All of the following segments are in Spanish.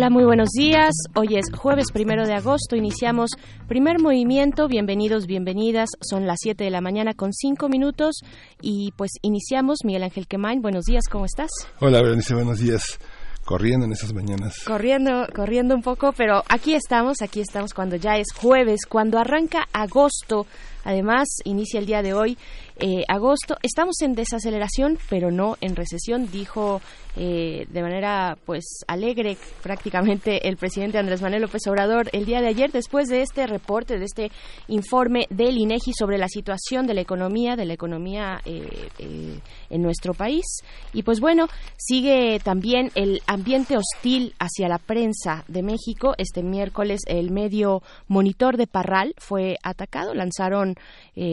Hola, muy buenos días. Hoy es jueves primero de agosto. Iniciamos primer movimiento. Bienvenidos, bienvenidas. Son las 7 de la mañana con 5 minutos. Y pues iniciamos. Miguel Ángel Quemain, buenos días, ¿cómo estás? Hola, Berenice, buenos días corriendo en esas mañanas. Corriendo, corriendo un poco, pero aquí estamos, aquí estamos cuando ya es jueves, cuando arranca agosto. Además, inicia el día de hoy eh, agosto. Estamos en desaceleración, pero no en recesión, dijo eh, de manera pues alegre prácticamente el presidente Andrés Manuel López Obrador el día de ayer después de este reporte, de este informe del INEGI sobre la situación de la economía, de la economía eh, en nuestro país. Y pues bueno, sigue también el ambiente hostil hacia la prensa de México. Este miércoles el medio Monitor de Parral fue atacado, lanzaron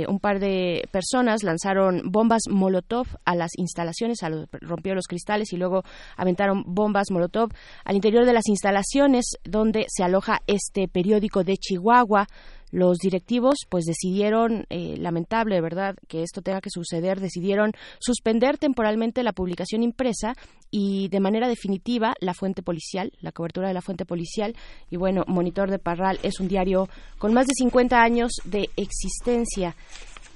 un par de personas lanzaron bombas Molotov a las instalaciones, a rompió los cristales y luego aventaron bombas Molotov al interior de las instalaciones donde se aloja este periódico de Chihuahua los directivos pues decidieron, eh, lamentable, ¿verdad?, que esto tenga que suceder, decidieron suspender temporalmente la publicación impresa y de manera definitiva la fuente policial, la cobertura de la fuente policial. Y bueno, Monitor de Parral es un diario con más de 50 años de existencia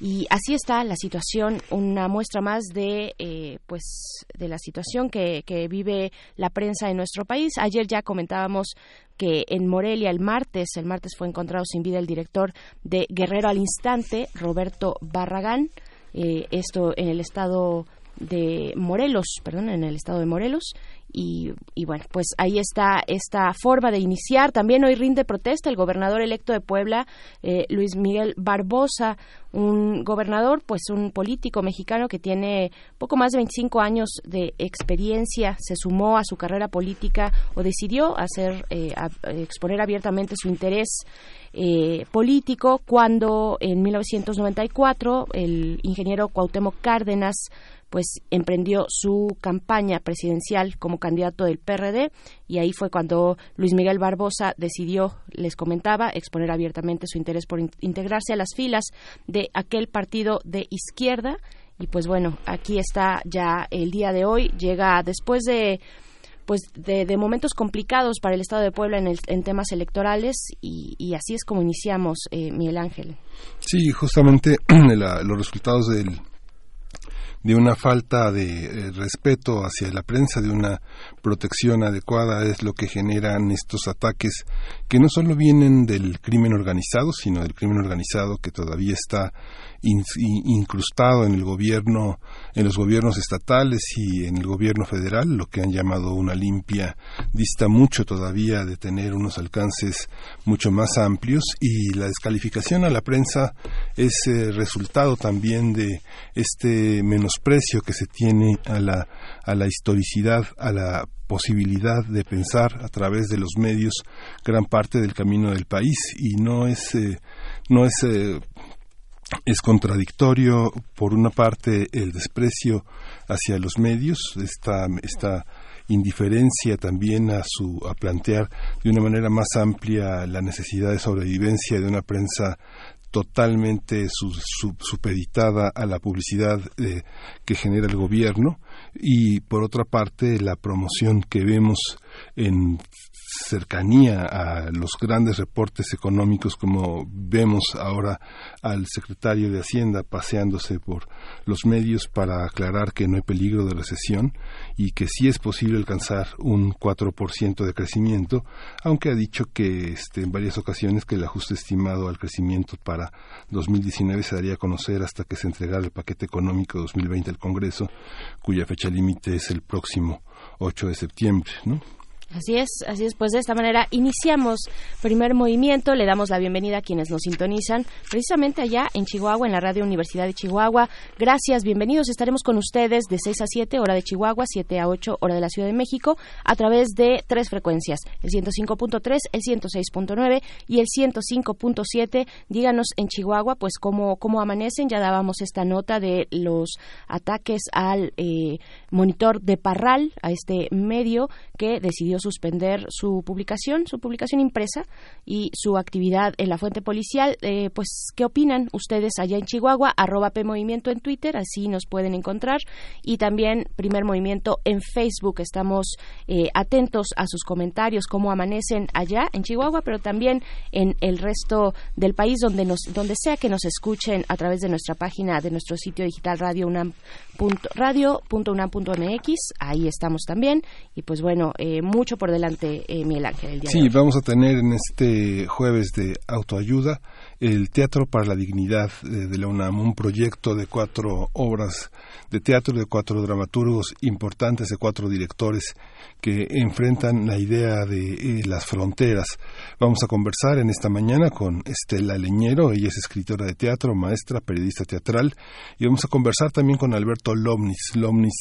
y así está la situación, una muestra más de, eh, pues, de la situación que, que vive la prensa en nuestro país. Ayer ya comentábamos que en Morelia el martes, el martes fue encontrado sin vida el director de Guerrero al Instante, Roberto Barragán, eh, esto en el estado de Morelos, perdón, en el estado de Morelos, y, bueno, pues ahí está esta forma de iniciar. También hoy rinde protesta el gobernador electo de Puebla, eh, Luis Miguel Barbosa, un gobernador, pues un político mexicano que tiene poco más de 25 años de experiencia, se sumó a su carrera política o decidió hacer, eh, exponer abiertamente su interés eh, político cuando en 1994 el ingeniero Cuauhtémoc Cárdenas pues emprendió su campaña presidencial como candidato del PRD y ahí fue cuando Luis Miguel Barbosa decidió, les comentaba, exponer abiertamente su interés por integrarse a las filas de aquel partido de izquierda y pues bueno, aquí está ya el día de hoy, llega después de pues de, momentos complicados para el Estado de Puebla en, en temas electorales y, así es como iniciamos, eh, Miguel Ángel. Sí, justamente los resultados del, de una falta de eh, respeto hacia la prensa, de una protección adecuada, es lo que generan estos ataques que no solo vienen del crimen organizado, sino del crimen organizado que todavía está incrustado en el gobierno, en los gobiernos estatales y en el gobierno federal, lo que han llamado una limpia, dista mucho todavía de tener unos alcances mucho más amplios. Y la descalificación a la prensa es eh, resultado también de este menosprecio que se tiene a la, a la historicidad, a la posibilidad de pensar a través de los medios gran parte del camino del país. Y no es eh, no es eh, es contradictorio, por una parte, el desprecio hacia los medios, esta, esta indiferencia también a, su, a plantear de una manera más amplia la necesidad de sobrevivencia de una prensa totalmente supeditada a la publicidad eh, que genera el gobierno y por otra parte la promoción que vemos en cercanía a los grandes reportes económicos como vemos ahora al secretario de Hacienda paseándose por los medios para aclarar que no hay peligro de recesión y que sí es posible alcanzar un 4% de crecimiento, aunque ha dicho que este, en varias ocasiones que el ajuste estimado al crecimiento para 2019 se daría a conocer hasta que se entregara el paquete económico 2020 al Congreso, cuya fecha límite es el próximo 8 de septiembre, ¿no? Así es, así es. Pues de esta manera iniciamos primer movimiento. Le damos la bienvenida a quienes nos sintonizan precisamente allá en Chihuahua, en la Radio Universidad de Chihuahua. Gracias, bienvenidos. Estaremos con ustedes de 6 a 7, hora de Chihuahua, 7 a 8, hora de la Ciudad de México, a través de tres frecuencias, el 105.3, el 106.9 y el 105.7. Díganos en Chihuahua, pues cómo, cómo amanecen. Ya dábamos esta nota de los ataques al eh, monitor de Parral, a este medio que decidió suspender su publicación, su publicación impresa y su actividad en la fuente policial. Eh, pues, ¿qué opinan ustedes allá en Chihuahua? Arroba P en Twitter, así nos pueden encontrar. Y también Primer Movimiento en Facebook. Estamos eh, atentos a sus comentarios, cómo amanecen allá en Chihuahua, pero también en el resto del país, donde, nos, donde sea que nos escuchen a través de nuestra página, de nuestro sitio digital radio unam radio.unam.mx, ahí estamos también. Y pues bueno, eh, mucho por delante, eh, Miguel Ángel. El día sí, vamos a tener en este jueves de autoayuda el Teatro para la Dignidad de la UNAM, un proyecto de cuatro obras de teatro, de cuatro dramaturgos importantes, de cuatro directores que enfrentan la idea de eh, las fronteras. Vamos a conversar en esta mañana con Estela Leñero, ella es escritora de teatro, maestra, periodista teatral, y vamos a conversar también con Alberto Lomnis. Lomnis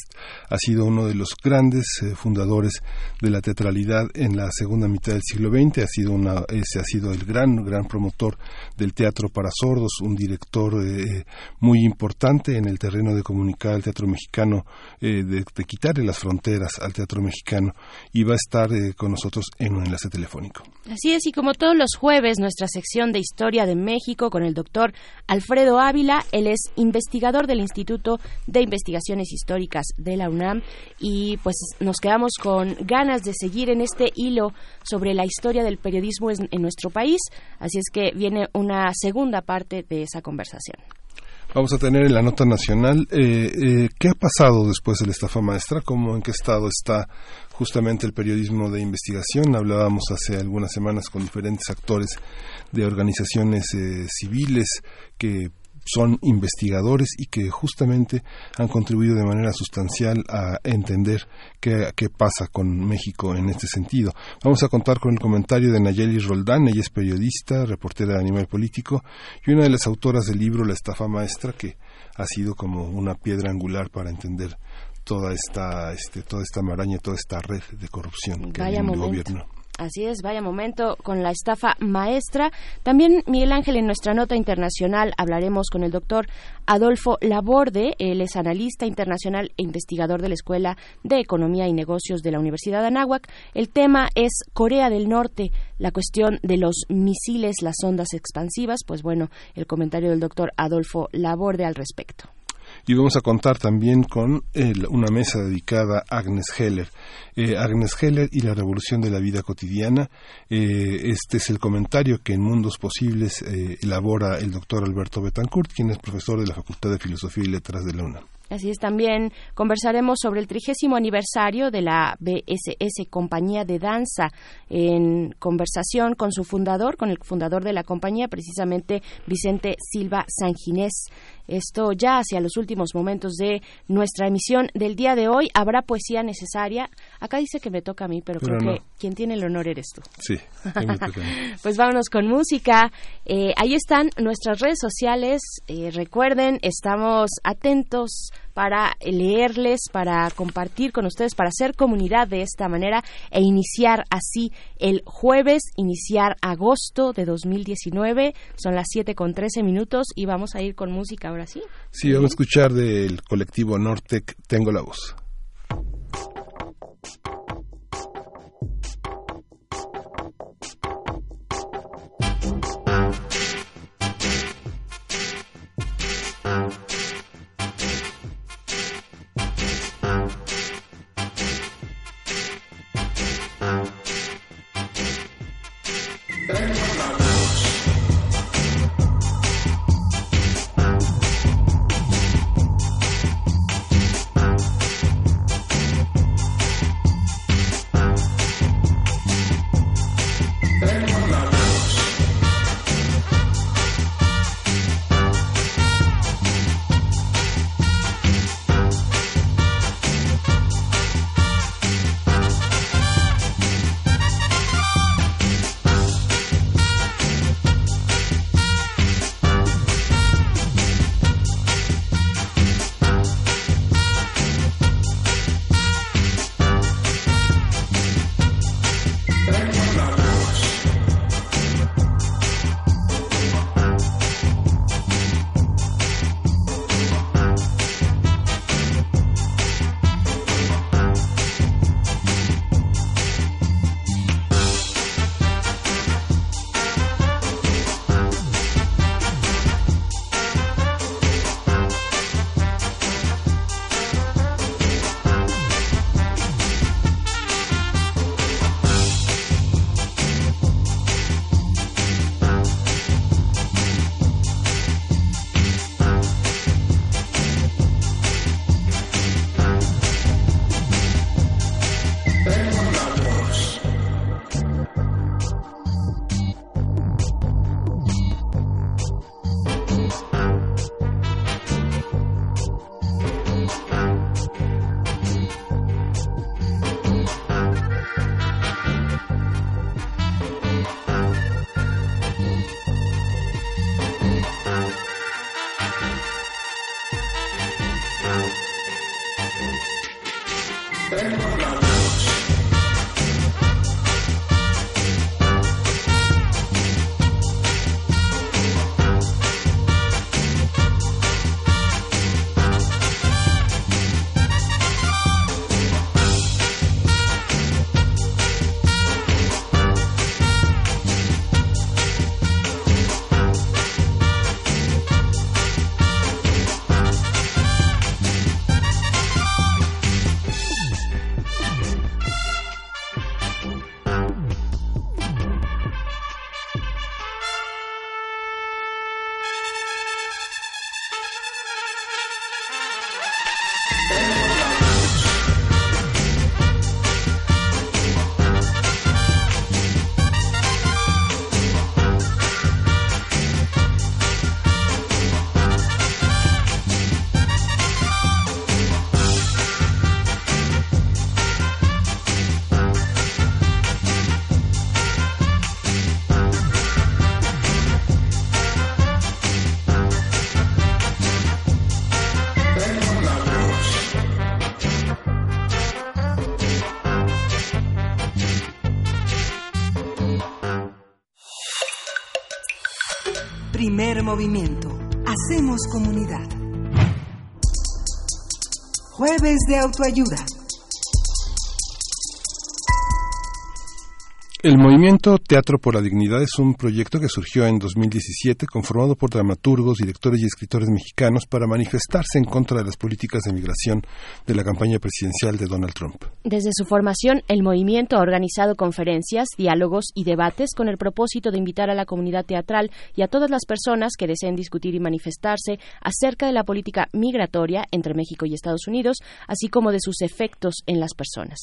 ha sido uno de los grandes eh, fundadores de la teatralidad en la segunda mitad del siglo XX, ha sido una, ese ha sido el gran, gran promotor del teatro para sordos, un director eh, muy importante en el terreno de comunicar al teatro mexicano, de, de quitarle las fronteras al teatro mexicano y va a estar eh, con nosotros en un enlace telefónico. Así es, y como todos los jueves, nuestra sección de Historia de México con el doctor Alfredo Ávila. Él es investigador del Instituto de Investigaciones Históricas de la UNAM y pues nos quedamos con ganas de seguir en este hilo sobre la historia del periodismo en nuestro país. Así es que viene una segunda parte de esa conversación. Vamos a tener en la nota nacional eh, eh, qué ha pasado después de la estafa maestra, cómo en qué estado está justamente el periodismo de investigación. Hablábamos hace algunas semanas con diferentes actores de organizaciones eh, civiles que son investigadores y que justamente han contribuido de manera sustancial a entender qué, pasa con México en este sentido. Vamos a contar con el comentario de Nayeli Roldán, ella es periodista, reportera de Animal Político y una de las autoras del libro La estafa maestra que ha sido como una piedra angular para entender toda esta, este, toda esta maraña, toda esta red de corrupción que hay en el gobierno. Así es, vaya momento con la estafa maestra. También, Miguel Ángel, en nuestra nota internacional hablaremos con el doctor Adolfo Laborde. Él es analista internacional e investigador de la Escuela de Economía y Negocios de la Universidad de Anáhuac. El tema es Corea del Norte, la cuestión de los misiles, las ondas expansivas. Pues bueno, el comentario del doctor Adolfo Laborde al respecto y vamos a contar también con una mesa dedicada a Agnes Heller. Eh, Agnes Heller y la revolución de la vida cotidiana. Eh, este es el comentario que en Mundos Posibles eh, elabora el doctor Alberto Betancourt, quien es profesor de la Facultad de Filosofía y Letras de la UNAM. Así es, también conversaremos sobre el trigésimo aniversario de la BSS Compañía de Danza en conversación con su fundador, con el fundador de la compañía, precisamente Vicente Silva Sanginés. Esto ya hacia los últimos momentos de nuestra emisión del día de hoy. Habrá poesía necesaria. Acá dice que me toca a mí, pero, creo que quien tiene el honor eres tú. Sí. pues vámonos con música. Eh, ahí están nuestras redes sociales. Eh, recuerden, estamos atentos para leerles, para compartir con ustedes, para hacer comunidad de esta manera e iniciar así el jueves, iniciar agosto de 2019. Son las 7 con 13 minutos y vamos a ir con música ahora sí. Sí, vamos a escuchar del colectivo Nortec Tengo la voz. Primer Hacemos comunidad. Jueves de autoayuda. El movimiento Teatro por la Dignidad es un proyecto que surgió en 2017 conformado por dramaturgos, directores y escritores mexicanos para manifestarse en contra de las políticas de migración de la campaña presidencial de Donald Trump. Desde su formación, el movimiento ha organizado conferencias, diálogos y debates con el propósito de invitar a la comunidad teatral y a todas las personas que deseen discutir y manifestarse acerca de la política migratoria entre México y Estados Unidos, así como de sus efectos en las personas.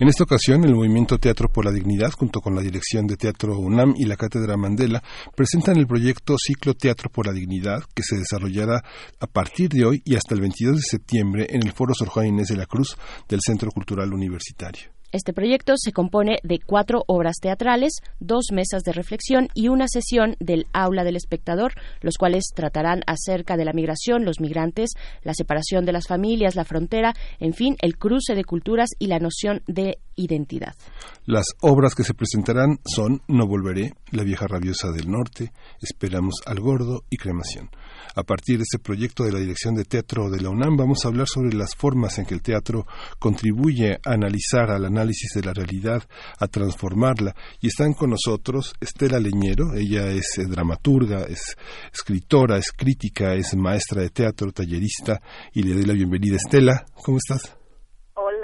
En esta ocasión, el movimiento Teatro por la Dignidad junto con la dirección de Teatro UNAM y la Cátedra Mandela, presentan el proyecto Ciclo Teatro por la Dignidad, que se desarrollará a partir de hoy y hasta el 22 de septiembre en el Foro Sor Juan Inés de la Cruz del Centro Cultural Universitario. Este proyecto se compone de cuatro obras teatrales, dos mesas de reflexión y una sesión del aula del espectador, los cuales tratarán acerca de la migración, los migrantes, la separación de las familias, la frontera, en fin, el cruce de culturas y la noción de identidad. Las obras que se presentarán son No Volveré, La vieja rabiosa del norte, Esperamos al gordo y Cremación. A partir de este proyecto de la Dirección de Teatro de la UNAM vamos a hablar sobre las formas en que el teatro contribuye a analizar al análisis de la realidad, a transformarla. Y están con nosotros Estela Leñero, ella es eh, dramaturga, es escritora, es crítica, es maestra de teatro, tallerista, y le doy la bienvenida. Estela, ¿cómo estás?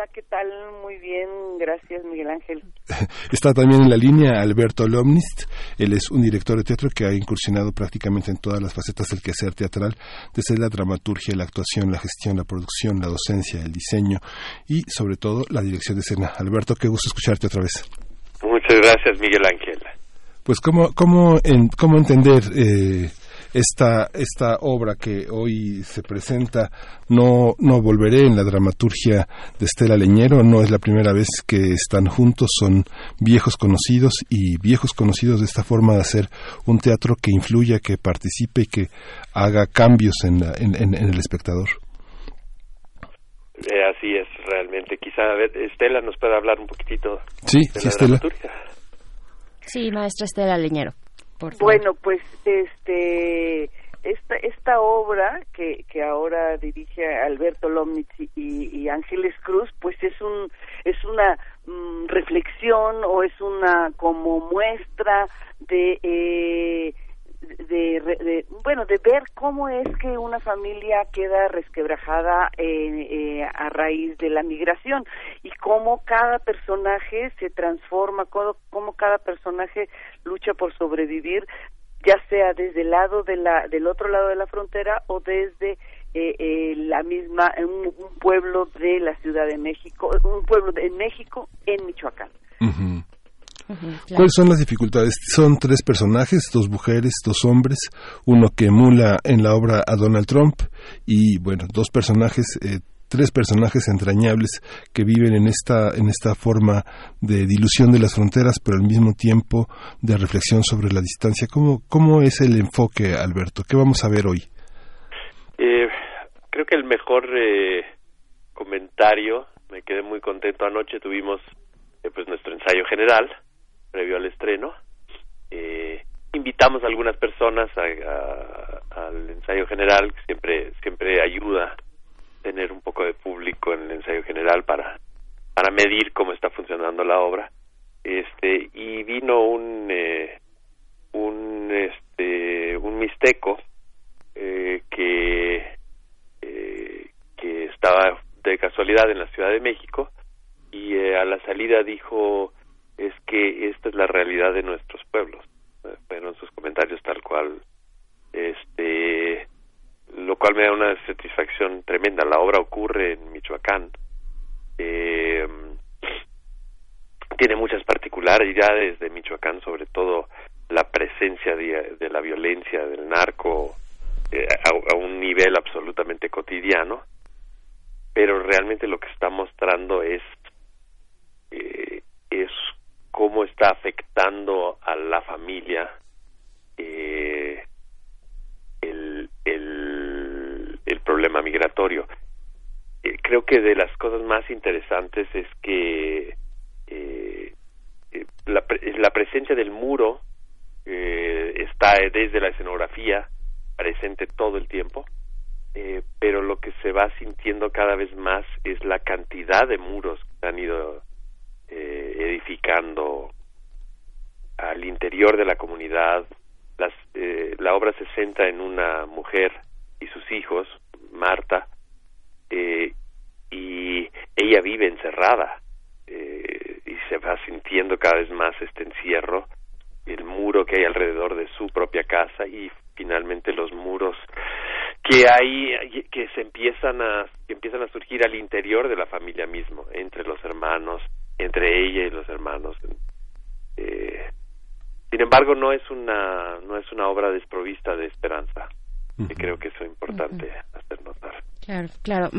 Hola, ¿qué tal? Muy bien, gracias Miguel Ángel. Está también en la línea Alberto Lomnist. Él es un director de teatro que ha incursionado prácticamente en todas las facetas del quehacer teatral, desde la dramaturgia, la actuación, la gestión, la producción, la docencia, el diseño y sobre todo la dirección de escena. Alberto, qué gusto escucharte otra vez. Muchas gracias, Miguel Ángel. Pues cómo, cómo, en, cómo entender eh, esta, esta obra que hoy se presenta, no, no volveré en la dramaturgia de Estela Leñero, no es la primera vez que están juntos, son viejos conocidos y viejos conocidos de esta forma de hacer un teatro que influya, que participe y que haga cambios en, en, en, el espectador. Eh, así es, realmente. Quizá Estela nos pueda hablar un poquitito sí, de sí, la Estela. dramaturgia. Sí, maestra Estela Leñero. Bueno, pues este esta esta obra que, que ahora dirige Alberto Lomnitz y, y Ángeles Cruz, pues es un es una mm, reflexión o es una como muestra de eh, de, de, bueno de ver cómo es que una familia queda resquebrajada eh, eh, a raíz de la migración y cómo cada personaje se transforma cómo, cómo cada personaje lucha por sobrevivir ya sea desde el lado de la del otro lado de la frontera o desde eh, eh, la misma un, un, pueblo de la Ciudad de México un pueblo de México en Michoacán uh. Uh -huh, claro. ¿Cuáles son las dificultades? Son tres personajes, dos mujeres, dos hombres, uno que emula en la obra a Donald Trump y, bueno, dos personajes, eh, tres personajes entrañables que viven en esta, en esta forma de dilución de las fronteras, pero al mismo tiempo de reflexión sobre la distancia. ¿Cómo, cómo es el enfoque, Alberto? ¿Qué vamos a ver hoy? Eh, creo que el mejor eh, comentario me quedé muy contento. Anoche tuvimos eh, pues nuestro ensayo general previo al estreno. Eh, invitamos a algunas personas al ensayo general, que siempre siempre ayuda tener un poco de público en el ensayo general para para medir cómo está funcionando la obra.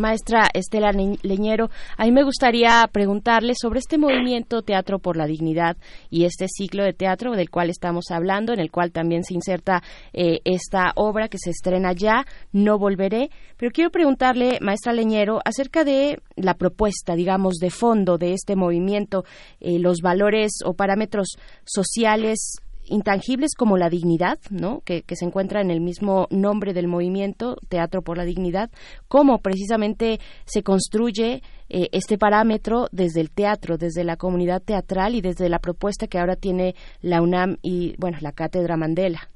Maestra Estela Leñero, a mí me gustaría preguntarle sobre este movimiento Teatro por la Dignidad y este ciclo de teatro del cual estamos hablando, en el cual también se inserta eh, esta obra que se estrena ya, No Volveré. Pero quiero preguntarle, maestra Leñero, acerca de la propuesta, digamos, de fondo de este movimiento, eh, los valores o parámetros sociales intangibles como la dignidad, ¿no? Que, que, se encuentra en el mismo nombre del movimiento, Teatro por la Dignidad, cómo precisamente se construye eh, este parámetro desde el teatro, desde la comunidad teatral y desde la propuesta que ahora tiene la UNAM y, bueno, la Cátedra Mandela.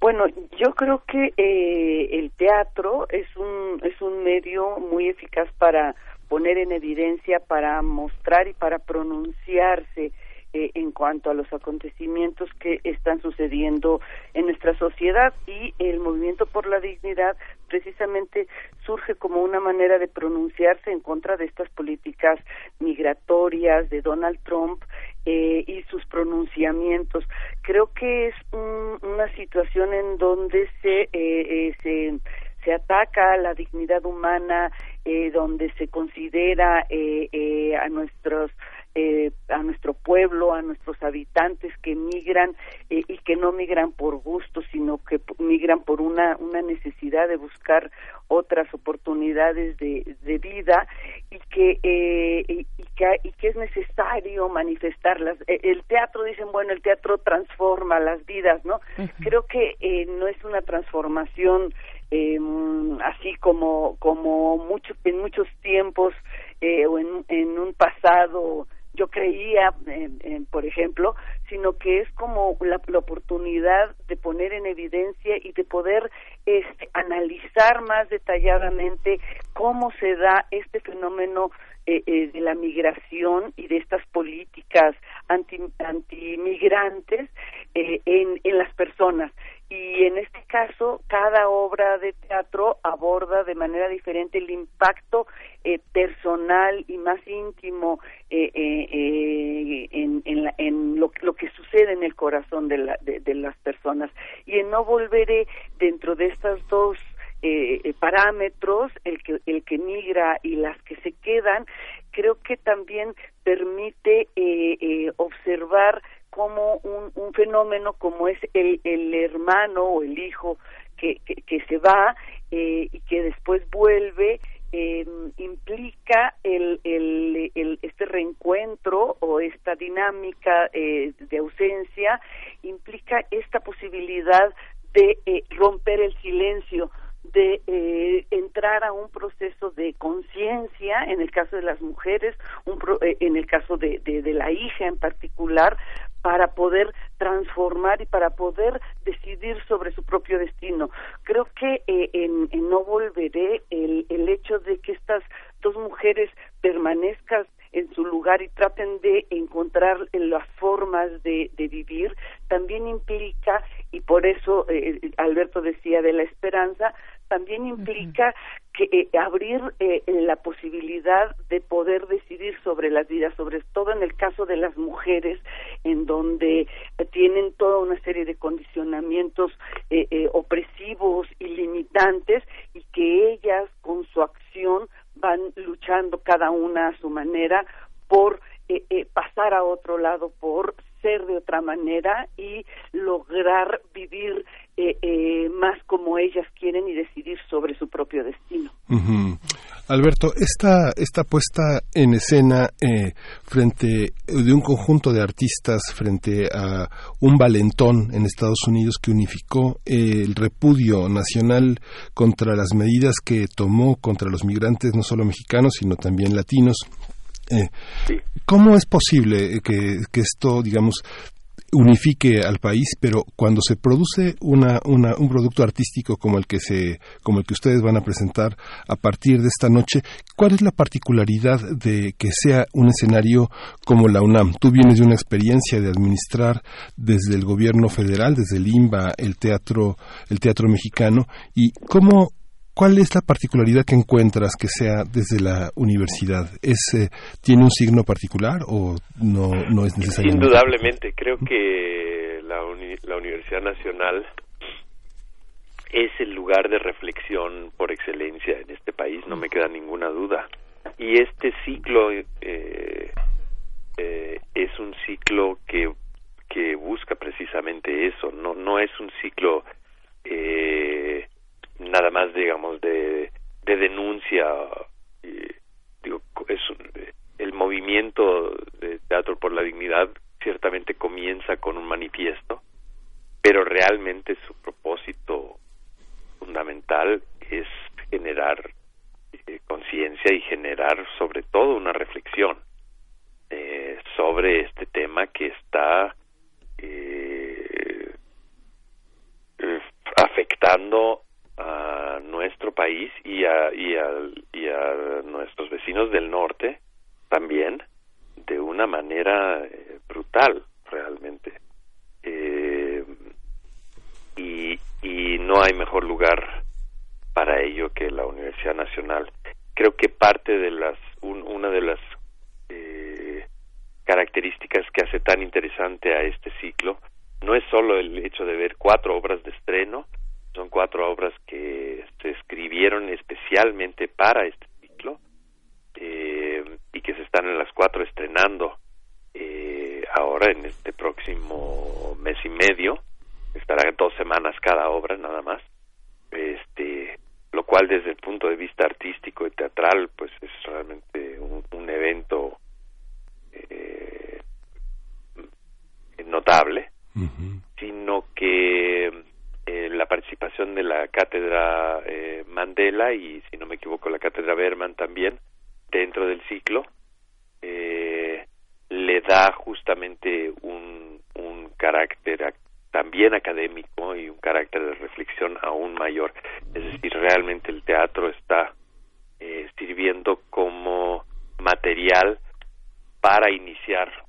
Bueno, yo creo que eh, el teatro es un, es un medio muy eficaz para poner en evidencia, para mostrar y para pronunciarse eh, en cuanto a los acontecimientos que están sucediendo en nuestra sociedad y el movimiento por la dignidad precisamente surge como una manera de pronunciarse en contra de estas políticas migratorias de Donald Trump eh, y sus pronunciamientos. Creo que es un, una situación en donde se, eh, eh, se se ataca la dignidad humana, eh, donde se considera eh, eh, a nuestros eh, a nuestro pueblo, a nuestros habitantes que migran eh, y que no migran por gusto, sino que migran por una, una necesidad de buscar otras oportunidades de, de vida y que, eh, y, y, que, y que es necesario manifestarlas. El teatro, dicen, bueno, el teatro transforma las vidas, ¿no? Uh -huh. Creo que eh, no es una transformación eh, así como como mucho en muchos tiempos eh, o en, en un pasado yo creía, en, por ejemplo, sino que es como la, la, oportunidad de poner en evidencia y de poder este, analizar más detalladamente cómo se da este fenómeno eh, eh, de la migración y de estas políticas anti, antimigrantes eh, en las personas y en este caso cada obra de teatro aborda de manera diferente el impacto eh, personal y más íntimo eh, eh, en, en, la, en lo, lo, que sucede en el corazón de, la, de, las personas. Y en no volveré dentro de estas dos parámetros el que el que migra y las que se quedan creo que también permite observar como un, un fenómeno como es el, el hermano o el hijo que, que, se va eh, y que después vuelve eh, implica el, el, este reencuentro o esta dinámica eh, de ausencia, implica esta posibilidad de eh, romper el silencio, de eh, entrar a un proceso de conciencia, en el caso de las mujeres, un eh, en el caso de, de, la hija en particular, para poder transformar y para poder decidir sobre su propio destino. Creo que eh, en, en, No Volveré el, el hecho de que estas dos mujeres permanezcan en su lugar y traten de encontrar las formas de, de vivir, también implica, y por eso eh, Alberto decía de la esperanza, también implica que eh, abrir eh, la posibilidad de poder decidir sobre las vidas, sobre todo en el caso de las mujeres, en donde tienen toda una serie de condicionamientos opresivos y limitantes, y que ellas con su acción van luchando cada una a su manera por eh, eh, pasar a otro lado, por ser de otra manera y lograr vivir eh, más como ellas quieren y decidir sobre su propio destino. Alberto, esta, esta puesta en escena frente de un conjunto de artistas frente a un valentón en Estados Unidos que unificó el repudio nacional contra las medidas que tomó contra los migrantes, no solo mexicanos, sino también latinos, eh, ¿Cómo es posible que, esto, digamos, unifique al país, pero cuando se produce una, un producto artístico como el que se, como el que ustedes van a presentar a partir de esta noche, ¿cuál es la particularidad de que sea un escenario como la UNAM? Tú vienes de una experiencia de administrar desde el gobierno federal, desde el IMBA, el teatro, el teatro mexicano, y cómo ¿Cuál es la particularidad que encuentras que sea desde la universidad? ¿Es, eh, ¿Tiene un signo particular o no, no es necesario? Indudablemente, creo que la, la Universidad Nacional es el lugar de reflexión por excelencia en este país, no me queda ninguna duda. Y este ciclo eh, eh, es un ciclo que, que busca precisamente eso, no, no es un ciclo eh, nada más digamos de, de denuncia digo es el movimiento de teatro por la dignidad ciertamente comienza con un manifiesto pero realmente su propósito fundamental es generar eh, conciencia y generar sobre todo una reflexión eh, sobre este tema que está eh, afectando a nuestro país y a, y a, y a nuestros vecinos del norte también de una manera eh, brutal realmente. Eh, y, y no hay mejor lugar para ello que la Universidad Nacional. Creo que parte de las una de las eh, características que hace tan interesante a este ciclo no es solo el hecho de ver cuatro obras de estreno son cuatro obras que se escribieron especialmente para este ciclo eh, y que se están en las cuatro estrenando eh, ahora en este próximo mes y medio. Estará dos semanas cada obra nada más. Este, lo cual desde el punto de vista artístico y teatral pues es realmente un, evento eh, notable sino que eh, la participación de la cátedra eh, Mandela y, si no me equivoco, la cátedra Berman también dentro del ciclo, eh, le da justamente un, un carácter también académico y un carácter de reflexión aún mayor. Es decir, realmente el teatro está eh, sirviendo como material para iniciar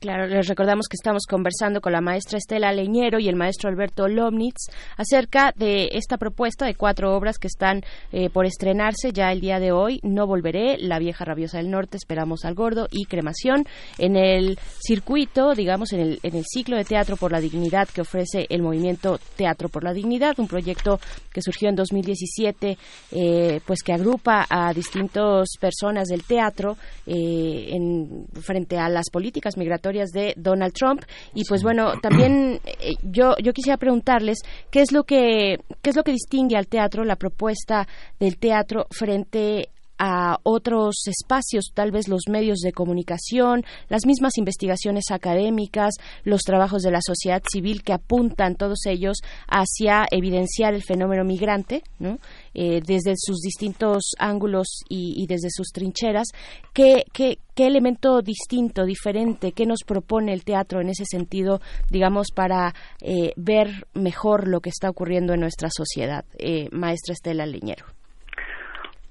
Claro, les recordamos que estamos conversando con la maestra Estela Leñero y el maestro Alberto Lomnitz acerca de esta propuesta de cuatro obras que están eh, por estrenarse ya el día de hoy. No volveré, La vieja rabiosa del norte, Esperamos al gordo y Cremación en el circuito, digamos, en el, en el ciclo de teatro por la dignidad que ofrece el movimiento Teatro por la Dignidad, un proyecto que surgió en 2017, eh, pues que agrupa a distintas personas del teatro eh, en, frente a las políticas políticas migratorias de Donald Trump. Y pues bueno, también eh, yo, yo quisiera preguntarles qué es lo que, qué es lo que distingue al teatro, la propuesta del teatro frente a otros espacios, tal vez los medios de comunicación, las mismas investigaciones académicas, los trabajos de la sociedad civil que apuntan todos ellos hacia evidenciar el fenómeno migrante, ¿no? Eh, desde sus distintos ángulos y, desde sus trincheras. ¿Qué, ¿Qué, qué, elemento distinto, diferente, qué nos propone el teatro en ese sentido, digamos, para eh, ver mejor lo que está ocurriendo en nuestra sociedad? Eh, maestra Estela Leñero.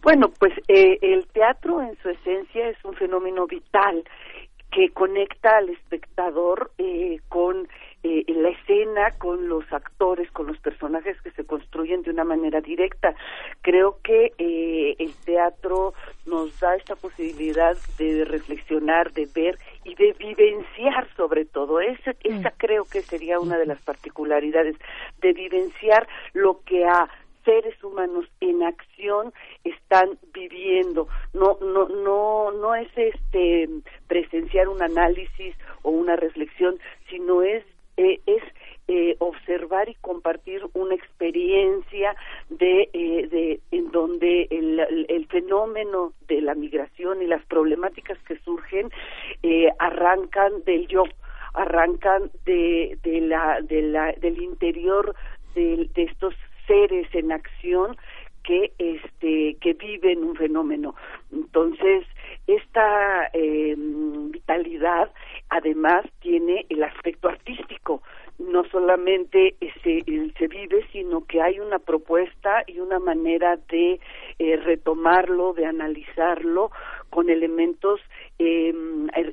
Bueno, pues eh, el teatro en su esencia es un fenómeno vital que conecta al espectador eh, con eh, la escena, con los actores, con los personajes que se construyen de una manera directa. Creo que el teatro nos da esta posibilidad de reflexionar, de ver y de vivenciar sobre todo. Esa, esa mm. creo que sería una de las particularidades, de vivenciar lo que ha seres humanos en acción están viviendo no no no no es este presenciar un análisis o una reflexión sino es eh, es eh, observar y compartir una experiencia de, eh, de en donde el, el, fenómeno de la migración y las problemáticas que surgen arrancan del yo arrancan de, de la, de la, del interior de, de estos seres en acción que este que viven un fenómeno. Entonces esta eh, vitalidad además tiene el aspecto artístico. No solamente se, se vive sino que hay una propuesta y una manera de eh, retomarlo de analizarlo con elementos eh,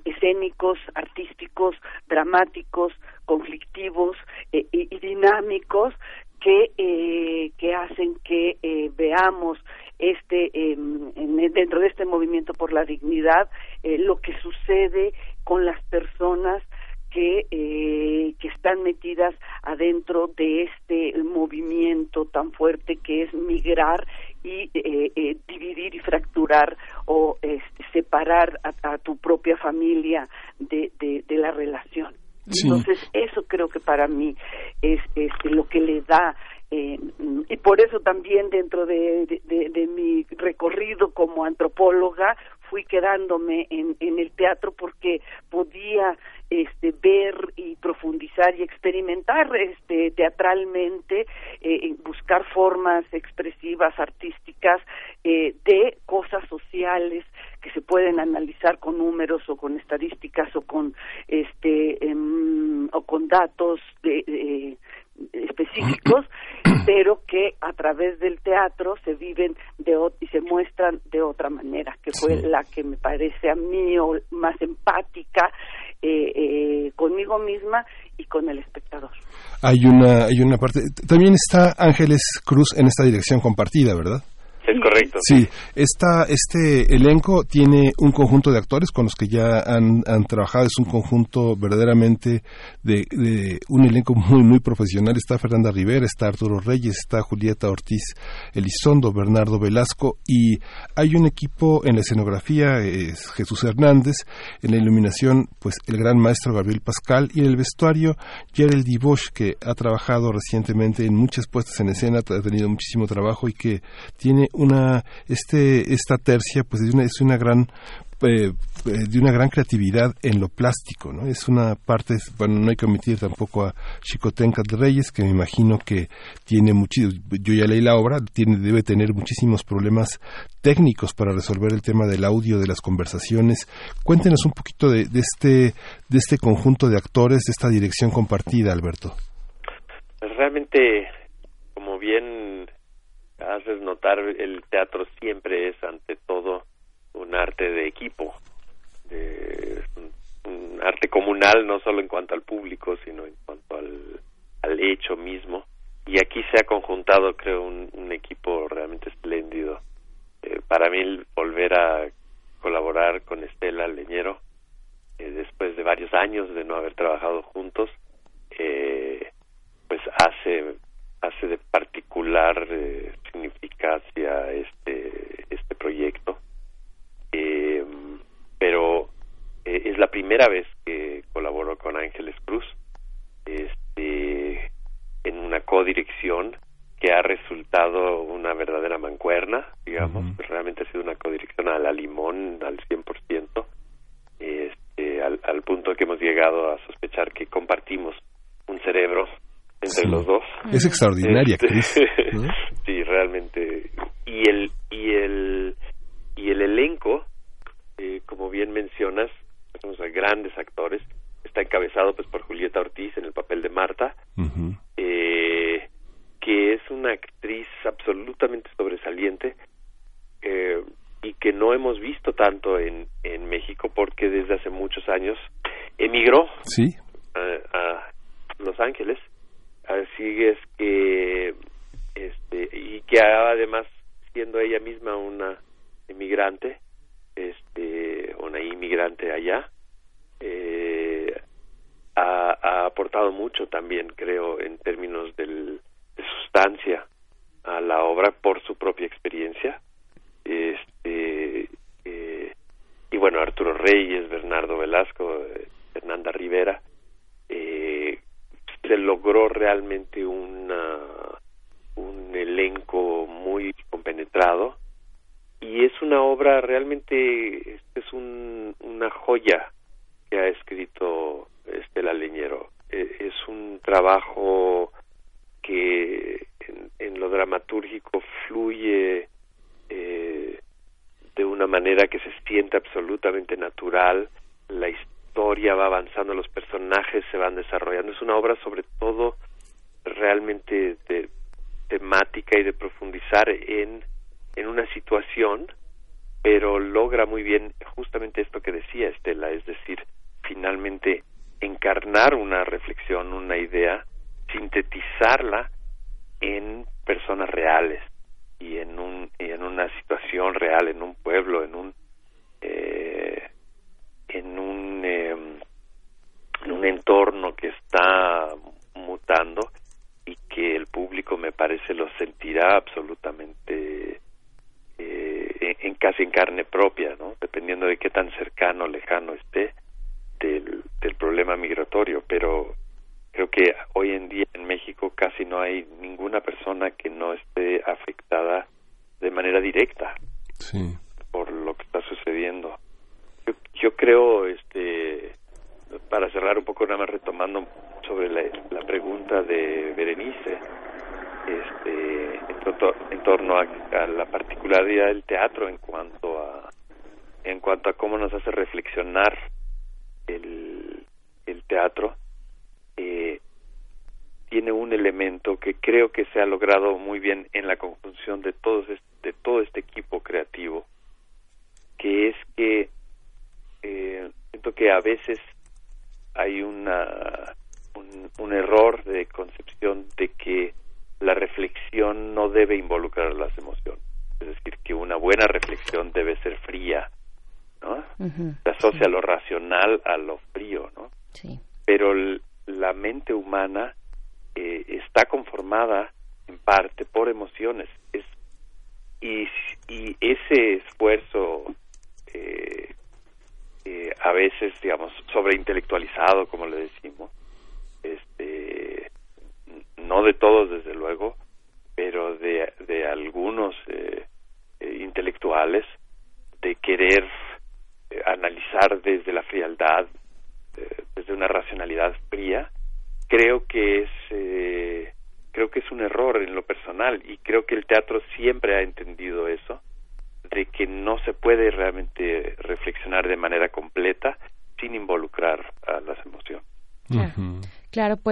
escénicos artísticos dramáticos conflictivos y, y dinámicos que, eh, que hacen que eh, veamos este em, dentro de este movimiento por la dignidad eh, lo que sucede con las personas que, eh, que están metidas adentro de este movimiento tan fuerte que es migrar y eh, eh, dividir y fracturar o este, separar a, a, tu propia familia de, de, de la relación. Entonces, eso creo que para mí es este, lo que le da eh, y por eso también dentro de, de, mi recorrido como antropóloga fui quedándome en, el teatro porque podía este ver y profundizar y experimentar este teatralmente eh, buscar formas expresivas artísticas eh, de cosas sociales que se pueden analizar con números o con estadísticas o con este em, o con datos de, específicos, pero que a través del teatro se viven de y se muestran de otra manera, que fue la que me parece a mí más empática eh, eh, conmigo misma y con el espectador. Hay una hay una parte también está Ángeles Cruz en esta dirección compartida, ¿verdad? Es correcto. Sí, esta, este elenco tiene un conjunto de actores con los que ya han, han trabajado. Es un conjunto verdaderamente de, de, un elenco muy, muy profesional. Está Fernanda Rivera, está Arturo Reyes, está Julieta Ortiz Elizondo, Bernardo Velasco y hay un equipo en la escenografía, es Jesús Hernández, en la iluminación, pues el gran maestro Gabriel Pascal y en el vestuario, Gerald Bosch, que ha trabajado recientemente en muchas puestas en escena, ha tenido muchísimo trabajo y que tiene una este esta tercia pues es una, es una gran eh, eh, de una gran creatividad en lo plástico, ¿no? Es una parte, bueno, no hay que omitir tampoco a Chicotenca de Reyes, que me imagino que tiene muchísimos, yo ya leí la obra, tiene, debe tener muchísimos problemas técnicos para resolver el tema del audio, de las conversaciones. Cuéntenos un poquito de, de este, de este conjunto de actores, de esta dirección compartida, Alberto. Pues realmente, como bien haces notar, el teatro siempre es ante todo un arte de equipo, de, un, arte comunal, no solo en cuanto al público, sino en cuanto al, al hecho mismo. Y aquí se ha conjuntado, creo, un, equipo realmente espléndido. Eh, para mí, volver a colaborar con Estela Leñero, eh, después de varios años de no haber trabajado juntos, eh, pues hace hace de particular eh, significancia este este proyecto. Eh, pero eh, es la primera vez que colaboró con Ángeles Cruz este, en una codirección que ha resultado una verdadera mancuerna, digamos, realmente ha sido una codirección a la limón al 100%, este, al, al punto que hemos llegado a sospechar que compartimos un cerebro entre los dos. Es extraordinaria este, sí, realmente. Y el y el y el elenco, eh, como bien mencionas, somos grandes actores. Está encabezado pues por Julieta Ortiz en el papel de Marta, eh, que es una actriz absolutamente sobresaliente eh, y que no hemos visto tanto en, en México porque desde hace muchos años emigró sí. a, a Los Ángeles así es que este y que además siendo ella misma una inmigrante este una inmigrante allá eh, ha, ha, aportado mucho también creo en términos del, de sustancia a la obra por su propia experiencia. Este eh, y bueno Arturo Reyes Bernardo Velasco eh, Fernanda Rivera eh, se logró realmente una, un elenco muy compenetrado. Y es una obra realmente este es un, una joya que ha escrito Estela Leñero. E, es un trabajo que en, lo dramatúrgico fluye eh, de una manera que se siente absolutamente natural. La historia historia va avanzando, los personajes se van desarrollando. Es una obra sobre todo realmente de temática y de profundizar en, en una situación, pero logra muy bien justamente esto que decía Estela, es decir, finalmente encarnar una reflexión, una idea, sintetizarla en personas reales y en un en una situación real, en un pueblo, en un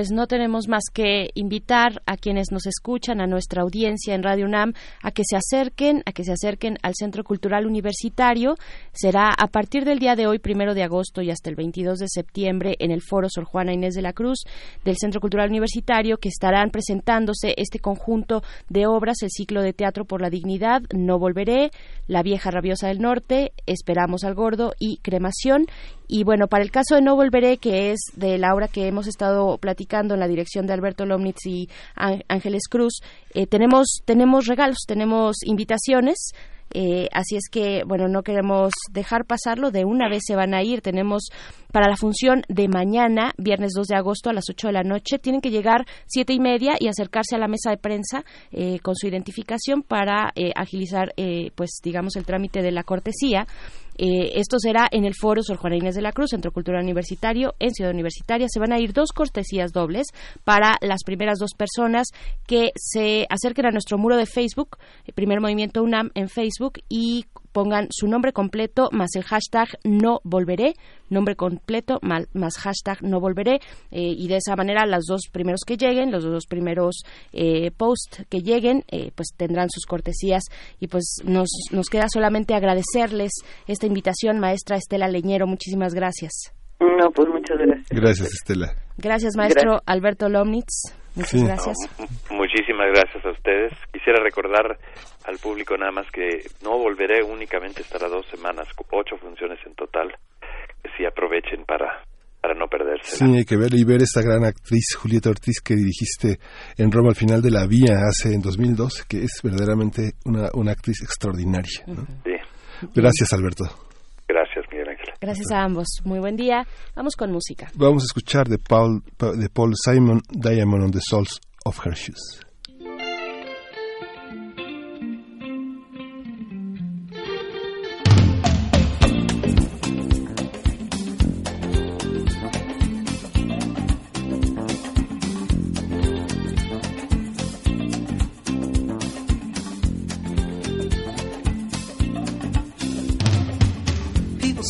pues no tenemos más que invitar a quienes nos escuchan, a nuestra audiencia en Radio UNAM, a que se acerquen, a que se acerquen al Centro Cultural Universitario. Será a partir del día de hoy, primero de agosto y hasta el 22 de septiembre, en el Foro Sor Juana Inés de la Cruz del Centro Cultural Universitario, que estarán presentándose este conjunto de obras, el ciclo de teatro por la dignidad, No Volveré, La Vieja Rabiosa del Norte, Esperamos al Gordo y Cremación. Y bueno, para el caso de No Volveré, que es de la obra que hemos estado platicando en la dirección de Alberto Lomnitz y Ángeles Cruz, eh, tenemos, tenemos regalos, tenemos invitaciones Eh, así es que, bueno, no queremos dejar pasarlo. De una vez se van a ir. Tenemos para la función de mañana, viernes 2 de agosto a las 8 de la noche, tienen que llegar siete y media y acercarse a la mesa de prensa eh, con su identificación para eh, agilizar, pues, digamos, el trámite de la cortesía. Esto será en el Foro Sor Juana Inés de la Cruz, Centro Cultural Universitario, en Ciudad Universitaria. Se van a ir dos cortesías dobles para las primeras dos personas que se acerquen a nuestro muro de Facebook, Primer Movimiento UNAM en Facebook, y pongan su nombre completo más el hashtag no volveré, nombre completo más, hashtag no volveré, eh, y de esa manera los dos primeros que lleguen, los dos primeros eh, posts que lleguen, eh, pues tendrán sus cortesías y pues nos, nos queda solamente agradecerles esta invitación, maestra Estela Leñero, muchísimas gracias. No, pues muchas gracias. Gracias, Estela. Gracias, maestro Alberto Lomnitz. Muchas gracias. muchísimas gracias a ustedes. Quisiera recordar al público nada más que no volveré únicamente estará dos semanas, ocho funciones en total. Que sí aprovechen para para no perderse. Sí, hay que ver y ver esta gran actriz Julieta Ortiz que dirigiste en Roma al final de la vía hace en 2002, que es verdaderamente una, una actriz extraordinaria. Sí. Gracias, Alberto. Gracias, a ambos. Muy buen día. Vamos con música. Vamos a escuchar de Paul, de Paul Simon Diamond on the Soles of Her Shoes.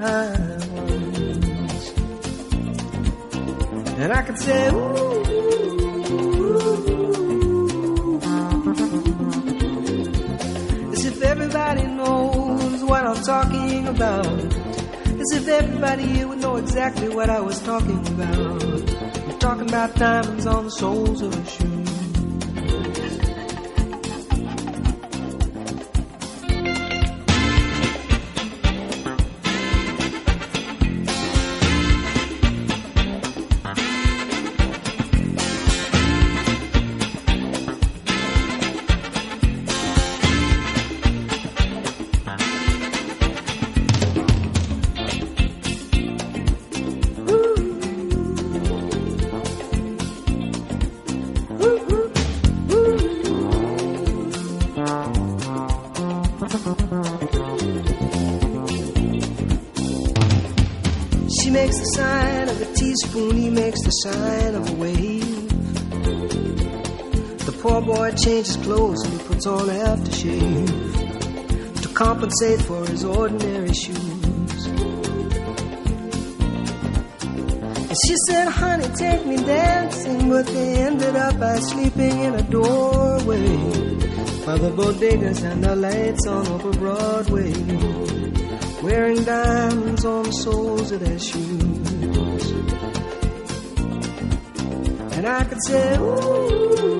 ones. And I could say, ooh, as if everybody knows what I'm talking about. As if everybody here would know exactly what I was talking about. I'm talking about diamonds on the soles of a shoe. Sign of a wave. The poor boy changes clothes and he puts on aftershave to compensate for his ordinary shoes. And she said, honey, take me dancing, but they ended up by sleeping in a doorway by the bodegas and the lights on over Broadway, wearing diamonds on the soles of their shoes. I could say, ooh.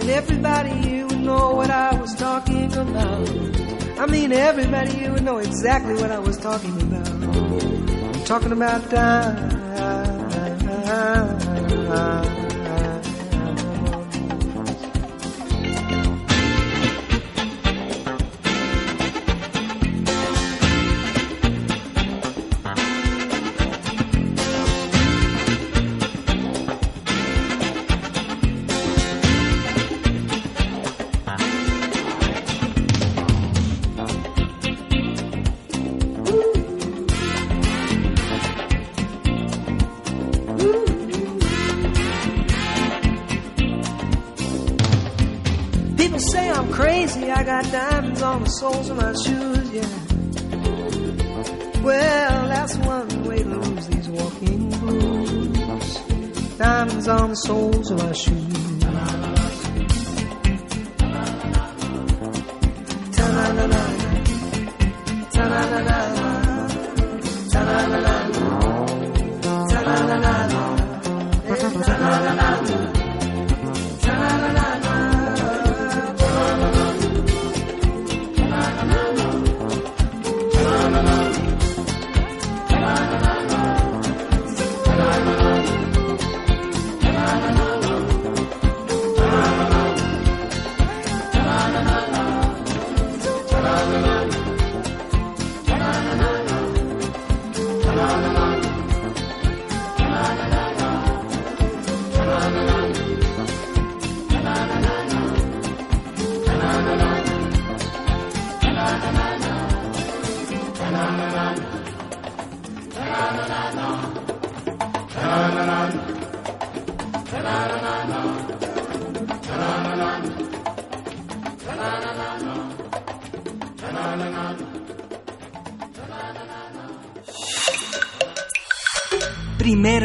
And everybody here would know what I was talking about. I mean, everybody here would know exactly what I was talking about. I'm talking about time. On the soles of my shoes, yeah. Well, that's one way to lose these walking blues. Diamonds on the soles of my shoes.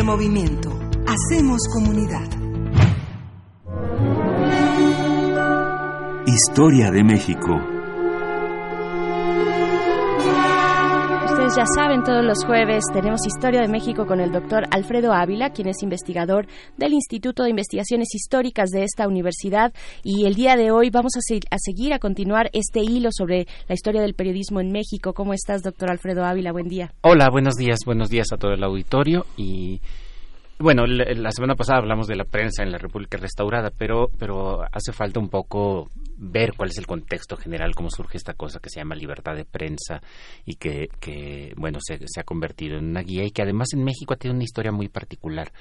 Movimiento. Hacemos comunidad. Historia de México. Ya saben, todos los jueves tenemos Historia de México con el doctor Alfredo Ávila, quien es investigador del Instituto de Investigaciones Históricas de esta universidad. Y el día de hoy vamos a, se- a seguir, a continuar este hilo sobre la historia del periodismo en México. ¿Cómo estás, doctor Alfredo Ávila? Buen día. Hola, buenos días, buenos días a todo el auditorio y bueno, la, la semana pasada hablamos de la prensa en la República Restaurada, pero pero hace falta un poco ver cuál es el contexto general, cómo surge esta cosa que se llama libertad de prensa y que, que bueno, se, se ha convertido en una guía y que además en México ha tenido una historia muy particular,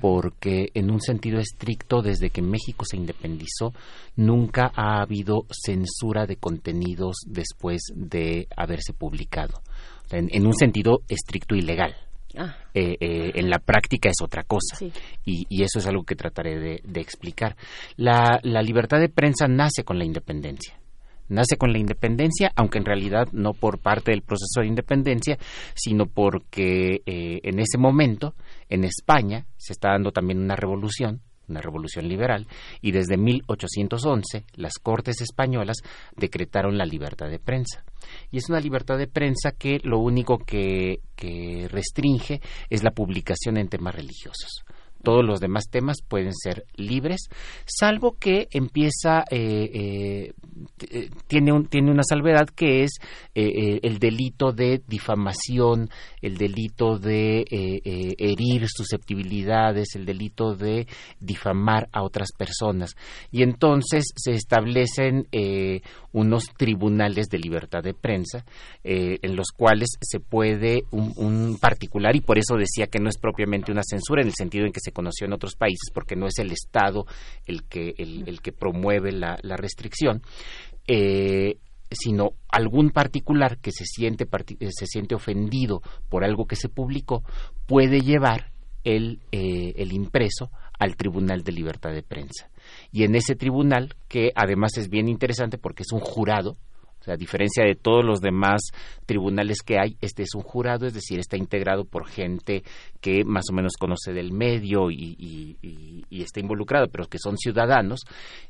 porque en un sentido estricto, desde que México se independizó, nunca ha habido censura de contenidos después de haberse publicado. En, en un sentido estricto y legal. Ah, Eh, eh, en la práctica es otra cosa. sí. Y, y eso es algo que trataré de, de explicar. La, la libertad de prensa nace con la independencia. Nace con la independencia, aunque en realidad no por parte del proceso de independencia, sino porque eh, en ese momento, en España, se está dando también una revolución, una revolución liberal, y desde 1811 las Cortes españolas decretaron la libertad de prensa. Y es una libertad de prensa que lo único que, que restringe es la publicación en temas religiosos. Todos los demás temas pueden ser libres, salvo que empieza, eh, eh, t- tiene, un, tiene una salvedad que es eh, eh, el delito de difamación, el delito de eh, eh, herir susceptibilidades, el delito de difamar a otras personas. Y entonces se establecen eh, unos tribunales de libertad de prensa eh, en los cuales se puede un, un particular, y por eso decía que no es propiamente una censura en el sentido en que se conoció en otros países, porque no es el Estado el que, el, el que promueve la, la restricción. Eh, sino algún particular que se siente, eh, se siente ofendido por algo que se publicó puede llevar el, eh, el impreso al Tribunal de Libertad de Prensa. Y en ese tribunal, que además es bien interesante porque es un jurado, sea, a diferencia de todos los demás tribunales que hay, este es un jurado, es decir, está integrado por gente que más o menos conoce del medio y, está involucrado, pero que son ciudadanos,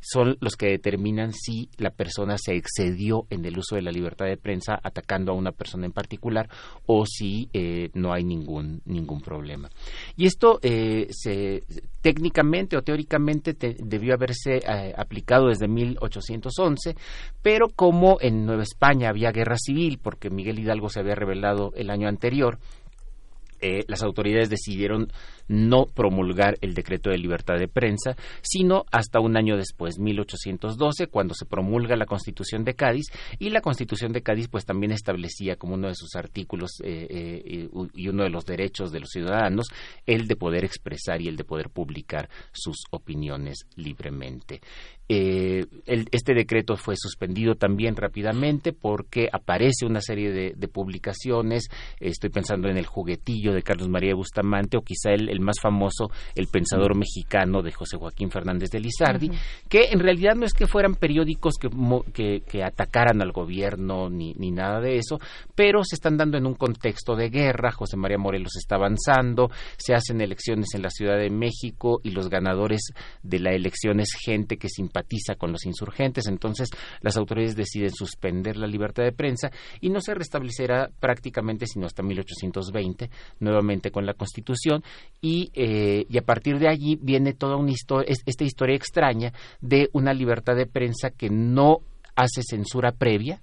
son los que determinan si la persona se excedió en el uso de la libertad de prensa atacando a una persona en particular o si eh, no hay ningún, ningún problema. Y esto eh, se, técnicamente o teóricamente te- debió haberse eh, aplicado desde 1811, pero como en Nueva España había guerra civil, porque Miguel Hidalgo se había rebelado el año anterior, eh, las autoridades decidieron no promulgar el decreto de libertad de prensa, sino hasta un año después, 1812, cuando se promulga la Constitución de Cádiz y la Constitución de Cádiz pues también establecía como uno de sus artículos eh, eh, y y uno de los derechos de los ciudadanos el de poder expresar y el de poder publicar sus opiniones libremente. Eh, el- este decreto fue suspendido también rápidamente porque aparece una serie de, de publicaciones. Estoy pensando en El juguetillo de Carlos María Bustamante o quizá el, el más famoso, El pensador mexicano de José Joaquín Fernández de Lizardi, que en realidad no es que fueran periódicos que, mo- que, que atacaran al gobierno ni, ni nada de eso, pero se están dando en un contexto de guerra. José María Morelos está avanzando, se hacen elecciones en la Ciudad de México y los ganadores de la elección es gente que simpatiza simpatiza con los insurgentes. Entonces, las autoridades deciden suspender la libertad de prensa y no se restablecerá prácticamente sino hasta 1820, nuevamente con la Constitución. Y, eh, y a partir de allí viene toda una historia, esta historia extraña de una libertad de prensa que no hace censura previa,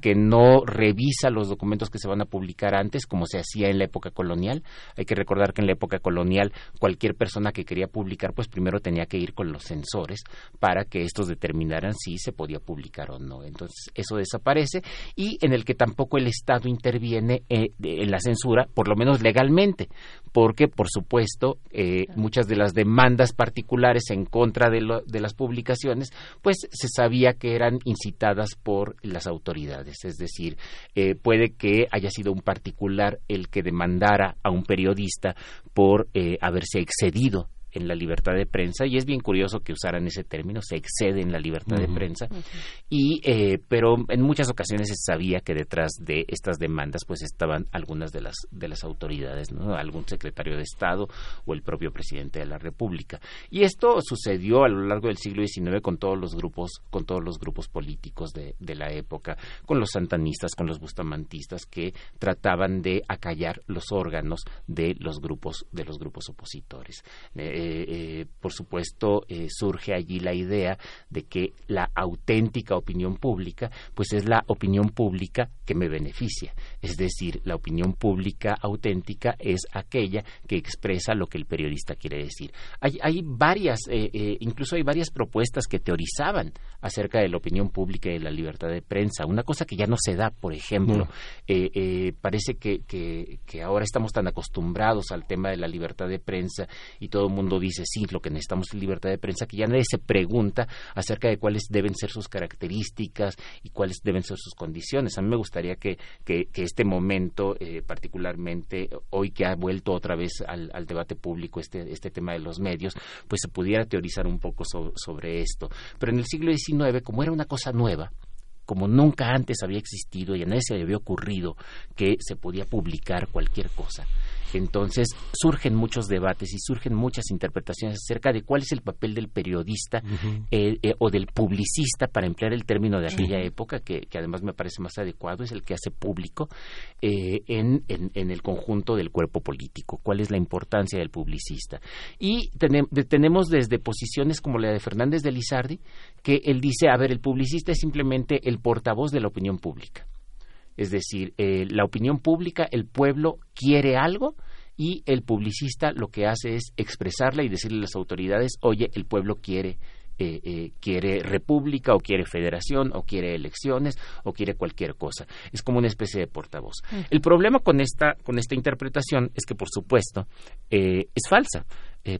que no revisa los documentos que se van a publicar antes, como se hacía en la época colonial. Hay que recordar que en la época colonial cualquier persona que quería publicar, pues primero tenía que ir con los censores para que estos determinaran si se podía publicar o no. Entonces eso desaparece y en el que tampoco el Estado interviene eh, en la censura, por lo menos legalmente, porque por supuesto eh, muchas de las demandas particulares en contra de, de las publicaciones, pues se sabía que eran incitadas por las autoridades es decir, eh, puede que haya sido un particular el que demandara a un periodista por eh, haberse excedido en la libertad de prensa y es bien curioso que usaran ese término se excede en la libertad de prensa y eh, pero en muchas ocasiones se sabía que detrás de estas demandas pues estaban algunas de las de las autoridades no algún secretario de estado o el propio presidente de la república. Y esto sucedió a lo largo del siglo XIX con todos los grupos con todos los grupos políticos de, de la época con los santanistas con los bustamantistas que trataban de acallar los órganos de los grupos de los grupos opositores. Eh, eh, eh, por supuesto, eh, surge allí la idea de que la auténtica opinión pública, pues es la opinión pública que me beneficia. Es decir, la opinión pública auténtica es aquella que expresa lo que el periodista quiere decir. Hay, hay varias, incluso hay varias propuestas que teorizaban acerca de la opinión pública y de la libertad de prensa. Una cosa que ya no se da, por ejemplo, parece que, que, que ahora estamos tan acostumbrados al tema de la libertad de prensa y todo el mundo dice sí, lo que necesitamos es libertad de prensa, que ya nadie se pregunta acerca de cuáles deben ser sus características y cuáles deben ser sus condiciones. A mí me gustaría que, que, este momento, eh, particularmente hoy que ha vuelto otra vez al, debate público este, este tema de los medios, pues se pudiera teorizar un poco sobre esto. Pero en el siglo XIX, como era una cosa nueva, como nunca antes había existido y a nadie se le había ocurrido que se podía publicar cualquier cosa. Entonces surgen muchos debates y surgen muchas interpretaciones acerca de cuál es el papel del periodista eh, eh, o del publicista, para emplear el término de aquella época, que, además me parece más adecuado, es el que hace público eh, en, el conjunto del cuerpo político. ¿Cuál es la importancia del publicista? Y tenemos desde posiciones como la de Fernández de Lizardi, que él dice, a ver, el publicista es simplemente el portavoz de la opinión pública. Es decir, eh, la opinión pública, el pueblo quiere algo y el publicista lo que hace es expresarla y decirle a las autoridades, oye, el pueblo quiere eh, eh, quiere república o quiere federación o quiere elecciones o quiere cualquier cosa. Es como una especie de portavoz. El problema con esta, con esta interpretación es que, por supuesto, es falsa.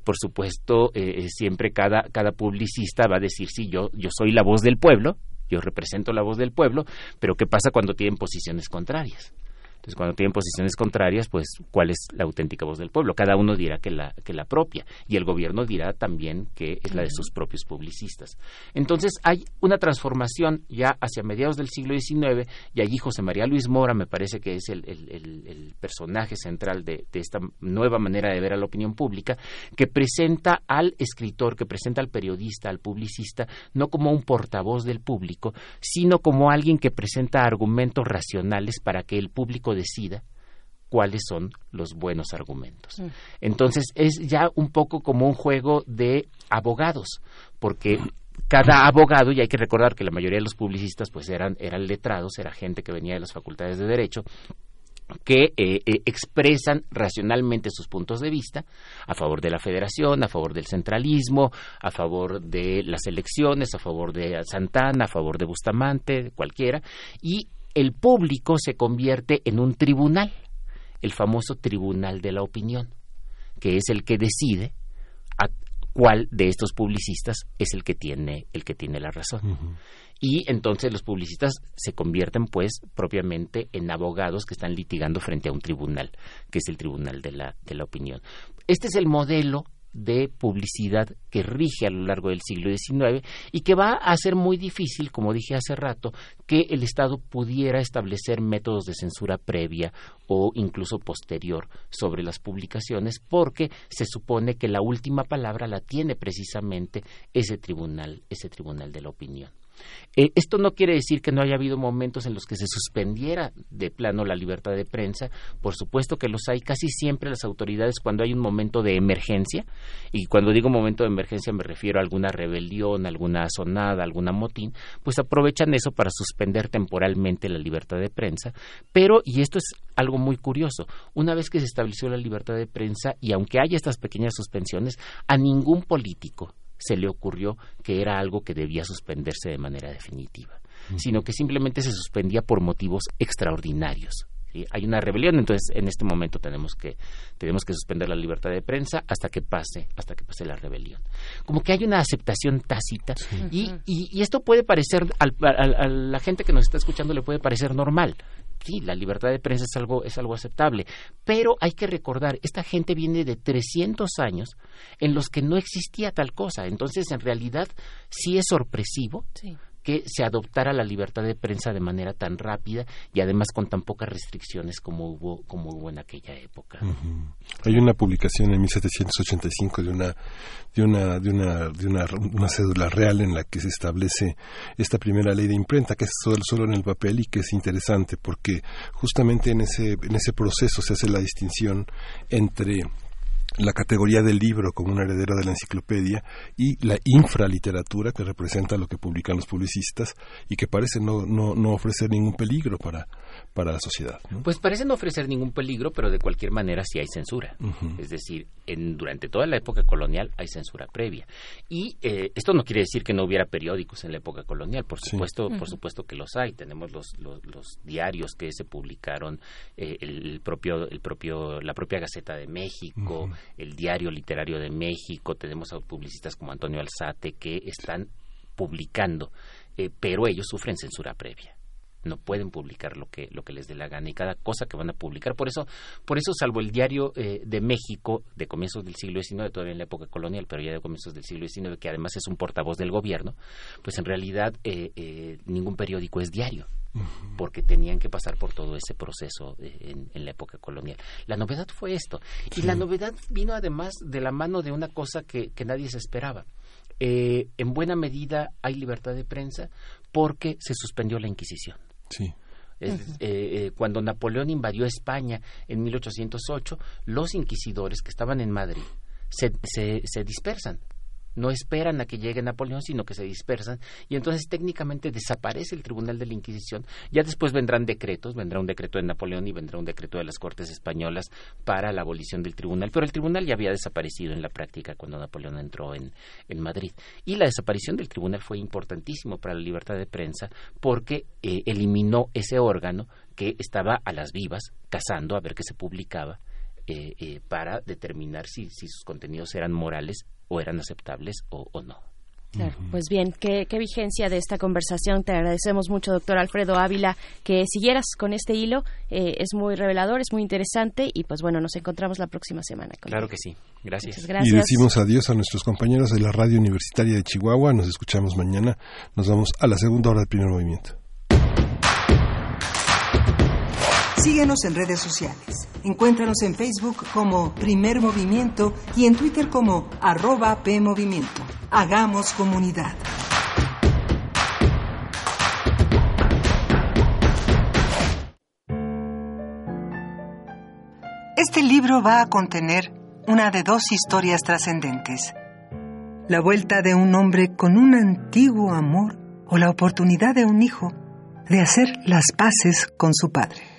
por supuesto, siempre cada, cada publicista va a decir, sí, yo, yo soy la voz del pueblo, yo represento la voz del pueblo, pero ¿qué pasa cuando tienen posiciones contrarias? Entonces, cuando tienen posiciones contrarias, pues, ¿cuál es la auténtica voz del pueblo? Cada uno dirá que la, que la propia, y el gobierno dirá también que es la de sus propios publicistas. Entonces, hay una transformación ya hacia mediados del siglo XIX, y allí José María Luis Mora me parece que es el, personaje central de, de, esta nueva manera de ver a la opinión pública, que presenta al escritor, que presenta al periodista, al publicista, no como un portavoz del público, sino como alguien que presenta argumentos racionales para que el público decida cuáles son los buenos argumentos. Mm. Entonces es ya un poco como un juego de abogados, porque cada abogado, y hay que recordar que la mayoría de los publicistas pues eran, eran letrados, era gente que venía de las facultades de Derecho, que eh, eh, expresan racionalmente sus puntos de vista a favor de la federación, a favor del centralismo, a favor de las elecciones, a favor de Santana, a favor de Bustamante, cualquiera, y el público se convierte en un tribunal, el famoso tribunal de la opinión, que es el que decide a cuál de estos publicistas es el que tiene el que tiene la razón. Y entonces los publicistas se convierten pues propiamente en abogados que están litigando frente a un tribunal, que es el tribunal de la de la opinión. Este es el modelo de publicidad que rige a lo largo del siglo XIX y que va a ser muy difícil, como dije hace rato, que el Estado pudiera establecer métodos de censura previa o incluso posterior sobre las publicaciones porque se supone que la última palabra la tiene precisamente ese tribunal, ese tribunal de la opinión. Eh, esto no quiere decir que no haya habido momentos en los que se suspendiera de plano la libertad de prensa. Por supuesto que los hay casi siempre las autoridades cuando hay un momento de emergencia. Y cuando digo momento de emergencia me refiero a alguna rebelión, alguna sonada, alguna motín, pues aprovechan eso para suspender temporalmente la libertad de prensa. Pero, y esto es algo muy curioso, una vez que se estableció la libertad de prensa y aunque haya estas pequeñas suspensiones, a ningún político se le ocurrió que era algo que debía suspenderse de manera definitiva, sino que simplemente se suspendía por motivos extraordinarios. Hay una rebelión, entonces en este momento tenemos que tenemos que suspender la libertad de prensa hasta que pase hasta que pase la rebelión. Como que hay una aceptación tácita y, y, esto puede parecer a la gente que nos está escuchando le puede parecer normal sí, la libertad de prensa es algo, es algo aceptable, pero hay que recordar, esta gente viene de 300 años en los que no existía tal cosa, entonces en realidad sí es sorpresivo que se adoptara la libertad de prensa de manera tan rápida y además con tan pocas restricciones como hubo como hubo en aquella época. Hay una publicación en 1785 de una de una de una de una, cédula real en la que se establece esta primera ley de imprenta que es solo, solo en el papel y que es interesante porque justamente en ese en ese proceso se hace la distinción entre la categoría del libro como un heredero de la enciclopedia y la infraliteratura que representa lo que publican los publicistas y que parece no, no, no ofrecer ningún peligro para, para la sociedad. Pues parece no ofrecer ningún peligro, pero de cualquier manera sí hay censura. Es decir, en, durante toda la época colonial hay censura previa. Y eh, esto no quiere decir que no hubiera periódicos en la época colonial, por supuesto, por supuesto que los hay. Tenemos los, los, diarios que se publicaron, eh, el propio, el propio, la propia Gaceta de México, el Diario Literario de México, tenemos a publicistas como Antonio Alzate que están publicando, eh, pero ellos sufren censura previa no pueden publicar lo que lo que les dé la gana y cada cosa que van a publicar por eso por eso salvo el diario eh, de México de comienzos del siglo XIX todavía en la época colonial pero ya de comienzos del siglo XIX que además es un portavoz del gobierno pues en realidad eh, eh, ningún periódico es diario porque tenían que pasar por todo ese proceso en, la época colonial. La novedad fue esto. Y la novedad vino además de la mano de una cosa que, que nadie se esperaba. en buena medida hay libertad de prensa porque se suspendió la Inquisición. Sí. Eh, eh, cuando Napoleón invadió España en 1808, los inquisidores que estaban en Madrid se, se dispersan no esperan a que llegue Napoleón, sino que se dispersan y entonces técnicamente desaparece el Tribunal de la Inquisición. Ya después vendrán decretos, vendrá un decreto de Napoleón y vendrá un decreto de las Cortes Españolas para la abolición del Tribunal, pero el Tribunal ya había desaparecido en la práctica cuando Napoleón entró en, Madrid. Y la desaparición del Tribunal fue importantísimo para la libertad de prensa porque eh, eliminó ese órgano que estaba a las vivas, cazando a ver qué se publicaba. Eh, eh, para determinar si, sus contenidos eran morales o eran aceptables o, no. Claro, pues bien, ¿qué, vigencia de esta conversación. Te agradecemos mucho, doctor Alfredo Ávila, que siguieras con este hilo. Eh, es muy revelador, es muy interesante y pues bueno, nos encontramos la próxima semana. claro que sí, gracias. gracias. Y decimos adiós a nuestros compañeros de la Radio Universitaria de Chihuahua. Nos escuchamos mañana. Nos vamos a la segunda hora del primer movimiento. Síguenos en redes sociales. Encuéntranos en Facebook como Primer Movimiento y en Twitter como arroba PMovimiento. Hagamos comunidad. Este libro va a contener una de dos historias trascendentes. La vuelta de un hombre con un antiguo amor o la oportunidad de un hijo de hacer las paces con su padre.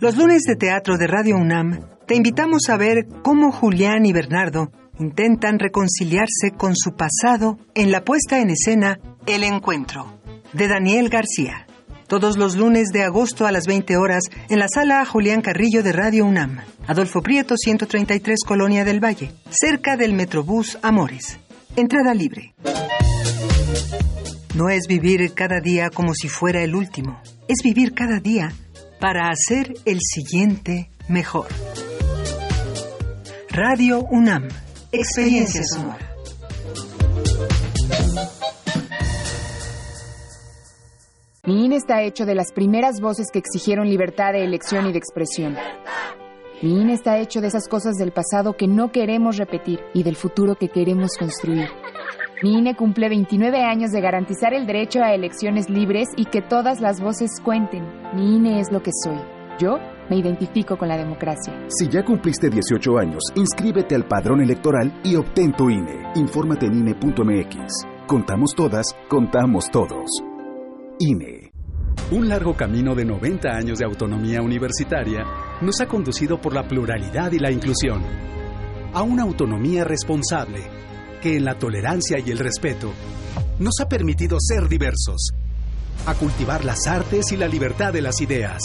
Los lunes de teatro de Radio UNAM te invitamos a ver cómo Julián y Bernardo intentan reconciliarse con su pasado en la puesta en escena El Encuentro, de Daniel García. Todos los lunes de agosto a las 20 horas en la sala Julián Carrillo de Radio UNAM, Adolfo Prieto 133 Colonia del Valle, cerca del Metrobús Amores. Entrada libre. No es vivir cada día como si fuera el último, es vivir cada día para hacer el siguiente mejor. Radio UNAM. Experiencia sonora. Mi INE está hecho de las primeras voces que exigieron libertad de elección y de expresión. Mi INE está hecho de esas cosas del pasado que no queremos repetir y del futuro que queremos construir. Mi INE cumple 29 años de garantizar el derecho a elecciones libres y que todas las voces cuenten. Mi INE es lo que soy. Yo me identifico con la democracia. Si ya cumpliste 18 años, inscríbete al padrón electoral y obtén tu INE. Infórmate en INE.mx. Contamos todas, contamos todos. INE. Un largo camino de 90 años de autonomía universitaria nos ha conducido por la pluralidad y la inclusión a una autonomía responsable que en la tolerancia y el respeto nos ha permitido ser diversos, a cultivar las artes y la libertad de las ideas,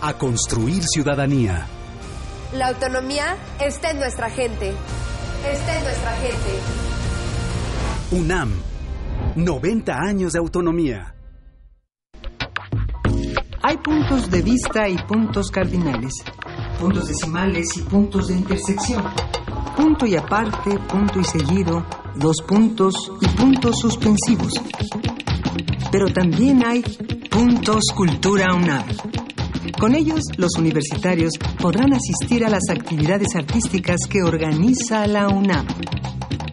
a construir ciudadanía. La autonomía está en nuestra gente. Está en nuestra gente. UNAM, 90 años de autonomía. Hay puntos de vista y puntos cardinales, puntos decimales y puntos de intersección, punto y aparte, punto y seguido, dos puntos y puntos suspensivos. Pero también hay puntos cultura UNAM. Con ellos, los universitarios podrán asistir a las actividades artísticas que organiza la UNAM.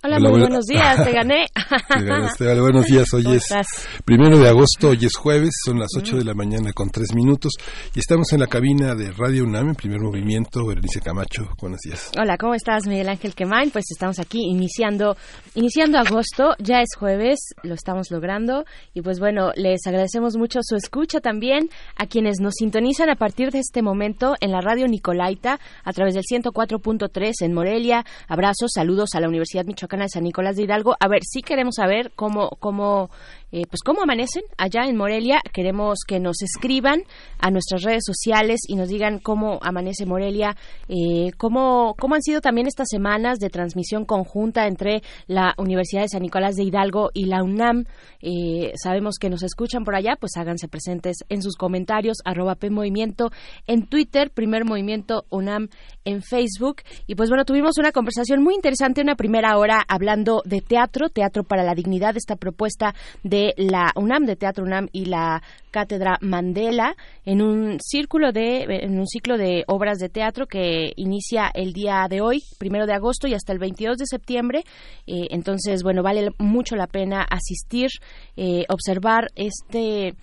Hola, muy buenos días, te gané. Te ganaste. Hola, buenos días, hoy es primero de agosto, hoy es jueves, son las 8 de la mañana con tres minutos y estamos en la cabina de Radio UNAM en primer movimiento. Berenice Camacho, buenos días. Hola, ¿cómo estás, Miguel Ángel Quemain? Pues estamos aquí iniciando, iniciando agosto, ya es jueves, lo estamos logrando y pues bueno, les agradecemos mucho su escucha también a quienes nos sintonizan a partir de este momento en la radio Nicolaita a través del 104.3 en Morelia. Abrazos, saludos a la Universidad Michoacana de San Nicolás de Hidalgo. A ver, sí queremos saber cómo, cómo, eh, pues cómo amanecen allá en Morelia. Queremos que nos escriban a nuestras redes sociales y nos digan cómo amanece Morelia, eh, cómo, cómo han sido también estas semanas de transmisión conjunta entre la Universidad de San Nicolás de Hidalgo y la UNAM. Eh, sabemos que nos escuchan por allá, pues háganse presentes en sus comentarios, arroba P Movimiento en Twitter, Primer Movimiento UNAM en Facebook. Y pues bueno, tuvimos una conversación muy interesante, una primera hora hablando de teatro, teatro para la dignidad, esta propuesta de la UNAM, de Teatro UNAM y la Cátedra Mandela, en un círculo de, en un ciclo de obras de teatro que inicia el día de hoy, primero de agosto y hasta el 22 de septiembre. Eh, entonces, bueno, vale mucho la pena asistir, eh, observar este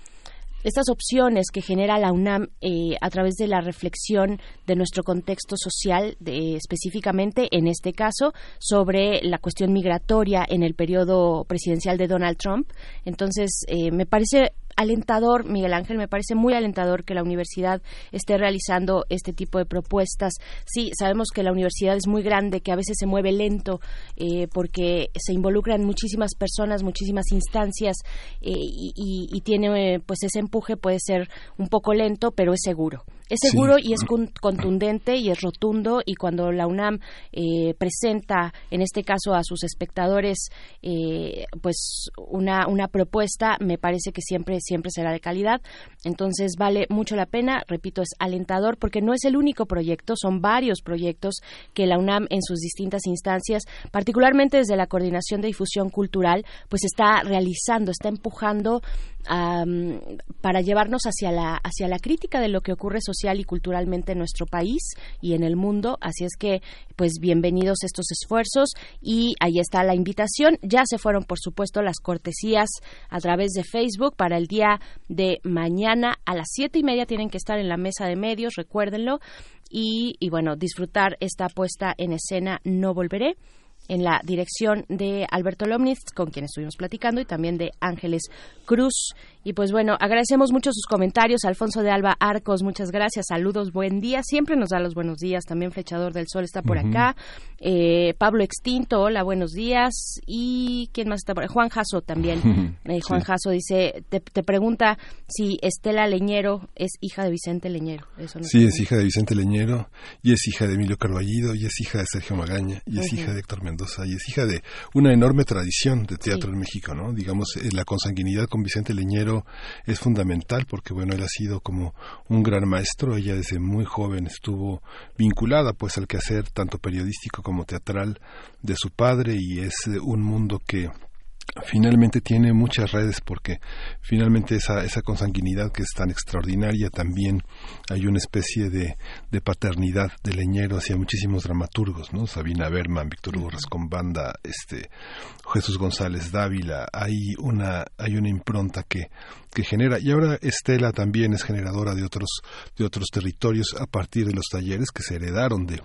estas opciones que genera la UNAM eh, a través de la reflexión de nuestro contexto social, de, específicamente en este caso sobre la cuestión migratoria en el periodo presidencial de Donald Trump. Entonces, eh, me parece alentador, Miguel Ángel, me parece muy alentador que la universidad esté realizando este tipo de propuestas. Sí, sabemos que la universidad es muy grande, que a veces se mueve lento eh, porque se involucran muchísimas personas, muchísimas instancias eh, y, y, tiene pues ese empuje puede ser un poco lento, pero es seguro. Es seguro y es contundente y es rotundo y cuando la UNAM eh, presenta, en este caso a sus espectadores, eh, pues una, una propuesta, me parece que siempre, siempre será de calidad. Entonces vale mucho la pena, repito, es alentador porque no es el único proyecto, son varios proyectos que la UNAM en sus distintas instancias, particularmente desde la Coordinación de Difusión Cultural, pues está realizando, está empujando para llevarnos hacia la, hacia la crítica de lo que ocurre socialmente social y culturalmente en nuestro país y en el mundo. Así es que, pues bienvenidos estos esfuerzos y ahí está la invitación. Ya se fueron, por supuesto, las cortesías a través de Facebook para el día de mañana a las siete y media tienen que estar en la mesa de medios, recuérdenlo. Y, y bueno, disfrutar esta puesta en escena No Volveré en la dirección de Alberto Lomnitz, con quien estuvimos platicando, y también de Ángeles Cruz. Y pues bueno, agradecemos mucho sus comentarios. Alfonso de Alba Arcos, muchas gracias. Saludos, buen día. Siempre nos da los buenos días. También Flechador del Sol está por acá. Eh, Pablo Extinto, hola, buenos días. Y ¿quién más está por ahí? Juan Jasso también. Eh, Juan Jasso dice, te, pregunta si Estela Leñero es hija de Vicente Leñero. sí, es hija de Vicente Leñero, y es hija de Emilio Carballido, y es hija de Sergio Magaña, y es hija de Héctor Mendoza, y es hija de una enorme tradición de teatro en México, ¿no? Digamos, eh, la consanguinidad con Vicente Leñero es fundamental porque bueno él ha sido como un gran maestro. Ella desde muy joven estuvo vinculada pues al quehacer tanto periodístico como teatral de su padre y es un mundo que finalmente tiene muchas redes porque finalmente esa, esa consanguinidad que es tan extraordinaria también hay una especie de, de paternidad de leñero hacia muchísimos dramaturgos, ¿no? Sabina Berman, Víctor Hugo Banda, este, Jesús González Dávila, hay una, hay una impronta que, que genera, y ahora Estela también es generadora de otros, de otros territorios a partir de los talleres que se heredaron de,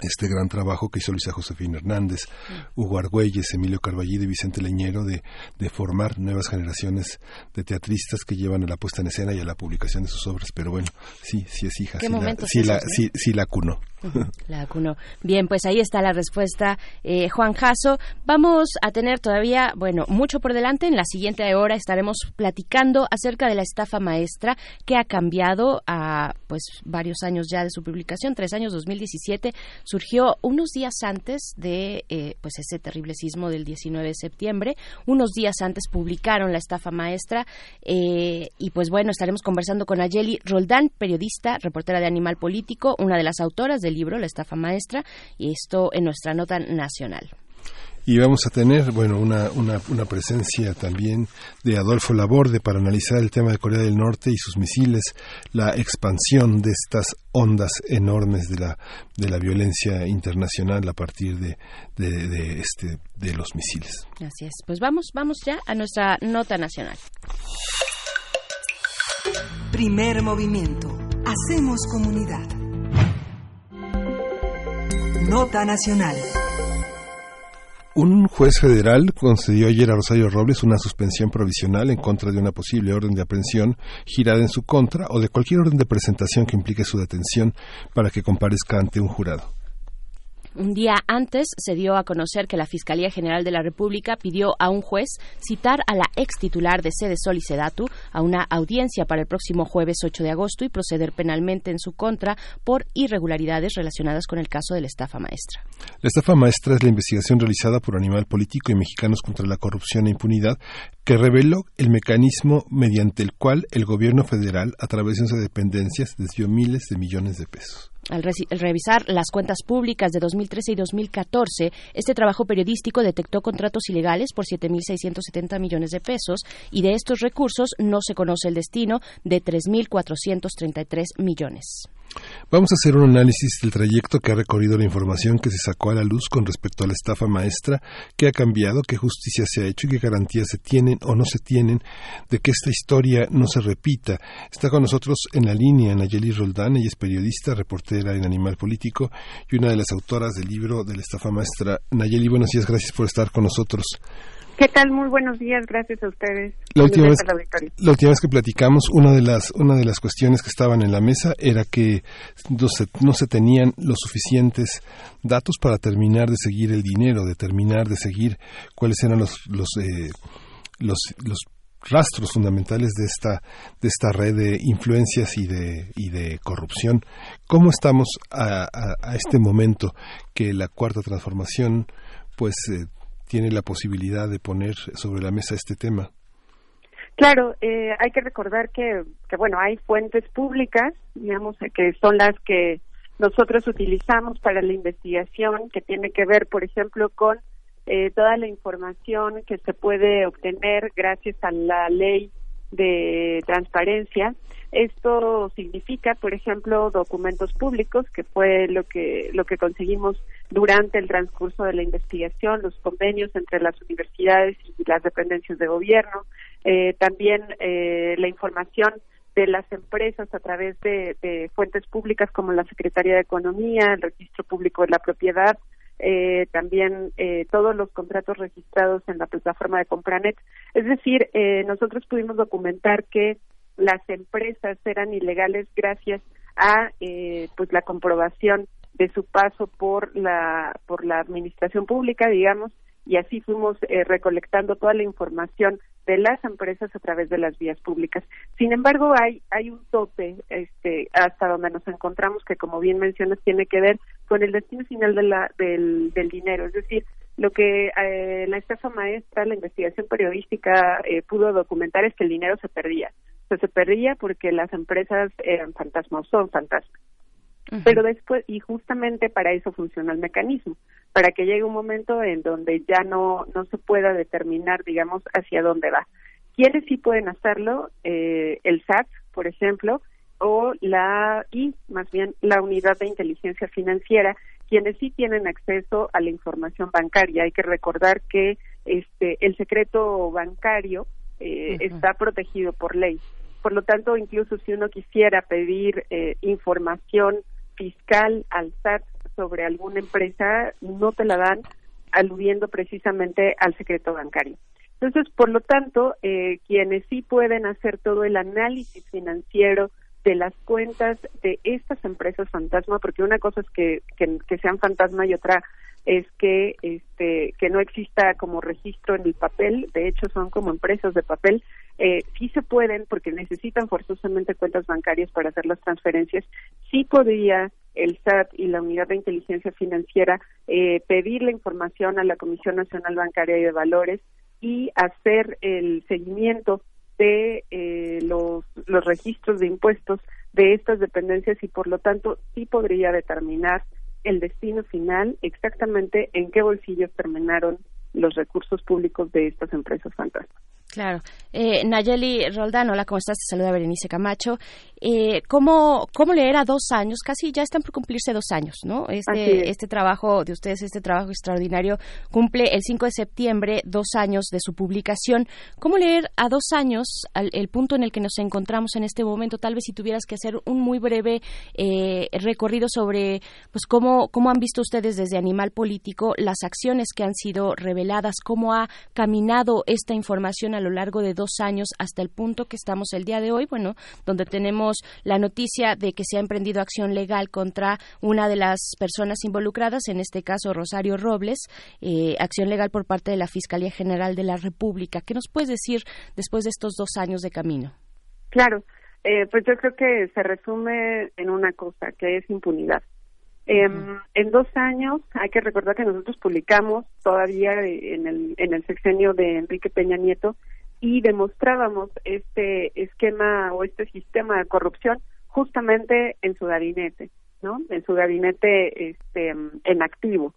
este gran trabajo que hizo Luisa Josefina Hernández, Hugo Argüelles, Emilio Carballido y Vicente Leñero de, de, formar nuevas generaciones de teatristas que llevan a la puesta en escena y a la publicación de sus obras. Pero bueno, sí, sí es hija, sí la, sí, la, sí, sí la cunó. La cunó. Bien, pues ahí está la respuesta, eh, Juan Jasso. Vamos a tener todavía, bueno, mucho por delante. En la siguiente hora estaremos platicando acerca de la estafa maestra que ha cambiado a, pues, varios años ya de su publicación, tres años, 2017. Surgió unos días antes de, eh, pues, ese terrible sismo del 19 de septiembre. Unos días antes publicaron la estafa maestra eh, y, pues, bueno, estaremos conversando con Ayeli Roldán, periodista, reportera de Animal Político, una de las autoras del libro La estafa maestra y esto en nuestra nota nacional. Y vamos a tener, bueno, una, una, una, presencia también de Adolfo Laborde para analizar el tema de Corea del Norte y sus misiles, la expansión de estas ondas enormes de la, de la violencia internacional a partir de, de, de este, de los misiles. Así es. Pues vamos, vamos ya a nuestra nota nacional. Primer movimiento. Hacemos comunidad. Nota Nacional. Un juez federal concedió ayer a Rosario Robles una suspensión provisional en contra de una posible orden de aprehensión girada en su contra o de cualquier orden de presentación que implique su detención para que comparezca ante un jurado. Un día antes se dio a conocer que la Fiscalía General de la República pidió a un juez citar a la ex titular de Sede Sol y Sedatu a una audiencia para el próximo jueves 8 de agosto y proceder penalmente en su contra por irregularidades relacionadas con el caso de la estafa maestra. La estafa maestra es la investigación realizada por Animal Político y Mexicanos contra la Corrupción e Impunidad que reveló el mecanismo mediante el cual el gobierno federal, a través de sus dependencias, desvió miles de millones de pesos. Al, revisar las cuentas públicas de 2013 y 2014, este trabajo periodístico detectó contratos ilegales por 7.670 millones de pesos y de estos recursos no se conoce el destino de 3.433 millones. Vamos a hacer un análisis del trayecto que ha recorrido la información que se sacó a la luz con respecto a la estafa maestra, qué ha cambiado, qué justicia se ha hecho y qué garantías se tienen o no se tienen de que esta historia no se repita. Está con nosotros en la línea Nayeli Roldán, ella es periodista, reportera en Animal Político y una de las autoras del libro de la estafa maestra. Nayeli, buenos días, gracias por estar con nosotros. ¿Qué tal? Muy buenos días, gracias a ustedes. La última, vez, la última vez que platicamos, una de las una de las cuestiones que estaban en la mesa era que no se, no se tenían los suficientes datos para terminar de seguir el dinero, de terminar de seguir cuáles eran los los eh, los, los rastros fundamentales de esta de esta red de influencias y de y de corrupción. ¿Cómo estamos a, a, este momento que la cuarta transformación pues eh, tiene la posibilidad de poner sobre la mesa este tema. Claro, eh, hay que recordar que, que, bueno, hay fuentes públicas, digamos, que son las que nosotros utilizamos para la investigación, que tiene que ver, por ejemplo, con eh, toda la información que se puede obtener gracias a la ley de transparencia, Esto significa, por ejemplo, documentos públicos, que fue lo que lo que conseguimos durante el transcurso de la investigación, los convenios entre las universidades y las dependencias de gobierno, eh, también eh, la información de las empresas a través de, fuentes públicas como la Secretaría de Economía, el Registro Público de la Propiedad, eh, también eh, todos los contratos registrados en la plataforma de Compranet. Es decir, eh, nosotros pudimos documentar que las empresas eran ilegales gracias a pues la comprobación de su paso por la por la administración pública, digamos, y así fuimos recolectando toda la información de las empresas a través de las vías públicas. Sin embargo, hay hay un tope este hasta donde nos encontramos que como bien mencionas tiene que ver con el destino final de la, del, del dinero, es decir, lo que eh, la estafa maestra, la investigación periodística eh, pudo documentar es que el dinero se perdía. O se perdía porque las empresas eran fantasmas, son fantasmas. Pero después, y justamente para eso funciona el mecanismo, para que llegue un momento en donde ya no, no se pueda determinar, digamos, hacia dónde va. ¿Quiénes sí pueden hacerlo? Eh, el SAT, por ejemplo, o la, y más bien la unidad de inteligencia financiera, quienes sí tienen acceso a la información bancaria. Hay que recordar que este, el secreto bancario eh, está protegido por ley. Por lo tanto, incluso si uno quisiera pedir eh, información fiscal al SAT sobre alguna empresa, no te la dan aludiendo precisamente al secreto bancario. Entonces, por lo tanto, eh, quienes sí pueden hacer todo el análisis financiero de las cuentas de estas empresas fantasma, porque una cosa es que, que, sean fantasma y otra es que este que no exista como registro en el papel de hecho son como empresas de papel eh, sí se pueden porque necesitan forzosamente cuentas bancarias para hacer las transferencias. Sí podría el SAT y la Unidad de Inteligencia Financiera eh, pedir la información a la Comisión Nacional Bancaria y de Valores y hacer el seguimiento de eh, los, los registros de impuestos de estas dependencias y por lo tanto sí podría determinar el destino final exactamente en qué bolsillos terminaron los recursos públicos de estas empresas fantasmas. Claro. Eh, Nayeli Roldán, hola, ¿cómo estás? Te saluda Berenice Camacho. Eh, ¿cómo, ¿Cómo leer a dos años? Casi ya están por cumplirse dos años, ¿no? Este, este trabajo de ustedes, este trabajo extraordinario, cumple el 5 de septiembre dos años de su publicación. ¿Cómo leer a dos años el punto en el que nos encontramos en este momento? Tal vez si tuvieras que hacer un muy breve eh, recorrido sobre pues cómo, cómo han visto ustedes desde Animal Político las acciones que han sido reveladas, cómo ha caminado esta información a lo largo de dos años hasta el punto que estamos el día de hoy, bueno, donde tenemos la noticia de que se ha emprendido acción legal contra una de las personas involucradas, en este caso Rosario Robles, eh, acción legal por parte de la Fiscalía General de la República. ¿Qué nos puedes decir después de estos dos años de camino? Claro, eh, pues yo creo que se resume en una cosa, que es impunidad. Em, en dos años, hay que recordar que nosotros publicamos todavía en el, en el sexenio de Enrique Peña Nieto y demostrábamos este esquema o este sistema de corrupción justamente en su gabinete, ¿no? En su gabinete este, en activo.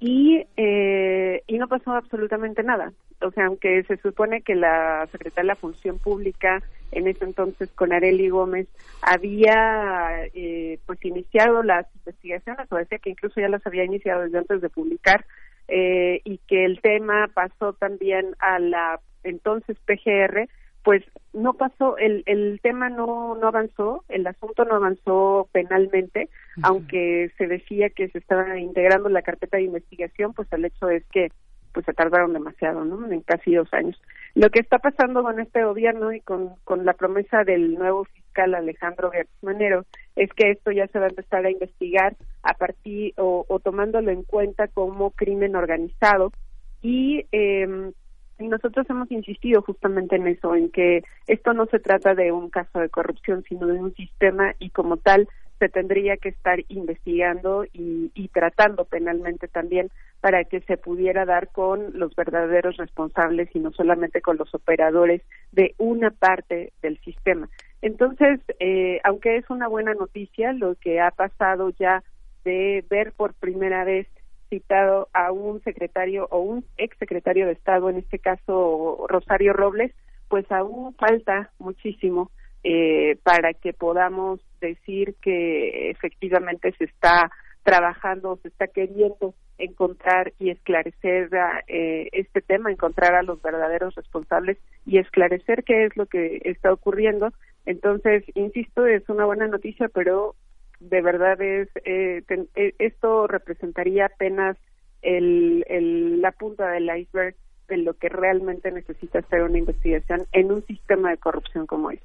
Y, eh, y no pasó absolutamente nada. O sea, aunque se supone que la secretaria de la Función Pública en ese entonces con Areli Gómez había eh, pues iniciado las investigaciones o decía que incluso ya las había iniciado desde antes de publicar eh, y que el tema pasó también a la entonces PGR, pues no pasó, el, el tema no, no avanzó, el asunto no avanzó penalmente, aunque se decía que se estaba integrando la carpeta de investigación, pues el hecho es que pues se tardaron demasiado, ¿no? En casi dos años. Lo que está pasando con este gobierno y con, con la promesa del nuevo fiscal Alejandro Gertz Manero es que esto ya se va a empezar a investigar a partir o, o tomándolo en cuenta como crimen organizado y eh, y nosotros hemos insistido justamente en eso, en que esto no se trata de un caso de corrupción, sino de un sistema y como tal se tendría que estar investigando y, y, tratando penalmente también para que se pudiera dar con los verdaderos responsables y no solamente con los operadores de una parte del sistema. Entonces, eh, aunque es una buena noticia lo que ha pasado ya de ver por primera vez citado a un secretario o un ex secretario de Estado, en este caso Rosario Robles, pues aún falta muchísimo eh, para que podamos decir que efectivamente se está trabajando, se está queriendo encontrar y esclarecer eh, este tema, encontrar a los verdaderos responsables y esclarecer qué es lo que está ocurriendo. Entonces, insisto, es una buena noticia, pero de verdad es eh, eh, esto representaría apenas el, el, la punta del iceberg de lo que realmente necesita hacer una investigación en un sistema de corrupción como ese.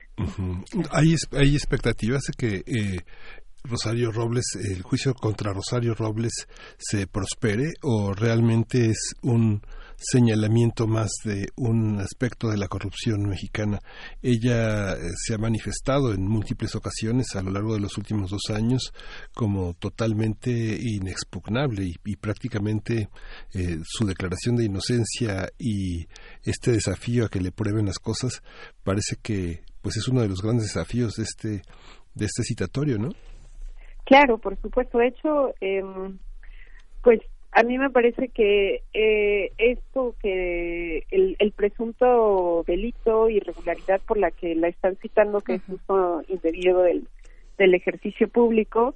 Hay, hay expectativas de que eh, Rosario Robles, el juicio contra Rosario Robles se prospere o realmente es un señalamiento más de un aspecto de la corrupción mexicana. Ella eh, se ha manifestado en múltiples ocasiones a lo largo de los últimos dos años como totalmente inexpugnable y, prácticamente eh, su declaración de inocencia y este desafío a que le prueben las cosas parece que pues es uno de los grandes desafíos de este de este citatorio, ¿no? Claro, por supuesto. De hecho, em, pues a mí me parece que eh, esto que el, el, presunto delito irregularidad por la que la están citando que es uso indebido del, del ejercicio público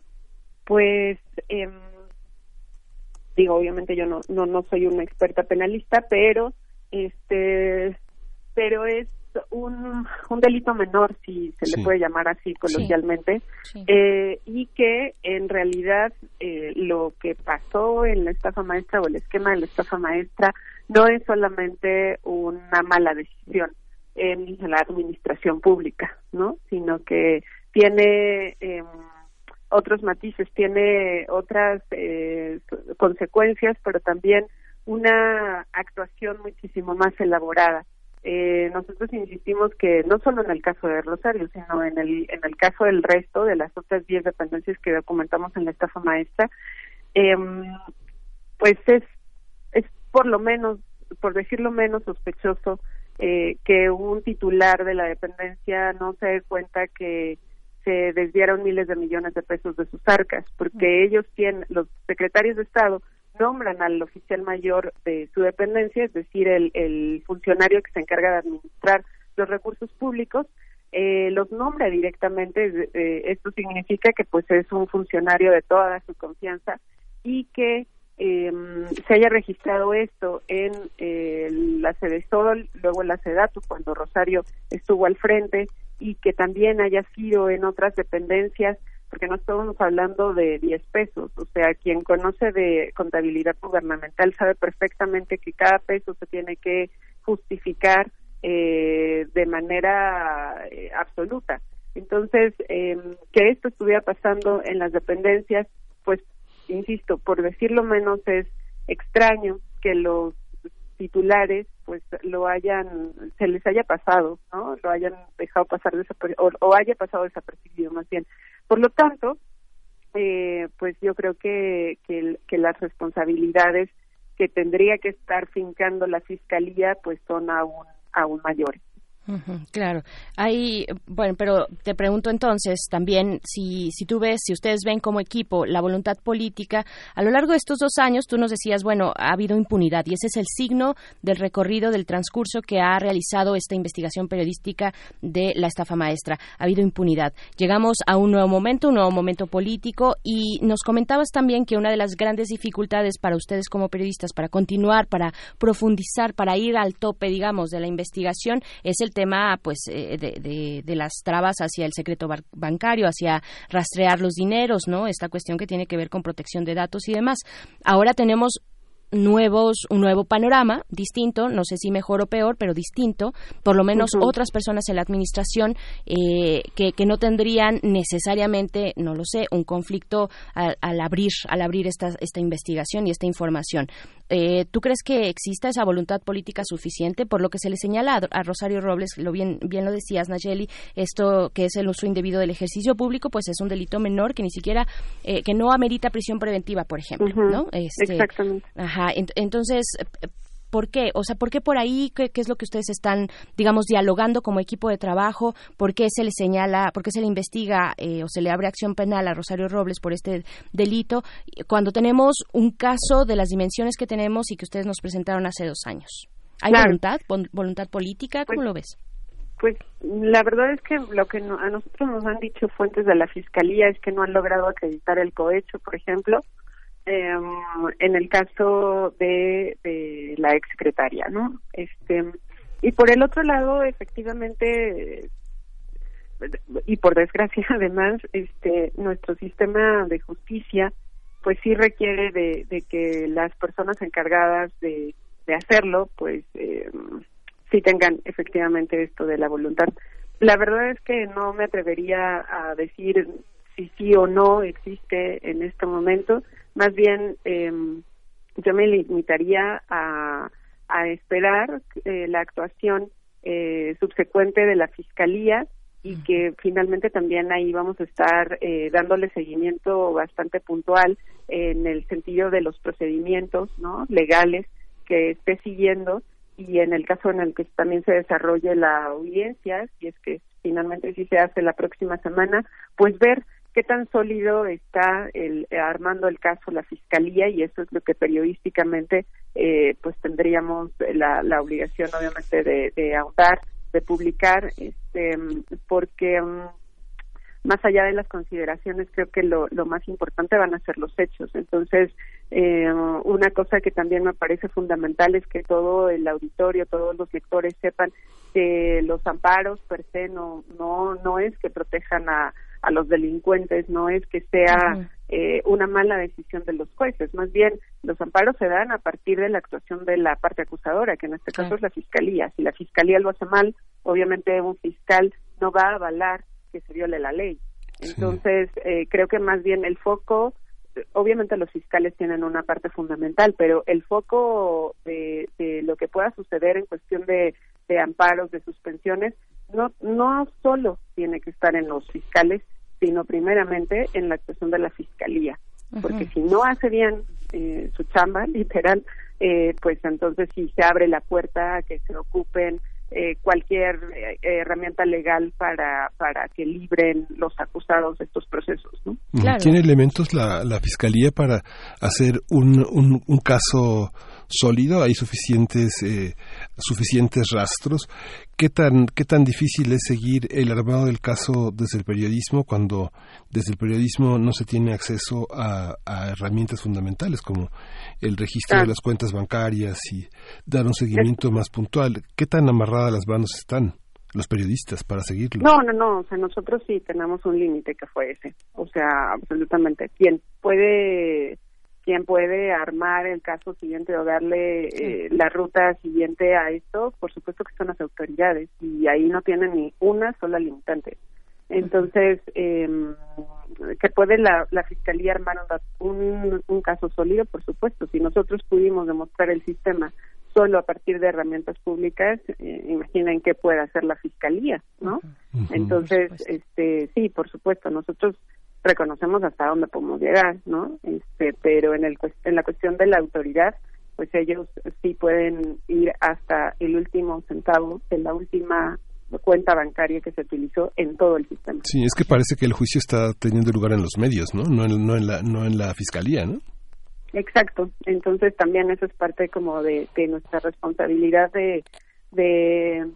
pues eh, digo obviamente yo no, no no soy una experta penalista pero este pero es un, un delito menor, si se le puede llamar así coloquialmente, Eh, y que en realidad eh, lo que pasó en la estafa maestra o el esquema de la estafa maestra no es solamente una mala decisión en la administración pública, ¿no? Sino que tiene eh, otros matices, tiene otras eh, consecuencias, pero también una actuación muchísimo más elaborada eh, nosotros insistimos que no solo en el caso de Rosario, sino en el, en el caso del resto de las otras 10 dependencias que documentamos en la estafa maestra, eh, pues es, es por lo menos, por decirlo menos sospechoso, eh, que un titular de la dependencia no se dé cuenta que se desviaron miles de millones de pesos de sus arcas, porque ellos tienen, los secretarios de Estado nombran al oficial mayor de su dependencia, es decir, el, funcionario que se encarga de administrar los recursos públicos, eh, los nombra directamente. Eh, esto significa que pues es un funcionario de toda su confianza y que eh, se haya registrado esto en eh, la Sol, luego en la SEDATU, cuando Rosario estuvo al frente, y que también haya sido en otras dependencias porque no estamos hablando de 10 pesos, o sea, quien conoce de contabilidad gubernamental sabe perfectamente que cada peso se tiene que justificar eh, de manera eh, absoluta. Entonces, eh, que esto estuviera pasando en las dependencias, pues, insisto, por decirlo menos, es extraño que los titulares pues lo hayan se les haya pasado no lo hayan dejado pasar o, o haya pasado desapercibido más bien por lo tanto, eh, pues yo creo que, que, que las responsabilidades que tendría que estar fincando la fiscalía pues son aún aún mayores claro, hay, bueno, pero te pregunto entonces también si, si tú ves, si ustedes ven como equipo la voluntad política, a lo largo de estos dos años tú nos decías, bueno, ha habido impunidad y ese es el signo del recorrido, del transcurso que ha realizado esta investigación periodística de la estafa maestra. Ha habido impunidad. Llegamos a un nuevo momento, un nuevo momento político y nos comentabas también que una de las grandes dificultades para ustedes como periodistas, para continuar, para profundizar, para ir al tope, digamos, de la investigación, es el tema pues eh, de, de, las trabas hacia el secreto bancario, hacia rastrear los dineros, ¿no? Esta cuestión que tiene que ver con protección de datos y demás. Ahora tenemos nuevos, un nuevo panorama distinto, no sé si mejor o peor, pero distinto, por lo menos otras personas en la administración eh, que, que, no tendrían necesariamente, no lo sé, un conflicto al, al abrir, al abrir esta, esta investigación y esta información. Eh, ¿Tú crees que exista esa voluntad política suficiente? Por lo que se le señala a, Rosario Robles, lo bien, bien lo decías, Nayeli, esto que es el uso indebido del ejercicio público, pues es un delito menor que ni siquiera, eh, que no amerita prisión preventiva, por ejemplo, ¿no? Este, Exactamente. Ajá, entonces, ¿Por qué? O sea, ¿por qué por ahí? ¿Qué, es lo que ustedes están, digamos, dialogando como equipo de trabajo? ¿Por qué se le señala, por qué se le investiga eh, o se le abre acción penal a Rosario Robles por este delito cuando tenemos un caso de las dimensiones que tenemos y que ustedes nos presentaron hace dos años? ¿Hay voluntad, voluntad política? ¿Cómo pues, lo ves? Pues la verdad es que lo que a nosotros nos han dicho fuentes de la fiscalía es que no han logrado acreditar el cohecho, por ejemplo, em, en el caso de, de la exsecretaria, ¿no? Este y por el otro lado, efectivamente, y por desgracia además, este nuestro sistema de justicia, pues sí requiere de, de que las personas encargadas de, de hacerlo, pues eh, sí tengan efectivamente esto de la voluntad. La verdad es que no me atrevería a decir si sí o no existe en este momento. Más bien, eh, yo me limitaría a, a esperar eh, la actuación eh, subsecuente de la Fiscalía y que finalmente también ahí vamos a estar eh, dándole seguimiento bastante puntual en el sentido de los procedimientos no legales que esté siguiendo y en el caso en el que también se desarrolle la audiencia, si es que finalmente sí se hace la próxima semana, pues ver qué tan sólido está el, armando el caso la fiscalía y eso es lo que periodísticamente eh, pues tendríamos la, la obligación obviamente de, de ahondar, de publicar, este, porque um, más allá de las consideraciones, creo que lo, lo más importante van a ser los hechos. Entonces, eh, una cosa que también me parece fundamental es que todo el auditorio, todos los lectores sepan que los amparos per se no, no, no es que protejan a, a los delincuentes, no es que sea eh, una mala decisión de los jueces, más bien los amparos se dan a partir de la actuación de la parte acusadora, que en este caso es la fiscalía. Si la fiscalía lo hace mal, obviamente un fiscal no va a avalar que se viole la ley. Entonces, eh, creo que más bien el foco, obviamente los fiscales tienen una parte fundamental, pero el foco de, de lo que pueda suceder en cuestión de, de amparos, de suspensiones, no, no solo tiene que estar en los fiscales, sino primeramente en la actuación de la fiscalía, porque si no hace bien eh, su chamba, literal, eh, pues entonces sí se abre la puerta a que se ocupen eh, cualquier eh, herramienta legal para, para que libren los acusados de estos procesos. ¿no? ¿Tiene elementos la, la Fiscalía para hacer un, un, un caso sólido? ¿Hay suficientes, eh, suficientes rastros? ¿Qué tan, ¿Qué tan difícil es seguir el armado del caso desde el periodismo cuando desde el periodismo no se tiene acceso a, a herramientas fundamentales como el registro de las cuentas bancarias y dar un seguimiento más puntual? ¿Qué tan amarradas las manos están? los periodistas para seguirlo. No, no, no, o sea, nosotros sí tenemos un límite que fue ese, o sea, absolutamente. Quien puede quien puede armar el caso siguiente o darle eh, la ruta siguiente a esto, por supuesto que son las autoridades y ahí no tienen ni una sola limitante. Entonces, eh, que puede la, la Fiscalía armar un, un caso sólido, por supuesto. Si nosotros pudimos demostrar el sistema solo a partir de herramientas públicas, eh, imaginen qué puede hacer la Fiscalía, ¿no? Entonces, este, sí, por supuesto, nosotros reconocemos hasta dónde podemos llegar, ¿no? Este, pero en el en la cuestión de la autoridad, pues ellos sí pueden ir hasta el último centavo de la última cuenta bancaria que se utilizó en todo el sistema. Sí, es que parece que el juicio está teniendo lugar en los medios, ¿no? No en, no en la no en la fiscalía, ¿no? Exacto. Entonces también eso es parte como de, de nuestra responsabilidad de de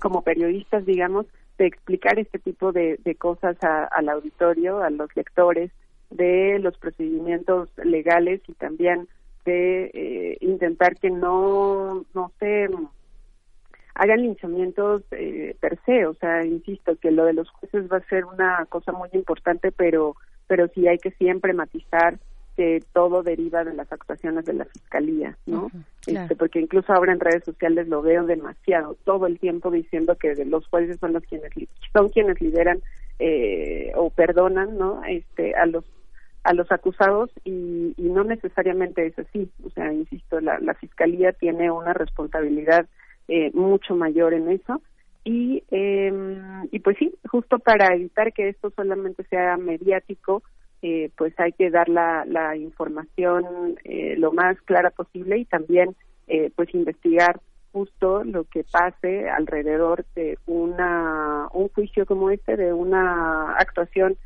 como periodistas, digamos, de explicar este tipo de, de cosas al auditorio, a los lectores, de los procedimientos legales y también de eh, intentar que no, no se hagan linchamientos eh, per se, o sea, insisto que lo de los jueces va a ser una cosa muy importante, pero pero sí hay que siempre matizar que todo deriva de las actuaciones de la fiscalía, ¿no? este, porque incluso ahora en redes sociales lo veo demasiado, todo el tiempo diciendo que los jueces son los quienes son quienes lideran eh, o perdonan, ¿no? Este, a los a los acusados y, y, no necesariamente es así, o sea, insisto, la, la fiscalía tiene una responsabilidad eh, mucho mayor en eso y eh, y pues sí, justo para evitar que esto solamente sea mediático eh, pues hay que dar la, la información eh, lo más clara posible y también eh, pues investigar justo lo que pase alrededor de una un juicio como este de una actuación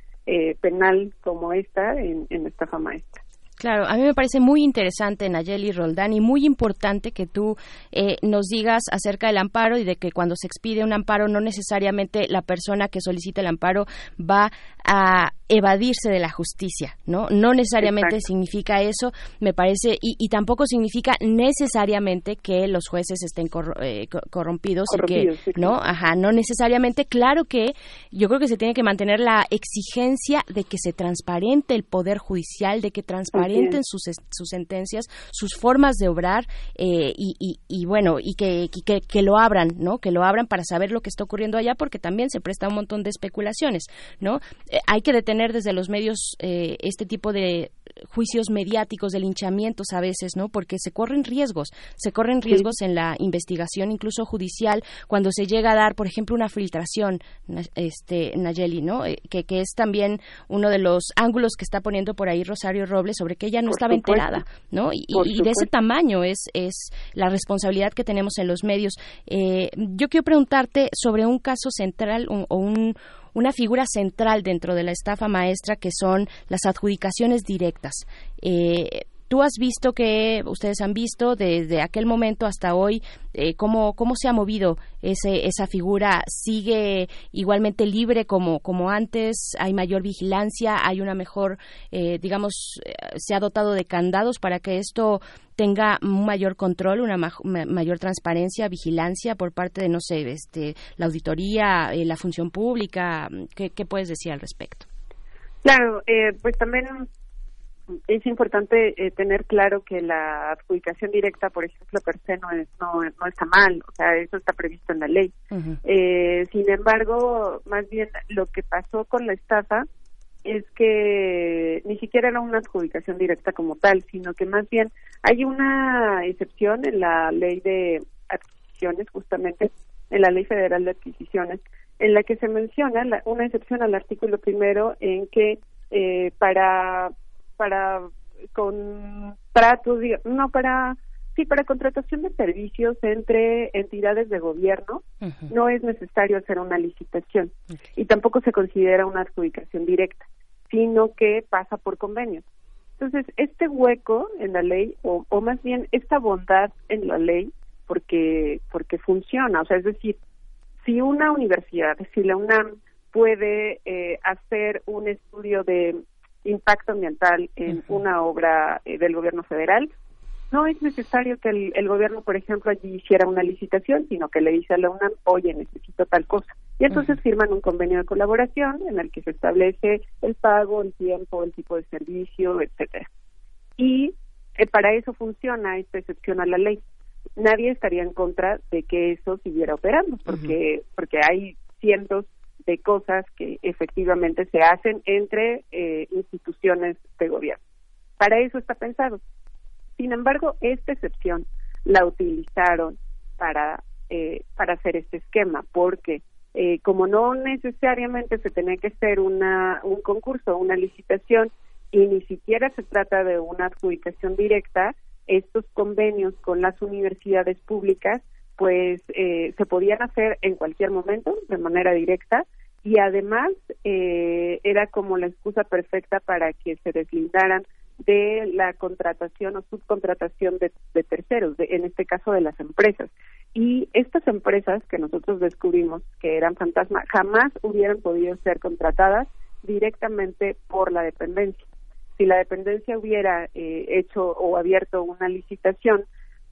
penal como esta en, en estafa maestra Claro, a mí me parece muy interesante, Nayeli Roldán, y muy importante que tú eh, nos digas acerca del amparo y de que cuando se expide un amparo no necesariamente la persona que solicita el amparo va a evadirse de la justicia, ¿no? No necesariamente significa eso, me parece, y, tampoco significa necesariamente que los jueces estén eh, corrompidos, y que, ¿no? Ajá, no necesariamente. Claro que yo creo que se tiene que mantener la exigencia de que se transparente el poder judicial, de que sus, sus sentencias, sus formas de obrar eh, y, y, bueno, y que, que, que, lo abran, ¿no? Que lo abran para saber lo que está ocurriendo allá, porque también se presta un montón de especulaciones, ¿no? Eh, hay que detener desde los medios eh, este tipo de juicios mediáticos de linchamientos a veces, ¿no? Porque se corren riesgos, se corren riesgos en la investigación, incluso judicial, cuando se llega a dar, por ejemplo, una filtración, este Nayeli, ¿no? Eh, que, que es también uno de los ángulos que está poniendo por ahí Rosario Robles sobre que ella no estaba enterada, ¿no? Y, de ese tamaño es es la responsabilidad que tenemos en los medios. Eh, yo quiero preguntarte sobre un caso central o un una figura central dentro de la estafa maestra que son las adjudicaciones directas. Eh, Tú has visto que, ustedes han visto desde aquel momento hasta hoy, eh, cómo, cómo se ha movido ese, esa figura. ¿Sigue igualmente libre como, como antes? ¿Hay mayor vigilancia? ¿Hay una mejor, eh, digamos, eh, se ha dotado de candados para que esto tenga un mayor control, una mayor transparencia, vigilancia por parte de, no sé, este, la auditoría, la función pública? ¿Qué, ¿Qué, puedes decir al respecto? Claro, pues también es importante eh, tener claro que la adjudicación directa, por ejemplo, per se no, es, no, no está mal, o sea, eso está previsto en la ley. eh, sin embargo, más bien lo que pasó con la estafa es que ni siquiera era una adjudicación directa como tal, sino que más bien hay una excepción en la ley de adquisiciones, justamente en la ley federal de adquisiciones, en la que se menciona la, una excepción al artículo primero en que eh, para para contratos, no para sí para contratación de servicios entre entidades de gobierno no es necesario hacer una licitación y tampoco se considera una adjudicación directa, sino que pasa por convenios. Entonces, este hueco en la ley o, o más bien esta bondad en la ley porque porque funciona, o sea, es decir, si una universidad, si la UNAM puede eh, hacer un estudio de impacto ambiental en una obra eh, del gobierno federal, no es necesario que el, gobierno, por ejemplo, allí hiciera una licitación, sino que le dice a la UNAM, oye, necesito tal cosa. Y entonces firman un convenio de colaboración en el que se establece el pago, el tiempo, el tipo de servicio, etcétera. Y eh, para eso funciona esta excepción a la ley. Nadie estaría en contra de que eso siguiera operando, porque, porque hay cientos de cosas que efectivamente se hacen entre eh, instituciones de gobierno. Para eso está pensado. Sin embargo, esta excepción la utilizaron para, eh, para hacer este esquema, porque eh, como no necesariamente se tenía que hacer una, un concurso, una licitación, y ni siquiera se trata de una adjudicación directa, estos convenios con las universidades públicas pues eh, se podían hacer en cualquier momento de manera directa y además eh, era como la excusa perfecta para que se deslindaran de la contratación o subcontratación de, terceros, en este caso de las empresas. Y estas empresas que nosotros descubrimos que eran fantasma jamás hubieran podido ser contratadas directamente por la dependencia. Si la dependencia hubiera eh, hecho o abierto una licitación,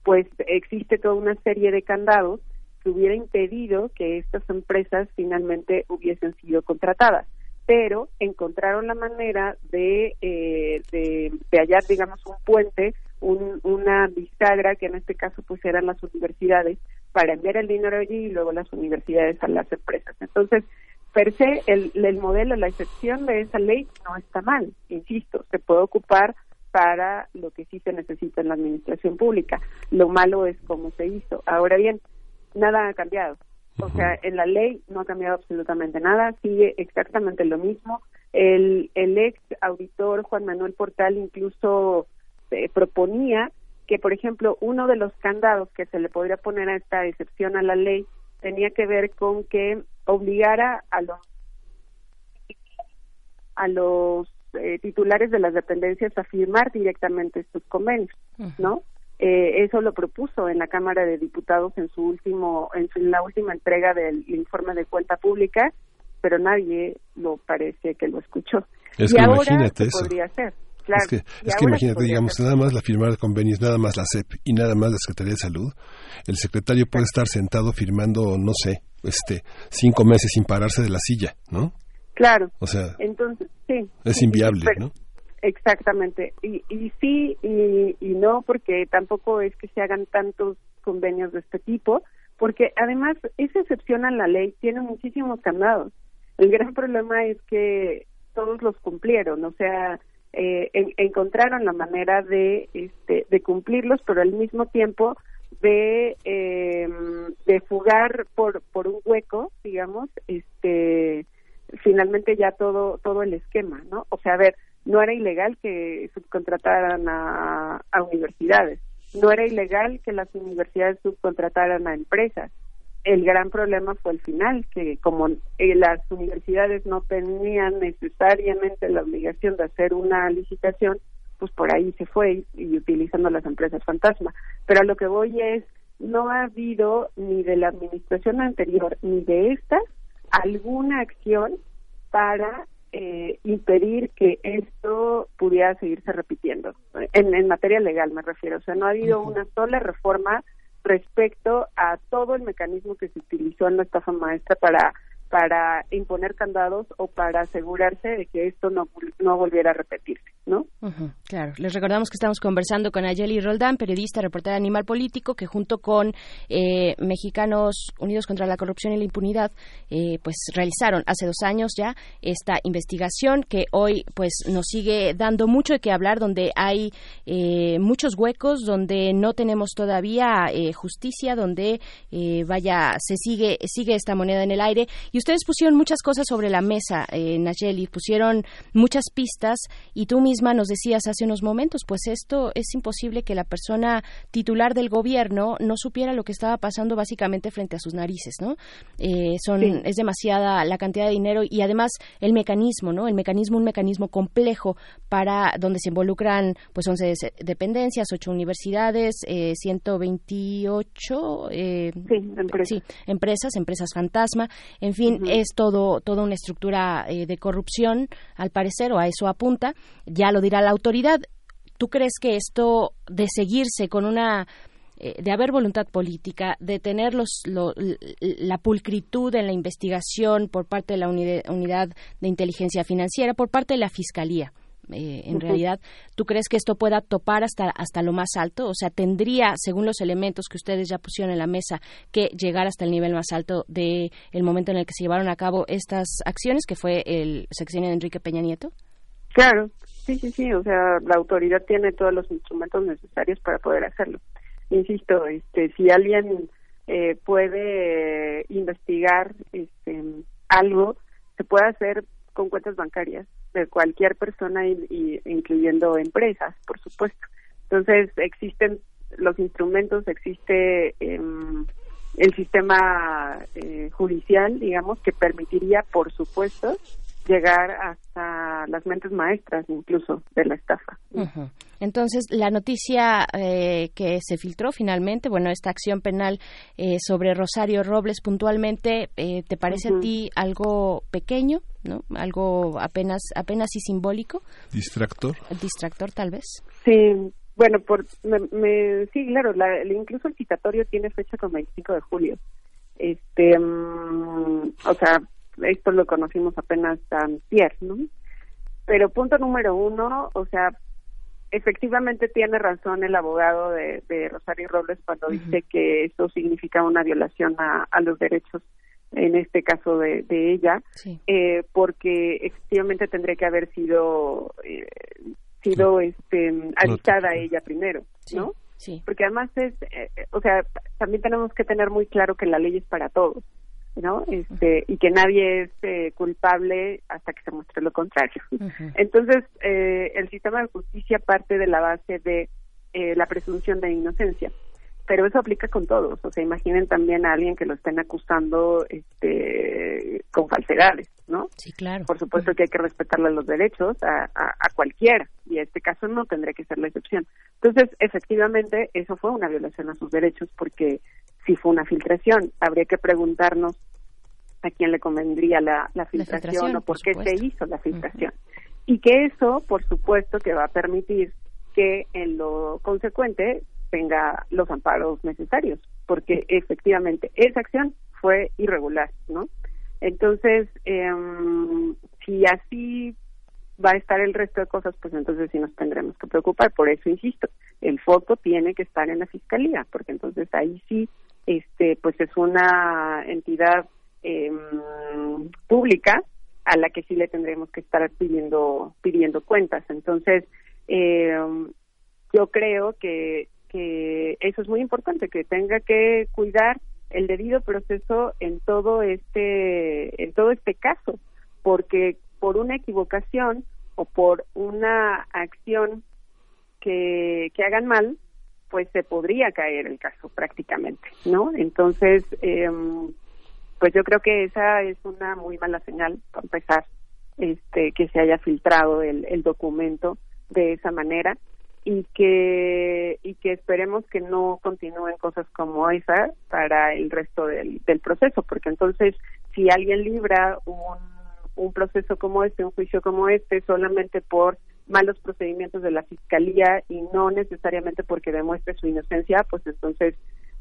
pues existe toda una serie de candados que hubiera impedido que estas empresas finalmente hubiesen sido contratadas pero encontraron la manera de, eh, de, hallar, digamos, un puente, una bisagra, que en este caso pues eran las universidades, para enviar el dinero allí y luego las universidades a las empresas. Entonces, per se, el modelo, la excepción de esa ley no está mal, insisto, se puede ocupar para lo que sí se necesita en la administración pública. Lo malo es cómo se hizo. Ahora bien, nada ha cambiado. O sea, en la ley no ha cambiado absolutamente nada, sigue exactamente lo mismo. El, el ex auditor Juan Manuel Portal incluso eh, proponía que, por ejemplo, uno de los candados que se le podría poner a esta excepción a la ley tenía que ver con que obligara a los a los eh, titulares de las dependencias a firmar directamente estos convenios, ¿no? Eh, eso lo propuso en la Cámara de Diputados en su último, en, la última entrega del informe de cuenta pública, pero nadie lo parece que lo escuchó. Es y que ahora imagínate eso. podría hacer. Claro, Es que, es que imagínate, digamos, hacer. nada más la firma de convenios, nada más la CEP y nada más la Secretaría de Salud. El secretario puede estar sentado firmando, no sé, este, cinco meses sin pararse de la silla, ¿no? Claro. O sea, Entonces, sí. es inviable, pero- ¿no? Exactamente. Y, y sí y, y no, porque tampoco es que se hagan tantos convenios de este tipo, porque además esa excepción a la ley tiene muchísimos candados. El gran problema es que todos los cumplieron, o sea, eh, en- encontraron la manera de, este, de cumplirlos, pero al mismo tiempo de, eh, de fugar por, por un hueco, digamos, este, finalmente ya todo todo el esquema, ¿no? O sea, a ver, no era ilegal que subcontrataran a, a universidades, no era ilegal que las universidades subcontrataran a empresas. El gran problema fue el final, que como eh, las universidades no tenían necesariamente la obligación de hacer una licitación, pues por ahí se fue y, utilizando las empresas fantasma. Pero a lo que voy es, no ha habido ni de la administración anterior ni de esta alguna acción para eh, impedir que esto pudiera seguirse repitiendo. En, en materia legal me refiero. O sea, no ha habido una sola reforma respecto a todo el mecanismo que se utilizó en la estafa maestra para para imponer candados o para asegurarse de que esto no, no volviera a repetirse, ¿no? Ujú, claro, les recordamos que estamos conversando con Ayeli Roldán, periodista, reportera de Animal Político, que junto con eh, Mexicanos Unidos contra la Corrupción y la Impunidad, eh, pues realizaron hace dos años ya esta investigación que hoy pues nos sigue dando mucho de qué hablar, donde hay eh, muchos huecos, donde no tenemos todavía eh, justicia, donde eh, vaya se sigue sigue esta moneda en el aire y ustedes pusieron muchas cosas sobre la mesa, eh, Nayeli, pusieron muchas pistas y tú misma nos decías hace unos momentos, pues esto es imposible que la persona titular del gobierno no supiera lo que estaba pasando básicamente frente a sus narices, ¿no? Eh, son Sí. es demasiada la cantidad de dinero y además el mecanismo, ¿no? El mecanismo un mecanismo complejo para donde se involucran pues 11 des- dependencias, 8 universidades, eh, 128 eh, sí, empresas, empresas fantasma, en fin, es todo toda una estructura eh, de corrupción al parecer o a eso apunta, ya lo dirá la autoridad. ¿Tú crees que esto de seguirse con una eh, de haber voluntad política, de tener los, lo- la pulcritud en la investigación por parte de la unidad de inteligencia financiera, por parte de la fiscalía. Eh, en realidad, ¿tú crees que esto pueda topar hasta, hasta lo más alto? O sea, ¿tendría, según los elementos que ustedes ya pusieron en la mesa, que llegar hasta el nivel más alto del el momento en el que se llevaron a cabo estas acciones, que fue el sexenio de Enrique Peña Nieto? Claro, sí, sí, sí, o sea, la autoridad tiene todos los instrumentos necesarios para poder hacerlo. Insisto, este, si alguien eh, puede investigar este, algo, se puede hacer con cuentas bancarias de cualquier persona, y, incluyendo empresas, por supuesto. Entonces, existen los instrumentos, existe em, el sistema eh, judicial, digamos, que permitiría, por supuesto, llegar hasta las mentes maestras incluso de la estafa. Entonces, la noticia eh, que se filtró finalmente, bueno, esta acción penal eh, sobre Rosario Robles puntualmente, eh, ¿te parece a ti algo pequeño, no? Algo apenas apenas y simbólico, Distractor. distractor tal vez. Sí, bueno, por, me, me- sí, claro, la, incluso el citatorio tiene fecha con 25 de julio. Este, mm, o sea, esto lo conocimos apenas antier, ¿no? Pero punto número uno, o sea, efectivamente tiene razón el abogado de, de Rosario Robles cuando dice que eso significa una violación a, a los derechos, en este caso de, de ella, eh, porque efectivamente tendría que haber sido eh, sido este avisada ella primero, ¿no? Sí. Porque además es, eh, eh, o sea, también tenemos que tener muy claro que la ley es para todos, ¿no? Este y que nadie es eh, culpable hasta que se muestre lo contrario. Entonces, eh, el sistema de justicia parte de la base de eh, la presunción de inocencia, pero eso aplica con todos. O sea, imaginen también a alguien que lo estén acusando este, con falsedades, ¿no? Sí, claro. Por supuesto que hay que respetarle los derechos a, a, a cualquiera y en este caso no tendría que ser la excepción. Entonces, efectivamente, eso fue una violación a sus derechos porque si fue una filtración, habría que preguntarnos a quién le convendría la, la, filtración, filtración, o por, por qué supuesto. se hizo la filtración. Y que eso, por supuesto, que va a permitir que en lo consecuente tenga los amparos necesarios, porque efectivamente esa acción fue irregular, ¿no? Entonces, em, si así va a estar el resto de cosas, pues entonces sí nos tendremos que preocupar. Por eso insisto, el foco tiene que estar en la fiscalía, porque entonces ahí sí, este, pues es una entidad em, pública a la que sí le tendremos que estar pidiendo pidiendo cuentas. Entonces, em, yo creo que que eso es muy importante, que tenga que cuidar el debido proceso en todo este en todo este caso, porque por una equivocación o por una acción que, que hagan mal, pues se podría caer el caso prácticamente, ¿no? Entonces, eh, pues yo creo que esa es una muy mala señal para empezar, este, que se haya filtrado el, el documento de esa manera y que y que esperemos que no continúen cosas como esa para el resto del, del proceso, porque entonces si alguien libra un, un proceso como este, un juicio como este, solamente por malos procedimientos de la fiscalía y no necesariamente porque demuestre su inocencia, pues entonces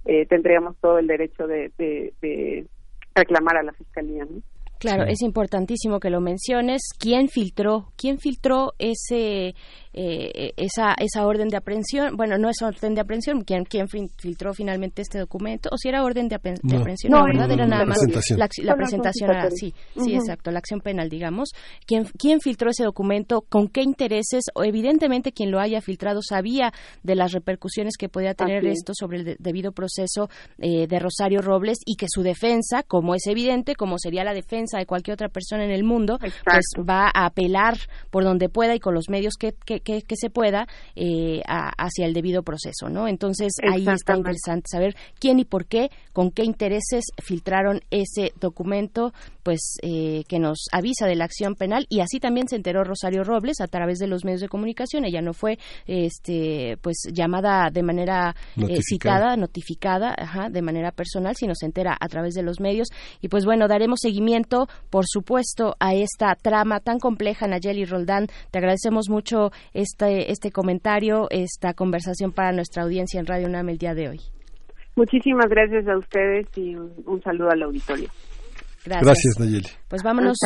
eh, tendríamos todo el derecho de, de, de reclamar a la fiscalía, ¿no? Claro, es importantísimo que lo menciones. ¿Quién filtró? ¿Quién filtró ese eh, esa esa orden de aprehensión? Bueno, no es orden de aprehensión. ¿Quién quién filtró finalmente este documento? ¿O si era orden de, apre de aprehensión? No, No, ¿verdad? no, Era nada la más presentación. la, presentación. Ah, sí, sí, exacto. La acción penal, digamos. ¿Quién quién filtró ese documento? ¿Con qué intereses? O evidentemente quien lo haya filtrado sabía de las repercusiones que podía tener esto sobre el de- debido proceso eh, de Rosario Robles y que su defensa, como es evidente, como sería la defensa de cualquier otra persona en el mundo, pues va a apelar por donde pueda y con los medios que, que, que- que se pueda eh, a- hacia el debido proceso, ¿no? Entonces ahí está interesante saber quién y por qué, con qué intereses filtraron ese documento, pues eh, que nos avisa de la acción penal y así también se enteró Rosario Robles a través de los medios de comunicación. Ella no fue, este, pues llamada de manera eh, citada, notificada, ajá, de manera personal, sino se entera a través de los medios. Y pues bueno, daremos seguimiento, por supuesto, a esta trama tan compleja, Nayeli Roldán. Te agradecemos mucho este, este comentario, esta conversación para nuestra audiencia en Radio UNAM el día de hoy. Muchísimas gracias a ustedes y un, un saludo al auditorio. Gracias. Gracias, Nayeli. Pues vámonos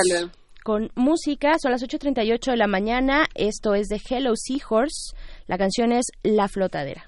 con música. Son las 8.38 de la mañana. Esto es de Hello Seahorse. La canción es La Flotadera.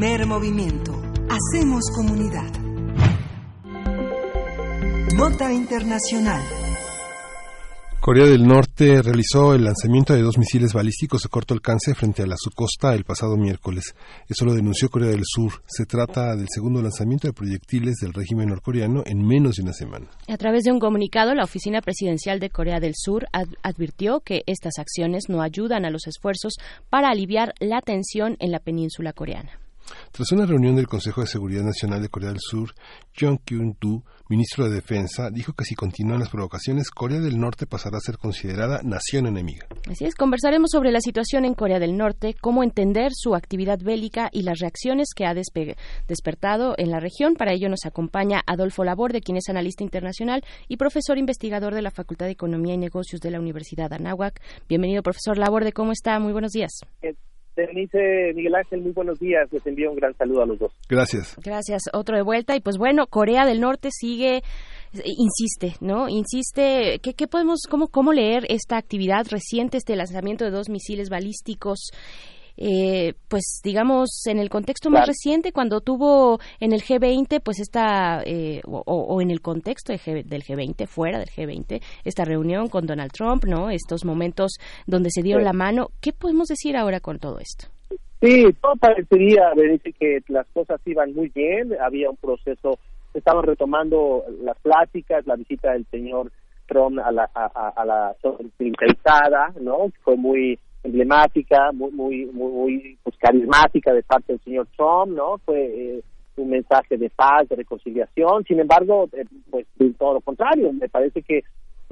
Primer movimiento. Hacemos comunidad. Nota Internacional. Corea del Norte realizó el lanzamiento de dos misiles balísticos de corto alcance frente a la su costa el pasado miércoles. Eso lo denunció Corea del Sur. Se trata del segundo lanzamiento de proyectiles del régimen norcoreano en menos de una semana. A través de un comunicado, la Oficina Presidencial de Corea del Sur ad advirtió que estas acciones no ayudan a los esfuerzos para aliviar la tensión en la península coreana. Tras una reunión del Consejo de Seguridad Nacional de Corea del Sur, Jong Kyung-doo, ministro de Defensa, dijo que si continúan las provocaciones, Corea del Norte pasará a ser considerada nación enemiga. Así es, conversaremos sobre la situación en Corea del Norte, cómo entender su actividad bélica y las reacciones que ha despertado en la región. Para ello nos acompaña Adolfo Laborde, quien es analista internacional y profesor investigador de la Facultad de Economía y Negocios de la Universidad de Anáhuac. Bienvenido, profesor Laborde, ¿cómo está? Muy buenos días. Denise Miguel Ángel, muy buenos días. Les envío un gran saludo a los dos. Gracias. Gracias. Otro de vuelta. Y pues bueno, Corea del Norte sigue, insiste, ¿no? Insiste. ¿Qué, qué podemos, cómo, cómo leer esta actividad reciente, este lanzamiento de dos misiles balísticos? Eh, pues digamos en el contexto más reciente cuando tuvo en el G20 pues esta eh, o, o, en el contexto de G, del G20 fuera del G20 esta reunión con Donald Trump no estos momentos donde se dieron Sí. la mano. Qué podemos decir ahora con todo esto Sí, todo parecería, Berenice, que las cosas iban muy bien, había un proceso, estaban retomando las pláticas, la visita del señor Trump a la, a, a- a la ¿no? Fue muy emblemática, muy, muy, muy, pues, carismática de parte del señor Trump, ¿no? Fue eh, un mensaje de paz, de reconciliación. Sin embargo, eh, pues todo lo contrario, me parece que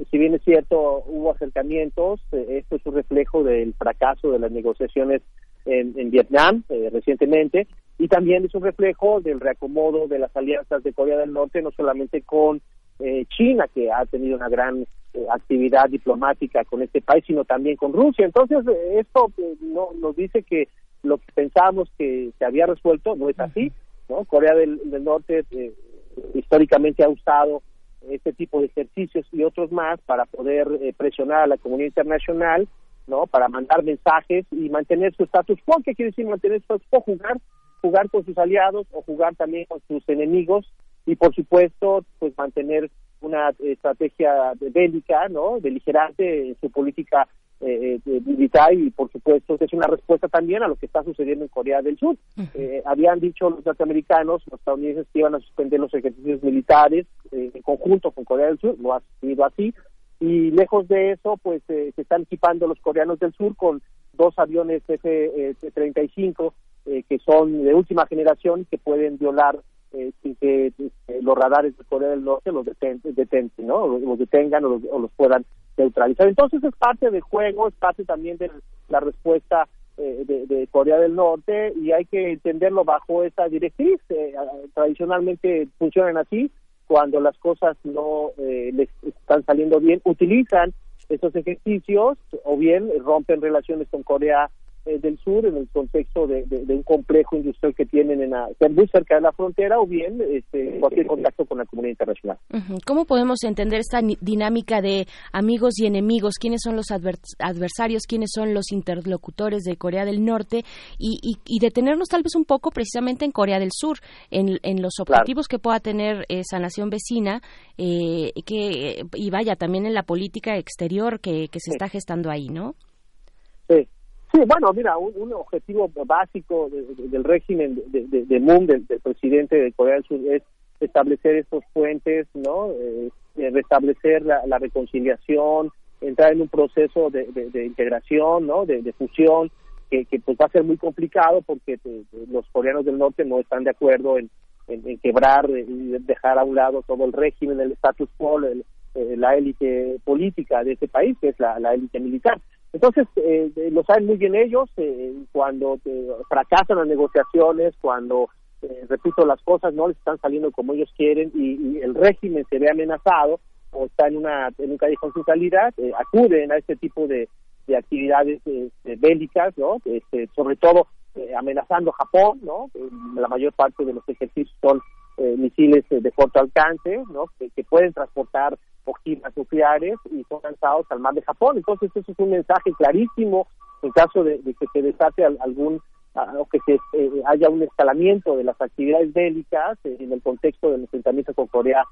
si bien es cierto, hubo acercamientos, eh, esto es un reflejo del fracaso de las negociaciones en, en Vietnam eh, recientemente y también es un reflejo del reacomodo de las alianzas de Corea del Norte, no solamente con eh, China, que ha tenido una gran eh, actividad diplomática con este país, sino también con Rusia. Entonces, eh, esto eh, no, nos dice que lo que pensábamos que se había resuelto no es así. ¿no? Corea del, del Norte eh, históricamente ha usado este tipo de ejercicios y otros más para poder eh, presionar a la comunidad internacional, ¿no? Para mandar mensajes y mantener su status quo. ¿Qué quiere decir mantener su status quo? Jugar, jugar con sus aliados o jugar también con sus enemigos y, por supuesto, pues mantener una estrategia bélica, ¿no? Beligerante en su política eh, eh, militar y, por supuesto, es una respuesta también a lo que está sucediendo en Corea del Sur. Eh, habían dicho los norteamericanos, los estadounidenses, que iban a suspender los ejercicios militares eh, en conjunto con Corea del Sur, no ha sido así, y lejos de eso, pues eh, se están equipando los coreanos del sur con dos aviones F-35 eh, que son de última generación que pueden violar eh, que eh, los radares de Corea del Norte los deten, ¿no? los, detengan o los, o los puedan neutralizar. Entonces es parte del juego, es parte también de la respuesta eh, de, Corea del Norte y hay que entenderlo bajo esa directriz. Eh, tradicionalmente funcionan así, cuando las cosas no eh, les están saliendo bien, utilizan estos ejercicios o bien rompen relaciones con Corea eh, del Sur en el contexto de, de- de un complejo industrial que tienen en la, muy cerca de la frontera o bien este, cualquier contacto con la comunidad internacional. ¿Cómo podemos entender esta ni- dinámica de amigos y enemigos? ¿Quiénes son los adver- adversarios? ¿Quiénes son los interlocutores de Corea del Norte? Y, y- y detenernos tal vez un poco precisamente en Corea del Sur, en, en los objetivos que pueda tener esa nación vecina eh, que, y vaya, también en la política exterior que, que se está gestando ahí, ¿no? Sí, sí bueno, mira, un, un objetivo básico de- de- del régimen de, Moon, del, presidente de Corea del Sur, es establecer estos puentes, ¿no? Eh, eh, restablecer la, reconciliación, entrar en un proceso de, integración, ¿no? De, fusión, que, que pues va a ser muy complicado porque eh, los coreanos del norte no están de acuerdo en, quebrar y dejar a un lado todo el régimen, el status quo, el- la élite política de este país, que es la élite militar. Entonces, eh, lo saben muy bien ellos, eh, cuando eh, fracasan las negociaciones, cuando, eh, repito, las cosas no les están saliendo como ellos quieren y, y el régimen se ve amenazado o está en, una, en un callejón sin salida, eh, acuden a este tipo de, de actividades bélicas, ¿no? Este, sobre todo amenazando a Japón, ¿no? La mayor parte de los ejercicios son eh, misiles de corto alcance, ¿no? Que pueden transportar ojivas nucleares y son lanzados al mar de Japón. Entonces, eso es un mensaje clarísimo en caso de, que se desate al- algún o que se, eh, haya un escalamiento de las actividades bélicas en el contexto del enfrentamiento con Corea.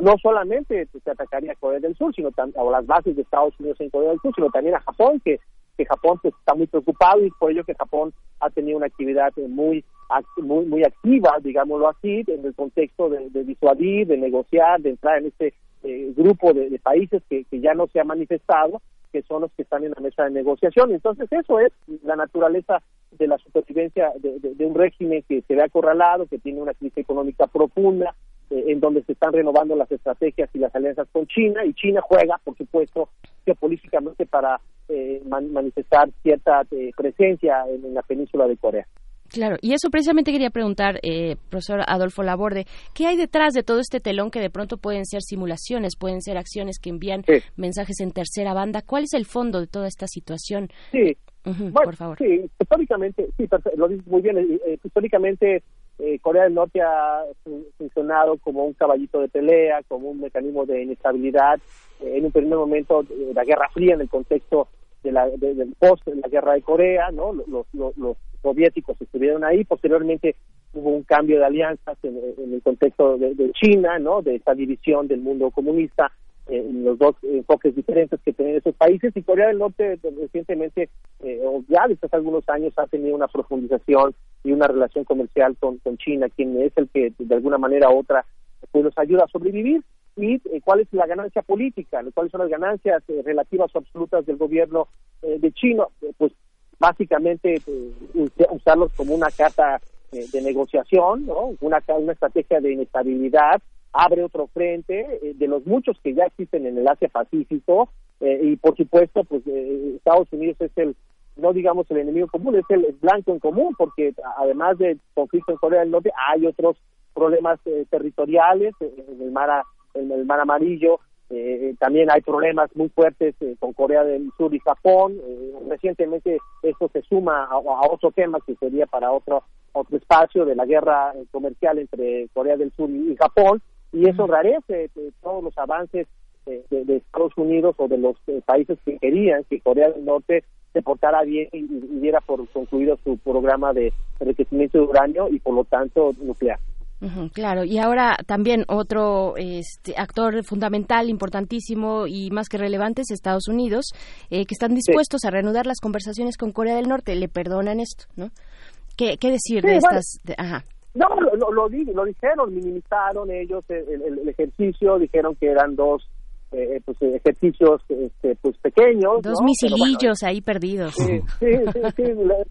No solamente se atacaría a Corea del Sur, sino o las bases de Estados Unidos en Corea del Sur, sino también a Japón, que, que Japón pues, está muy preocupado y por ello que Japón ha tenido una actividad eh, muy muy muy activa, digámoslo así, en el contexto de disuadir, de negociar, de entrar en este eh, grupo de, países que, ya no se ha manifestado, que son los que están en la mesa de negociación. Entonces, eso es la naturaleza de la supervivencia de, un régimen que se ve acorralado, que tiene una crisis económica profunda, eh, en donde se están renovando las estrategias y las alianzas con China, y China juega, por supuesto, geopolíticamente para eh, man- manifestar cierta eh, presencia en, en la península de Corea. Claro, y eso precisamente quería preguntar, eh, profesor Adolfo Laborde, ¿qué hay detrás de todo este telón que de pronto pueden ser simulaciones, pueden ser acciones que envían mensajes en tercera banda? ¿Cuál es el fondo de toda esta situación? Sí, Bueno, por favor. Sí, históricamente, sí, lo dices muy bien. eh, eh, históricamente, eh, Corea del Norte ha fun- funcionado como un caballito de pelea, como un mecanismo de inestabilidad. en un primer momento, la Guerra Fría, en el contexto de la, de- del post de la Guerra de Corea, ¿no? Los, los, los soviéticos estuvieron ahí. Posteriormente, hubo un cambio de alianzas en, el contexto de, China, ¿no? De esta división del mundo comunista eh, los dos enfoques diferentes que tienen esos países y Corea del Norte eh, recientemente eh, o ya desde hace algunos años ha tenido una profundización y una relación comercial con, con China quien es el que de alguna manera u otra pues nos ayuda a sobrevivir y eh, cuál es la ganancia política cuáles son las ganancias eh, relativas o absolutas del gobierno eh, de China pues básicamente eh, us- usarlos como una carta eh, de negociación no una una estrategia de inestabilidad abre otro frente eh, de los muchos que ya existen en el Asia Pacífico eh, y por supuesto pues eh, Estados Unidos es el no digamos el enemigo común es el blanco en común porque además del conflicto en Corea del Norte hay otros problemas eh, territoriales en el mar en el mar amarillo eh, también hay problemas muy fuertes eh, con Corea del Sur y Japón. Eh, recientemente esto se suma a, a otro tema que sería para otro otro espacio de la guerra eh, comercial entre Corea del Sur y, y Japón. Y eso rarece eh, todos los avances eh, de, de Estados Unidos o de los eh, países que querían que Corea del Norte se portara bien y, y- y diera por concluido su programa de enriquecimiento de uranio y por lo tanto nuclear. Claro, y ahora también otro este, actor fundamental, importantísimo y más que relevante es Estados Unidos, eh, que están dispuestos a reanudar las conversaciones con Corea del Norte. Le perdonan esto, ¿no? ¿Qué, qué decir Sí, de bueno. estas? de- ajá. No, lo, lo, lo lo dijeron, minimizaron ellos el, el- el ejercicio, dijeron que eran dos eh, pues, eh, ejercicios este, pues pequeños. Dos ¿no? Pero bueno, misilillos ahí perdidos. Sí, sí, sí, sí,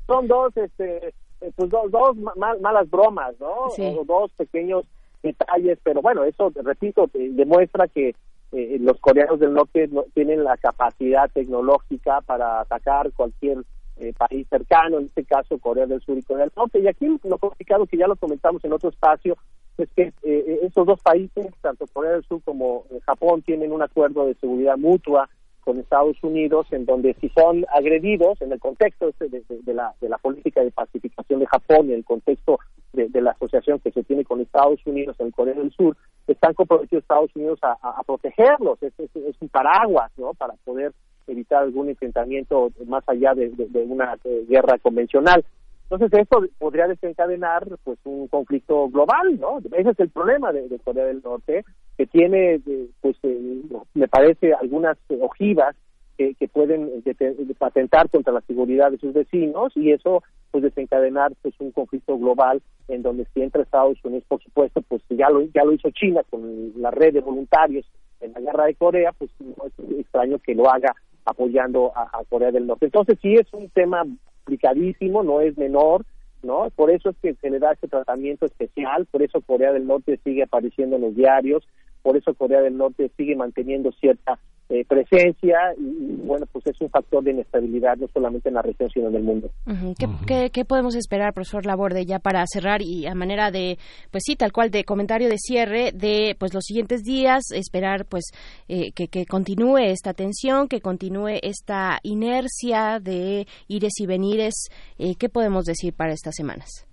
son dos, este, pues dos, dos ma- ma- malas bromas, ¿no? Sí. O dos pequeños detalles, pero bueno, eso, repito, demuestra que eh, los coreanos del norte no- tienen la capacidad tecnológica para atacar cualquier eh, país cercano, en este caso Corea del Sur y Corea del Norte. Y aquí lo complicado, que ya lo comentamos en otro espacio, es que eh, esos dos países, tanto Corea del Sur como eh, Japón, tienen un acuerdo de seguridad mutua con Estados Unidos, en donde si son agredidos, en el contexto este de, la, de la política de pacificación de Japón en el contexto de, la asociación que se tiene con Estados Unidos en Corea del Sur, están comprometidos Estados Unidos a, protegerlos, es, un paraguas, ¿no?, para poder evitar algún enfrentamiento más allá de, una eh, guerra convencional. Entonces esto podría desencadenar pues un conflicto global, ¿no? Ese es el problema de Corea del Norte, que tiene eh, pues eh, me parece algunas eh, ojivas que, que pueden eh, dete- atentar contra la seguridad de sus vecinos y eso pues desencadenar pues un conflicto global en donde si entra Estados Unidos por supuesto pues ya lo ya lo hizo China con la red de voluntarios en la guerra de Corea pues no es extraño que lo haga apoyando a, a Corea del Norte. Entonces sí es un tema complicadísimo no es menor no por eso es que se le da este tratamiento especial por eso Corea del Norte sigue apareciendo en los diarios por eso Corea del Norte sigue manteniendo cierta eh, presencia y, y, bueno, pues es un factor de inestabilidad no solamente en la región sino en el mundo. Ujú. ¿Qué, qué, qué podemos esperar, profesor Laborde, ya para cerrar y a manera de, pues sí, tal cual, de comentario de cierre de pues los siguientes días, esperar pues eh, que, que continúe esta tensión, que continúe esta inercia de ires y venires? Eh, ¿Qué podemos decir para estas semanas?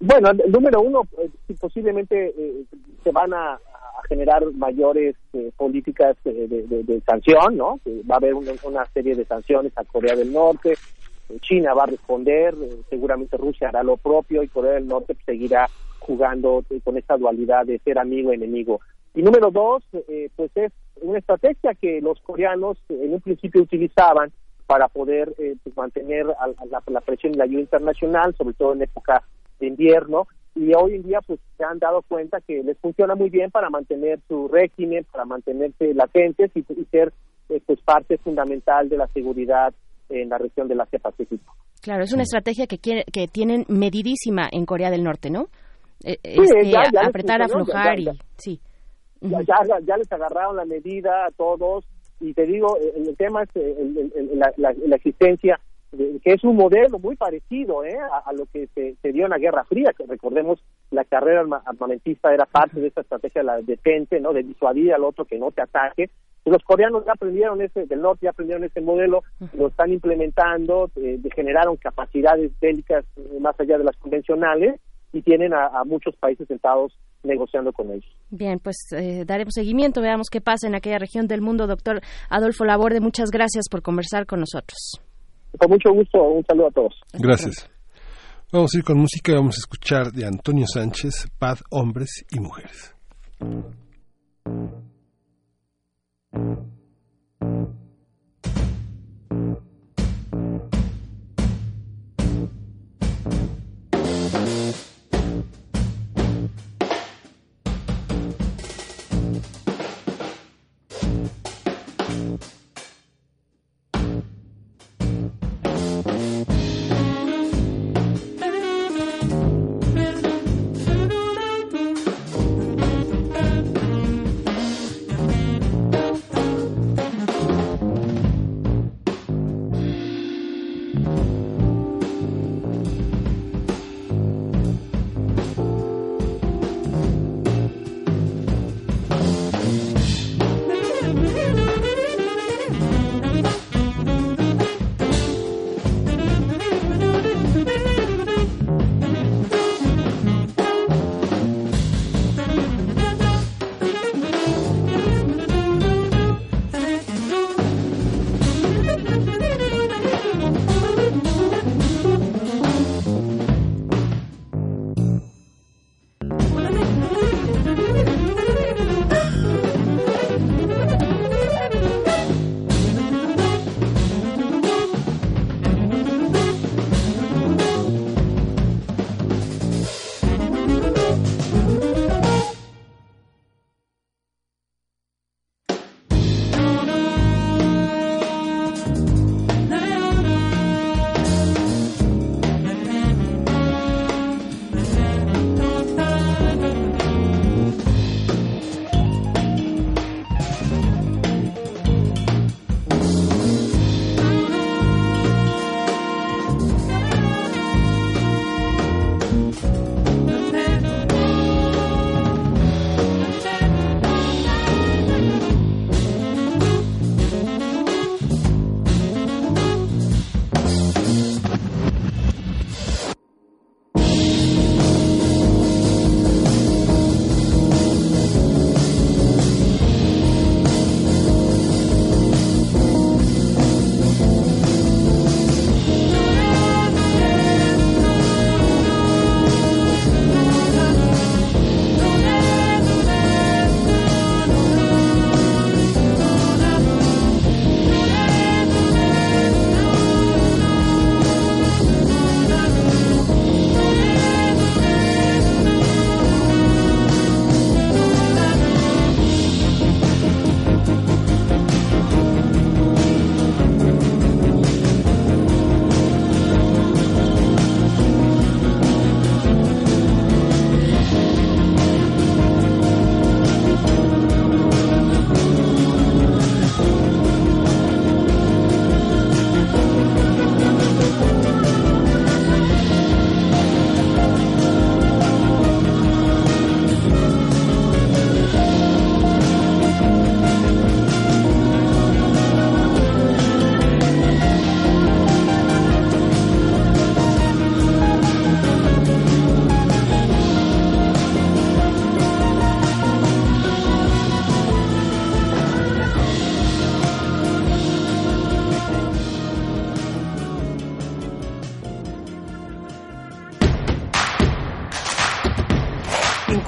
Bueno, el número uno, eh, si posiblemente eh, se van a, a generar mayores eh, políticas eh, de, de- sanción, ¿no? Va a haber una, una serie de sanciones a Corea del Norte, eh, China va a responder, eh, seguramente Rusia hará lo propio y Corea del Norte seguirá jugando eh, con esta dualidad de ser amigo enemigo. Y número dos, pues es una estrategia que los coreanos en un principio utilizaban para poder pues, mantener a la, la presión y la ayuda internacional, sobre todo en época de invierno, y hoy en día pues se han dado cuenta que les funciona muy bien para mantener su régimen, para mantenerse latentes y, y ser eh, pues parte fundamental de la seguridad en la región del Asia-Pacífico. Claro, es una estrategia que, quiere- que tienen medidísima en Corea del Norte, ¿no? Eh, Sí, este, ya- ya les apretar, funcionó, aflojar ya- y sí. ya, ya, ya les agarraron la medida a todos y te digo, el, el tema es eh, el- el- el- la, la- la existencia, que es un modelo muy parecido ¿eh? a, lo que se, dio en la Guerra Fría, que recordemos la carrera arma- armamentista era parte de esta estrategia de la detente, ¿no? de disuadir al otro que no te ataque. Los coreanos ya aprendieron ese, del norte ya aprendieron ese modelo, lo están implementando, eh, generaron capacidades bélicas más allá de las convencionales y tienen a, a muchos países sentados negociando con ellos. Bien, pues eh, daremos seguimiento, veamos qué pasa en aquella región del mundo. Doctor Adolfo Laborde, muchas gracias por conversar con nosotros. Con mucho gusto, un saludo a todos. Gracias. Vamos a ir con música, vamos a escuchar de Antonio Sánchez, Paz, Hombres y Mujeres.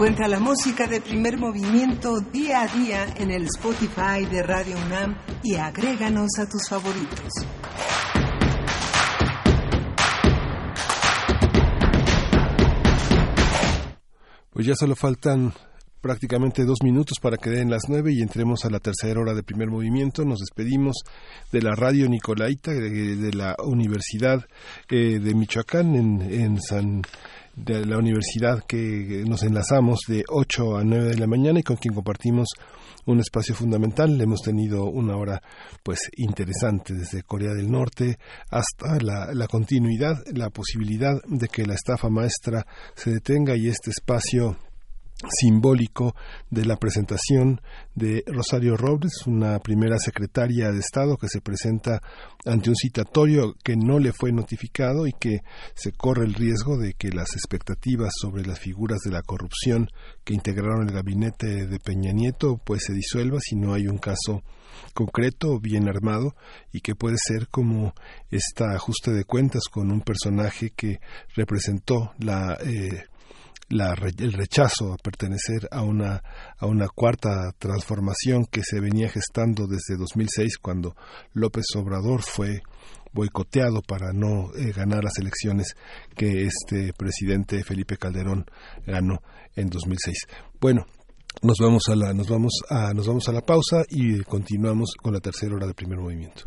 Encuentra la música de primer movimiento día a día en el Spotify de Radio UNAM y agréganos a tus favoritos. Pues ya solo faltan prácticamente dos minutos para que den las nueve y entremos a la tercera hora de primer movimiento. Nos despedimos de la radio Nicolaita, de, la Universidad eh, de Michoacán en, en San de la universidad que nos enlazamos de 8 a 9 de la mañana y con quien compartimos un espacio fundamental. Hemos tenido una hora pues interesante desde Corea del Norte hasta la, la continuidad, la posibilidad de que la estafa maestra se detenga y este espacio simbólico de la presentación de Rosario Robles, una primera secretaria de Estado que se presenta ante un citatorio que no le fue notificado y que se corre el riesgo de que las expectativas sobre las figuras de la corrupción que integraron el gabinete de Peña Nieto pues se disuelva si no hay un caso concreto, bien armado y que puede ser como este ajuste de cuentas con un personaje que representó la eh, el rechazo a pertenecer a una, a una cuarta transformación que se venía gestando desde 2006 cuando López Obrador fue boicoteado para no eh, ganar las elecciones que este presidente Felipe Calderón ganó en 2006. Bueno, nos vamos a la nos vamos a nos vamos a la pausa y continuamos con la tercera hora del primer movimiento.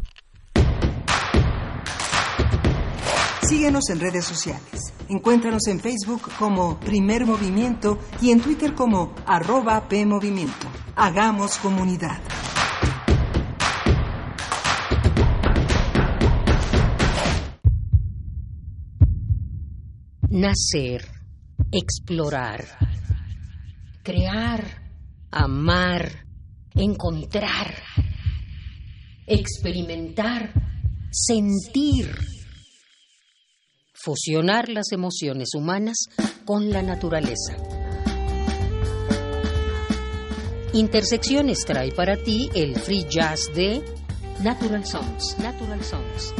Síguenos en redes sociales. Encuéntranos en Facebook como Primer Movimiento y en Twitter como arroba PMovimiento. Hagamos comunidad. Nacer, explorar, crear, amar, encontrar, experimentar, sentir fusionar las emociones humanas con la naturaleza. Intersecciones trae para ti el free jazz de Natural Songs. Natural Songs.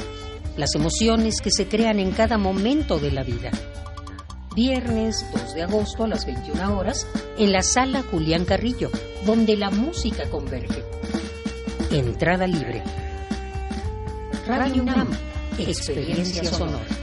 Las emociones que se crean en cada momento de la vida. Viernes 2 de agosto a las 21 horas en la sala Julián Carrillo, donde la música converge. Entrada libre. Radio UNAM, experiencia sonora.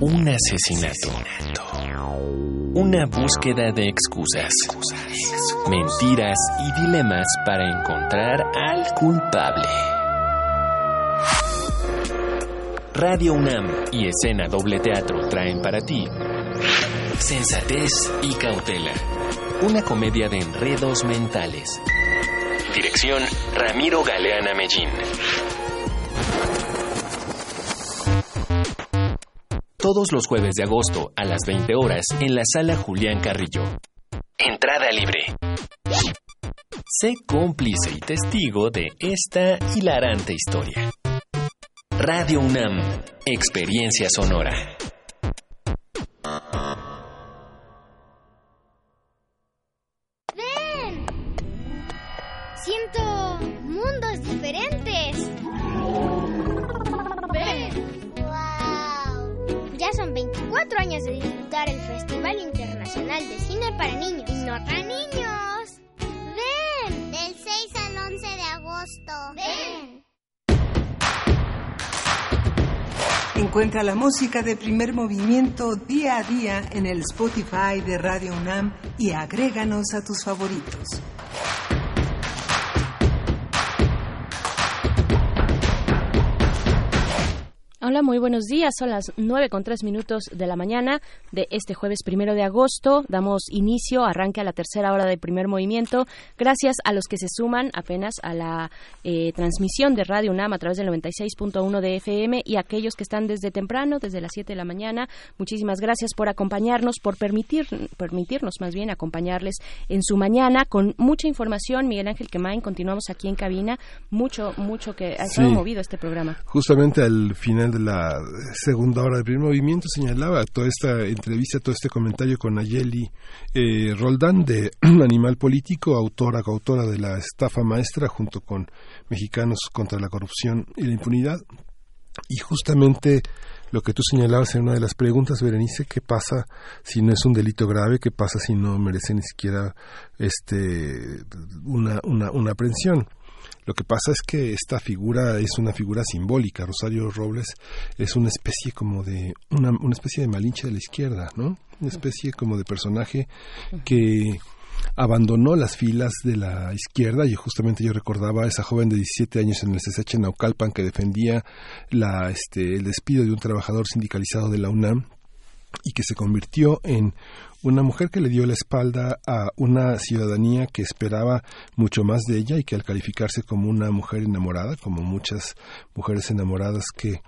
un asesinato, una búsqueda de excusas, mentiras y dilemas para encontrar al culpable. Radio UNAM y Escena Doble Teatro traen para ti Sensatez y Cautela, una comedia de enredos mentales. Dirección Ramiro Galeana Mellín. Todos los jueves de agosto a las 20 horas en la sala Julián Carrillo. Entrada libre. Sé cómplice y testigo de esta hilarante historia. Radio UNAM, Experiencia Sonora. cuatro años de disfrutar el Festival Internacional de Cine para Niños. ¡No para niños! ¡Ven! Del 6 al 11 de agosto. ¡Ven! Encuentra la música de primer movimiento día a día en el Spotify de Radio UNAM y agréganos a tus favoritos. Hola, muy buenos días. Son las nueve con tres minutos de la mañana de este jueves primero de agosto. Damos inicio, arranque a la tercera hora del primer movimiento. Gracias a los que se suman apenas a la eh, transmisión de Radio UNAM a través del 96.1 de FM y aquellos que están desde temprano, desde las 7 de la mañana. Muchísimas gracias por acompañarnos, por permitir, permitirnos más bien acompañarles en su mañana con mucha información. Miguel Ángel Quemain, continuamos aquí en cabina. Mucho, mucho que ha estado Sí. movido este programa. Justamente al final de la segunda hora del primer movimiento señalaba toda esta entrevista, todo este comentario con Ayeli eh, Roldán de Animal Político, autora, coautora de la estafa maestra junto con Mexicanos contra la Corrupción y la Impunidad. Y justamente lo que tú señalabas en una de las preguntas, Berenice, ¿qué pasa si no es un delito grave? ¿Qué pasa si no merece ni siquiera este una, una, una aprehensión? Lo que pasa es que esta figura es una figura simbólica. Rosario Robles es una especie como de una, una especie de malinche de la izquierda, ¿no? Una especie como de personaje que abandonó las filas de la izquierda y justamente yo recordaba a esa joven de 17 años en el CCH Naucalpan que defendía la, este, el despido de un trabajador sindicalizado de la UNAM y que se convirtió en una mujer que le dio la espalda a una ciudadanía que esperaba mucho más de ella y que al calificarse como una mujer enamorada, como muchas mujeres enamoradas que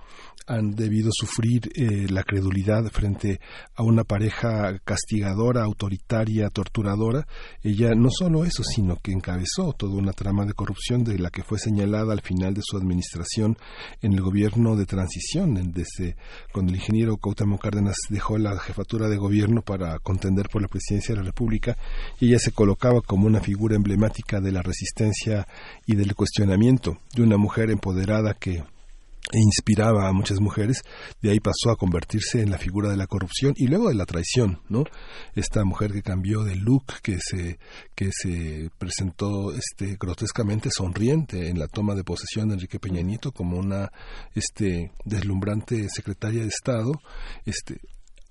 han debido sufrir eh, la credulidad frente a una pareja castigadora, autoritaria, torturadora, ella no solo eso, sino que encabezó toda una trama de corrupción de la que fue señalada al final de su administración en el gobierno de transición, desde cuando el ingeniero Cuauhtémoc Cárdenas dejó la jefatura de gobierno para contender por la presidencia de la República, y ella se colocaba como una figura emblemática de la resistencia y del cuestionamiento de una mujer empoderada que e inspiraba a muchas mujeres, de ahí pasó a convertirse en la figura de la corrupción y luego de la traición, ¿no? Esta mujer que cambió de look, que se, que se presentó este grotescamente sonriente en la toma de posesión de Enrique Peña Nieto como una este deslumbrante secretaria de Estado, este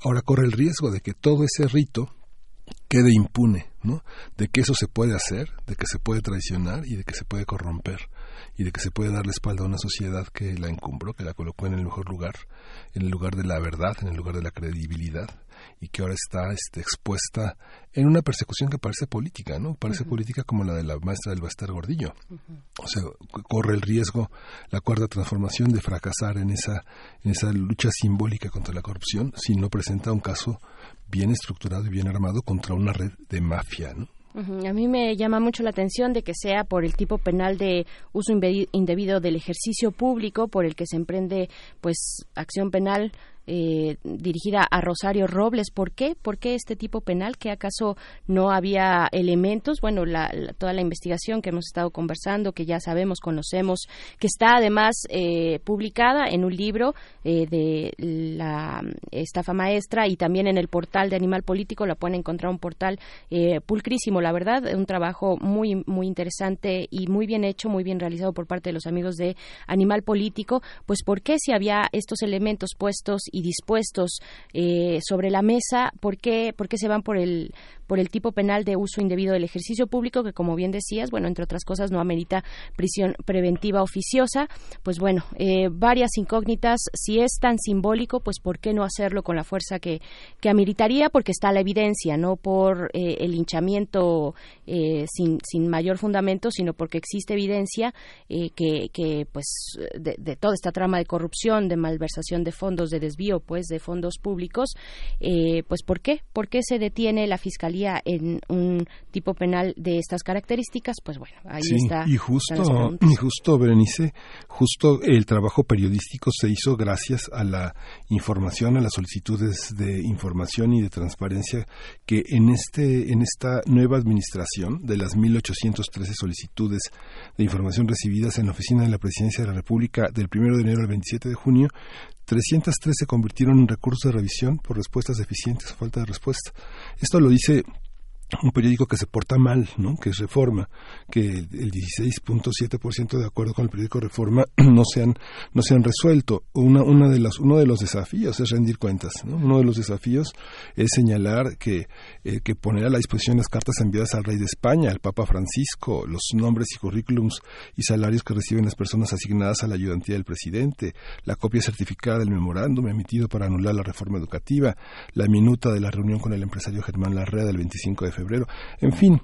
ahora corre el riesgo de que todo ese rito quede impune, ¿no? De que eso se puede hacer, de que se puede traicionar y de que se puede corromper y de que se puede dar la espalda a una sociedad que la encumbró, que la colocó en el mejor lugar, en el lugar de la verdad, en el lugar de la credibilidad y que ahora está este, expuesta en una persecución que parece política, ¿no? Parece política como la de la maestra del Baster Gordillo. O sea, corre el riesgo la cuarta transformación de fracasar en esa, en esa lucha simbólica contra la corrupción si no presenta un caso bien estructurado y bien armado contra una red de mafia, ¿no? A mí me llama mucho la atención de que sea por el tipo penal de uso indebido del ejercicio público por el que se emprende pues acción penal eh, dirigida a Rosario Robles. ¿Por qué? ¿Por qué este tipo penal? ¿Que acaso no había elementos? Bueno, la- la- toda la investigación que hemos estado conversando, que ya sabemos, conocemos, que está además eh, publicada en un libro eh, de la estafa maestra y también en el portal de Animal Político, la pueden encontrar un portal eh, pulcrísimo, la verdad, un trabajo muy muy interesante y muy bien hecho, muy bien realizado por parte de los amigos de Animal Político, pues por qué si había estos elementos puestos y dispuestos eh, sobre la mesa, por qué por qué se van por el por el tipo penal de uso indebido del ejercicio público que como bien decías, bueno, entre otras cosas no amerita prisión preventiva oficiosa, pues bueno, eh, varias incógnitas, si es tan simbólico, pues por qué no hacerlo con la fuerza que, que ameritaría, porque está la evidencia, no por eh, el linchamiento eh, sin, sin mayor fundamento, sino porque existe evidencia eh, que, que pues de, de toda esta trama de corrupción, de malversación de fondos, de desvío pues de fondos públicos, eh, pues ¿por qué? ¿Por qué se detiene la fiscalía en un tipo penal de estas características? Pues bueno, ahí Sí, está. y justo, y justo, Berenice, justo el trabajo periodístico se hizo gracias a la información, a las solicitudes de información y de transparencia que en este, en esta nueva administración, de las 1.813 solicitudes de información recibidas en la oficina de la Presidencia de la República del 1 de enero al 27 de junio, 303 se convirtieron en recursos de revisión por respuestas deficientes o falta de respuesta. Esto lo dice un periódico que se porta mal, ¿no? que es Reforma, que el 16.7% de acuerdo con el periódico Reforma no se han, no resuelto. Una, una de las, uno de los desafíos es rendir cuentas. ¿no? Uno de los desafíos es señalar que, eh, que poner a la disposición las cartas enviadas al rey de España, al Papa Francisco, los nombres y currículums y salarios que reciben las personas asignadas a la ayudantía del presidente, la copia certificada del memorándum emitido para anular la reforma educativa, la minuta de la reunión con el empresario Germán Larrea del 25 de febrero. En fin,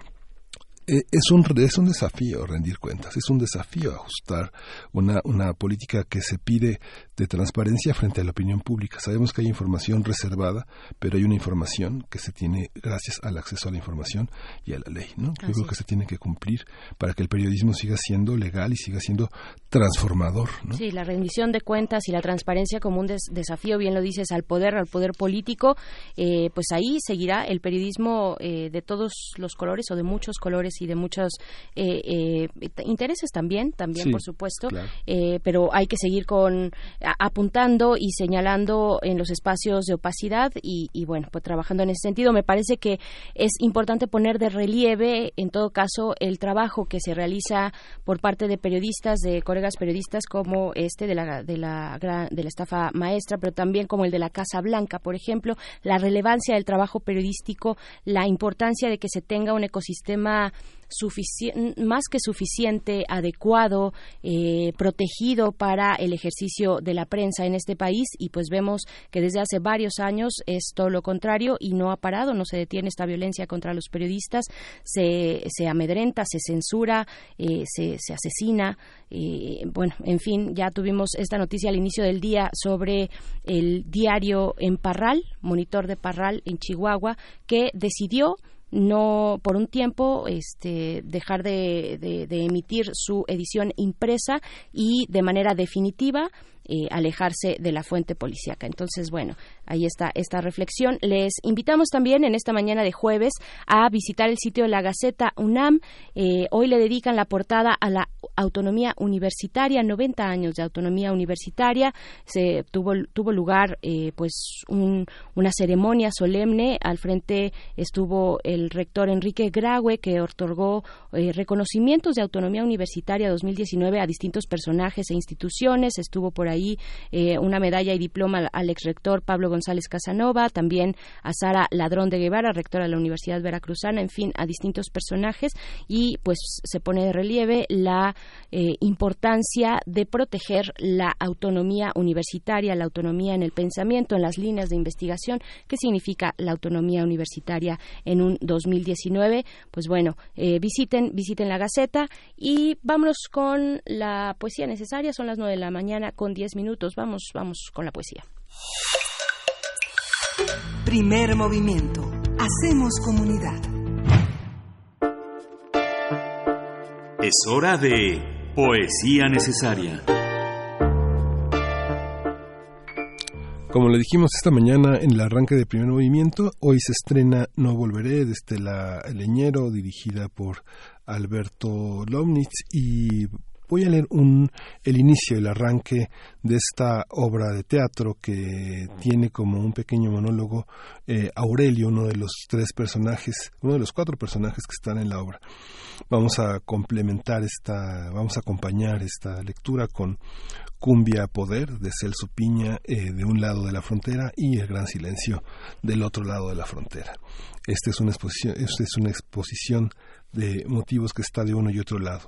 es un, es un desafío rendir cuentas, es un desafío ajustar una, una política que se pide de transparencia frente a la opinión pública. Sabemos que hay información reservada, pero hay una información que se tiene gracias al acceso a la información y a la ley. ¿no? Yo creo que se tiene que cumplir para que el periodismo siga siendo legal y siga siendo transformador. ¿no? Sí, la rendición de cuentas y la transparencia como un desafío, bien lo dices, al poder, al poder político, eh, pues ahí seguirá el periodismo eh, de todos los colores o de muchos colores y de muchos eh, intereses también, también por supuesto, pero hay que seguir con apuntando y señalando en los espacios de opacidad y, y, bueno, pues trabajando en ese sentido. Me parece que es importante poner de relieve, en todo caso, el trabajo que se realiza por parte de periodistas, de colegas periodistas como este de la, de la, de la estafa maestra, pero también como el de la Casa Blanca, por ejemplo, la relevancia del trabajo periodístico, la importancia de que se tenga un ecosistema más que suficiente, adecuado, eh, protegido para el ejercicio de la prensa en este país y pues vemos que desde hace varios años es todo lo contrario y no ha parado, no se detiene esta violencia contra los periodistas, se, se amedrenta, se censura, eh, se, se, asesina. Eh, bueno, en fin, ya tuvimos esta noticia al inicio del día sobre el diario en Parral, monitor de Parral en Chihuahua, que decidió no por un tiempo este, dejar de, de, emitir su edición impresa y de manera definitiva eh, alejarse de la fuente policíaca. Entonces, bueno, ahí está esta reflexión. Les invitamos también en esta mañana de jueves a visitar el sitio de la Gaceta UNAM. Eh, hoy le dedican la portada a la autonomía universitaria, 90 años de autonomía universitaria. Se tuvo, tuvo lugar eh, pues una ceremonia solemne. Al frente estuvo el rector Enrique Graue, que otorgó reconocimientos de autonomía universitaria 2019 a distintos personajes e instituciones. Estuvo por ahí ahí eh, una medalla y diploma al ex rector Pablo González Casanova, también a Sara Ladrón de Guevara, rectora de la Universidad Veracruzana, en fin, a distintos personajes y pues se pone de relieve la eh, importancia de proteger la autonomía universitaria, la autonomía en el pensamiento, en las líneas de investigación, qué significa la autonomía universitaria en un 2019. Pues bueno, eh, visiten, visiten la Gaceta y vámonos con la poesía necesaria. Son las nueve de la mañana con 10 minutos. Vamos, vamos con la poesía. Primer movimiento. Hacemos comunidad. Es hora de poesía necesaria. Como le dijimos esta mañana en el arranque de primer movimiento, hoy se estrena No Volveré desde la Leñero, dirigida por Alberto Lomnitz y Voy a leer un, el inicio, el arranque de esta obra de teatro que tiene como un pequeño monólogo eh, Aurelio, uno de los tres personajes, uno de los cuatro personajes que están en la obra. Vamos a complementar esta, vamos a acompañar esta lectura con Cumbia Poder de Celso Piña eh, de un lado de la frontera y El Gran Silencio del otro lado de la frontera. Esta es una exposición, esta es una exposición de motivos que está de uno y otro lado,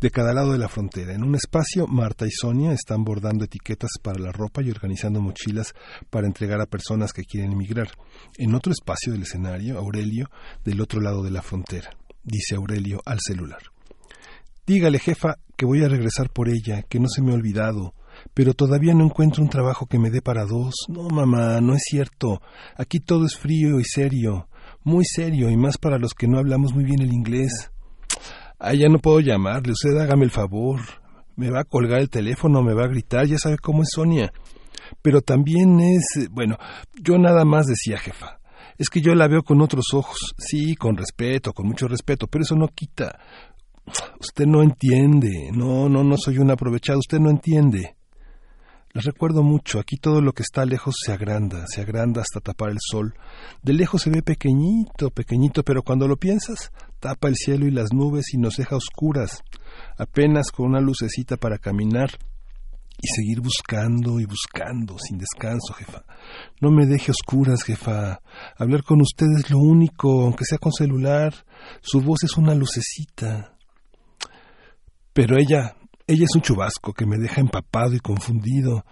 de cada lado de la frontera. En un espacio, Marta y Sonia están bordando etiquetas para la ropa y organizando mochilas para entregar a personas que quieren emigrar. En otro espacio del escenario, Aurelio, del otro lado de la frontera, dice Aurelio al celular. Dígale, jefa, que voy a regresar por ella, que no se me ha olvidado, pero todavía no encuentro un trabajo que me dé para dos. No, mamá, no es cierto. Aquí todo es frío y serio muy serio y más para los que no hablamos muy bien el inglés. Ah, ya no puedo llamarle, usted hágame el favor me va a colgar el teléfono, me va a gritar, ya sabe cómo es Sonia. Pero también es, eh, bueno, yo nada más decía jefa, es que yo la veo con otros ojos, sí, con respeto, con mucho respeto, pero eso no quita. Usted no entiende, no, no, no soy un aprovechado, usted no entiende. Les recuerdo mucho, aquí todo lo que está lejos se agranda, se agranda hasta tapar el sol. De lejos se ve pequeñito, pequeñito, pero cuando lo piensas, tapa el cielo y las nubes y nos deja oscuras apenas con una lucecita para caminar y seguir buscando y buscando sin descanso, jefa. No me deje oscuras, jefa. Hablar con usted es lo único, aunque sea con celular. Su voz es una lucecita. Pero ella, ella es un chubasco que me deja empapado y confundido.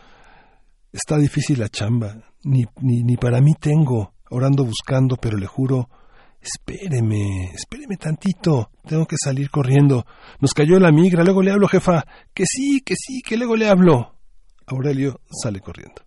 Está difícil la chamba. Ni, ni, ni para mí tengo, orando buscando, pero le juro, espéreme, espéreme tantito. Tengo que salir corriendo. Nos cayó la migra. Luego le hablo, jefa. Que sí, que sí, que luego le hablo. Aurelio sale corriendo.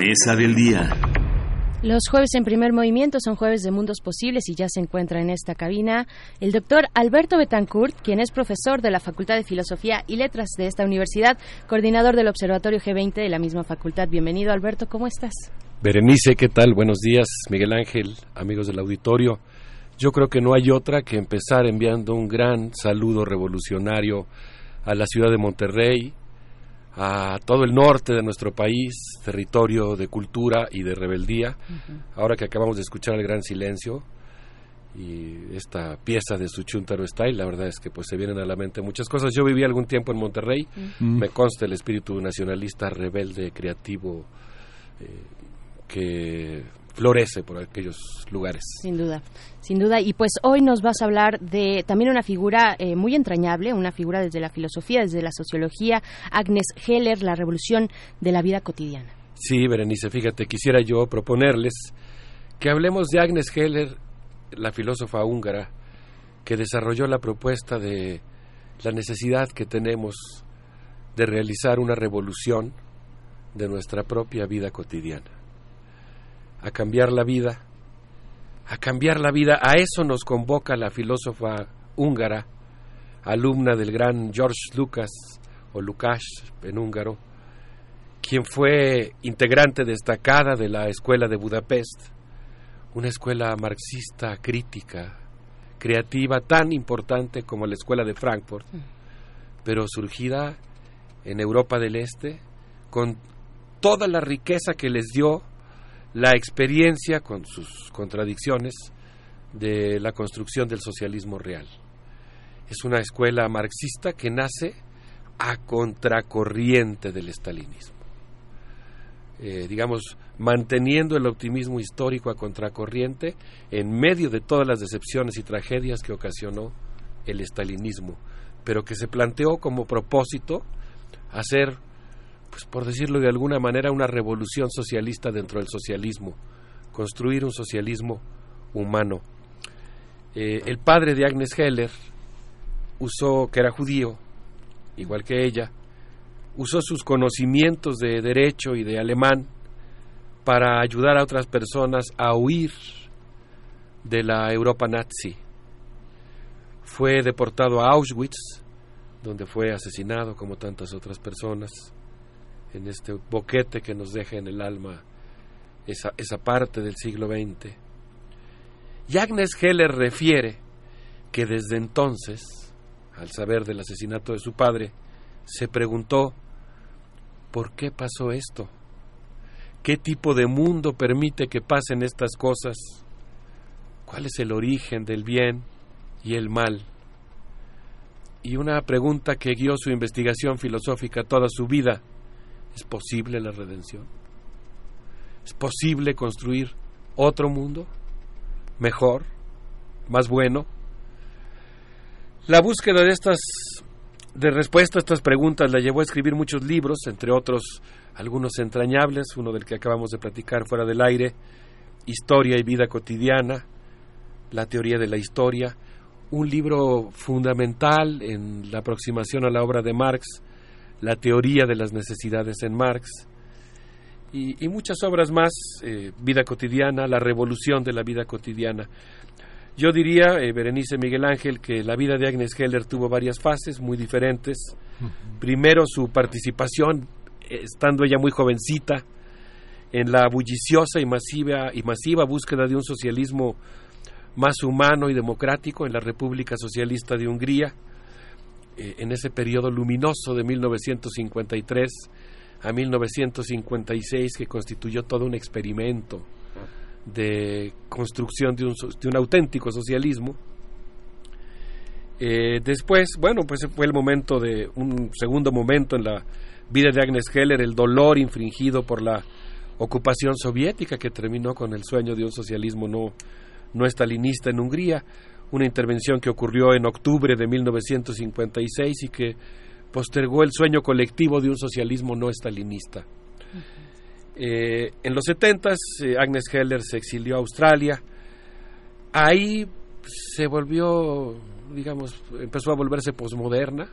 Mesa del día. Los jueves en primer movimiento son jueves de mundos posibles y ya se encuentra en esta cabina el doctor Alberto Betancourt, quien es profesor de la Facultad de Filosofía y Letras de esta universidad, coordinador del Observatorio G20 de la misma facultad. Bienvenido, Alberto, ¿cómo estás? Berenice, ¿qué tal? Buenos días, Miguel Ángel, amigos del auditorio. Yo creo que no hay otra que empezar enviando un gran saludo revolucionario a la ciudad de Monterrey, a todo el norte de nuestro país, territorio de cultura y de rebeldía. Ahora que acabamos de escuchar el gran silencio y esta pieza de Suchuntaro Style, la verdad es que pues se vienen a la mente muchas cosas. Yo viví algún tiempo en Monterrey, me consta el espíritu nacionalista, rebelde, creativo, eh, que florece por aquellos lugares. Sin duda, sin duda. Y pues hoy nos vas a hablar de también una figura eh, muy entrañable, una figura desde la filosofía, desde la sociología, Agnes Heller, la revolución de la vida cotidiana. Sí, Berenice, fíjate, quisiera yo proponerles que hablemos de Agnes Heller, la filósofa húngara, que desarrolló la propuesta de la necesidad que tenemos de realizar una revolución de nuestra propia vida cotidiana. A cambiar la vida, a cambiar la vida, a eso nos convoca la filósofa húngara, alumna del gran George Lucas, o Lukács en húngaro, quien fue integrante destacada de la Escuela de Budapest, una escuela marxista crítica, creativa, tan importante como la Escuela de Frankfurt, pero surgida en Europa del Este, con toda la riqueza que les dio la experiencia, con sus contradicciones, de la construcción del socialismo real. Es una escuela marxista que nace a contracorriente del estalinismo. Eh, digamos, manteniendo el optimismo histórico a contracorriente en medio de todas las decepciones y tragedias que ocasionó el estalinismo, pero que se planteó como propósito hacer, pues por decirlo de alguna manera, una revolución socialista dentro del socialismo, construir un socialismo humano. Eh, el padre de Agnes Heller usó, que era judío, igual que ella, usó sus conocimientos de derecho y de alemán para ayudar a otras personas a huir de la Europa nazi. Fue deportado a Auschwitz, donde fue asesinado como tantas otras personas, en este boquete que nos deja en el alma esa, esa parte del siglo XX. Y Agnes Heller refiere que desde entonces, al saber del asesinato de su padre, se preguntó, ¿por qué pasó esto? ¿Qué tipo de mundo permite que pasen estas cosas? ¿Cuál es el origen del bien y el mal? Y una pregunta que guió su investigación filosófica toda su vida, ¿es posible la redención? ¿Es posible construir otro mundo? ¿Mejor? ¿Más bueno? La búsqueda de estas de respuesta a estas preguntas la llevó a escribir muchos libros, entre otros algunos entrañables, uno del que acabamos de platicar fuera del aire, Historia y vida cotidiana, La teoría de la historia, un libro fundamental en la aproximación a la obra de Marx, La teoría de las necesidades en Marx, y, y muchas obras más, eh, Vida cotidiana, La revolución de la vida cotidiana. Yo diría, eh, Berenice Miguel Ángel, que la vida de Agnes Heller tuvo varias fases muy diferentes. Primero, su participación, eh, estando ella muy jovencita, en la bulliciosa y masiva, y masiva búsqueda de un socialismo más humano y democrático en la República Socialista de Hungría, eh, en ese periodo luminoso de 1953 a 1956 que constituyó todo un experimento de construcción de un, de un auténtico socialismo. Eh, después, bueno, pues fue el momento de un segundo momento en la vida de Agnes Heller, el dolor infringido por la ocupación soviética que terminó con el sueño de un socialismo no, no estalinista en Hungría, una intervención que ocurrió en octubre de 1956 y que postergó el sueño colectivo de un socialismo no estalinista. Eh, en los 70 Agnes Heller se exilió a Australia. Ahí se volvió digamos, empezó a volverse posmoderna.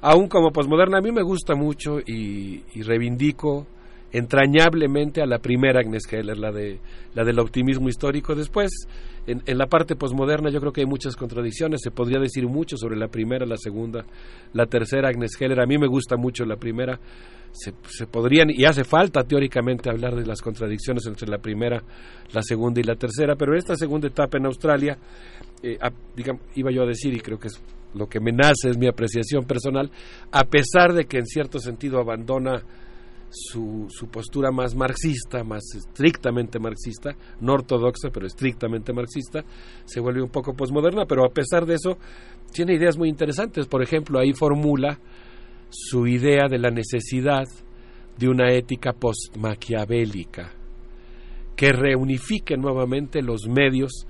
Aún como posmoderna, a mí me gusta mucho y reivindico entrañablemente a la primera Agnes Heller, la, de, la del optimismo histórico. Después, en, en la parte posmoderna, yo creo que hay muchas contradicciones. Se podría decir mucho sobre la primera, la segunda, la tercera Agnes Heller. A mí me gusta mucho la primera. Se, se podrían, y hace falta teóricamente hablar de las contradicciones entre la primera, la segunda y la tercera, pero esta segunda etapa en Australia, eh, digamos, iba yo a decir, y creo que es lo que me nace, es mi apreciación personal, a pesar de que en cierto sentido abandona su, su postura más marxista, más estrictamente marxista, no ortodoxa, pero estrictamente marxista, se vuelve un poco posmoderna, pero a pesar de eso tiene ideas muy interesantes. Por ejemplo, ahí formula su idea de la necesidad de una ética post-maquiavélica que reunifique nuevamente los medios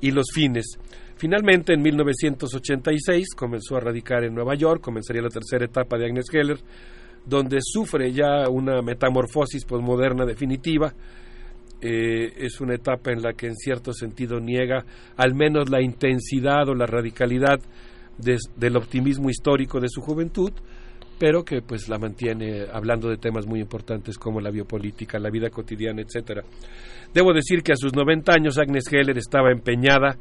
y los fines. Finalmente, en 1986, comenzó a radicar en Nueva York, comenzaría la tercera etapa de Agnes Heller, donde sufre ya una metamorfosis posmoderna definitiva. Eh, es una etapa en la que en cierto sentido niega al menos la intensidad o la radicalidad de- del optimismo histórico de su juventud, pero que pues la mantiene hablando de temas muy importantes como la biopolítica, la vida cotidiana, etcétera. Debo decir que a sus 90 años Agnes Heller estaba empeñada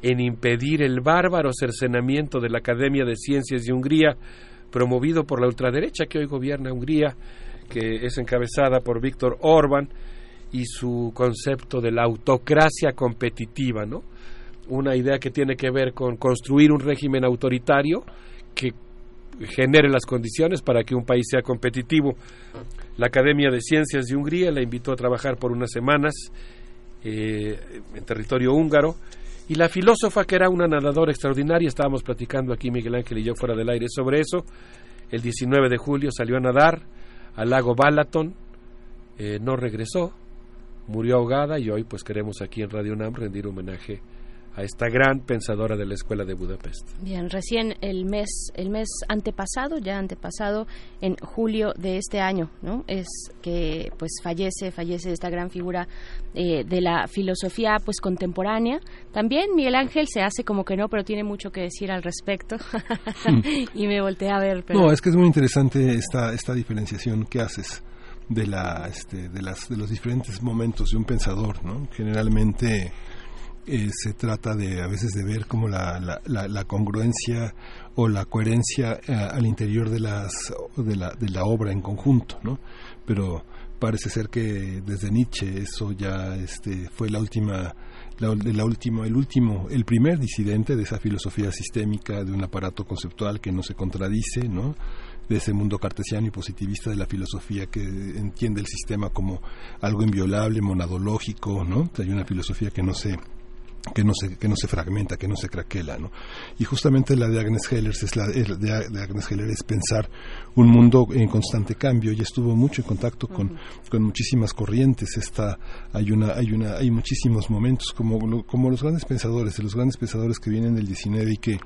en impedir el bárbaro cercenamiento de la Academia de Ciencias de Hungría, promovido por la ultraderecha que hoy gobierna Hungría, que es encabezada por Víctor Orbán, y su concepto de la autocracia competitiva, ¿no? Una idea que tiene que ver con construir un régimen autoritario que genere las condiciones para que un país sea competitivo. La Academia de Ciencias de Hungría la invitó a trabajar por unas semanas eh, en territorio húngaro y la filósofa que era una nadadora extraordinaria, estábamos platicando aquí Miguel Ángel y yo fuera del aire sobre eso, el 19 de julio salió a nadar al lago Balaton, eh, no regresó, murió ahogada y hoy pues queremos aquí en Radio UNAM rendir homenaje a esta gran pensadora de la Escuela de Budapest. Bien, recién el mes, el mes antepasado, ya antepasado, en julio de este año, ¿no? Es que pues fallece, fallece esta gran figura eh, de la filosofía pues contemporánea. También Miguel Ángel se hace como que no, pero tiene mucho que decir al respecto. y me volteé a ver, pero No, es que es muy interesante esta, esta diferenciación que haces de, la, este, de, las, de los diferentes momentos de un pensador, ¿no? Generalmente eh, se trata de a veces de ver como la, la, la, la congruencia o la coherencia eh, al interior de, las, de, la, de la obra en conjunto, ¿no? Pero parece ser que desde Nietzsche eso ya este, fue la última la, la última, el último, el primer disidente de esa filosofía sistémica de un aparato conceptual que no se contradice, ¿no? de ese mundo cartesiano y positivista de la filosofía que entiende el sistema como algo inviolable, monadológico, ¿no? Hay una filosofía que no se que no se que no se fragmenta, que no se craquela, ¿no? Y justamente la de Agnes Heller es la de, de Agnes Heller es pensar un mundo en constante cambio y estuvo mucho en contacto con, con muchísimas corrientes. Esta hay una hay una hay muchísimos momentos como como los grandes pensadores, de los grandes pensadores que vienen del 19 y que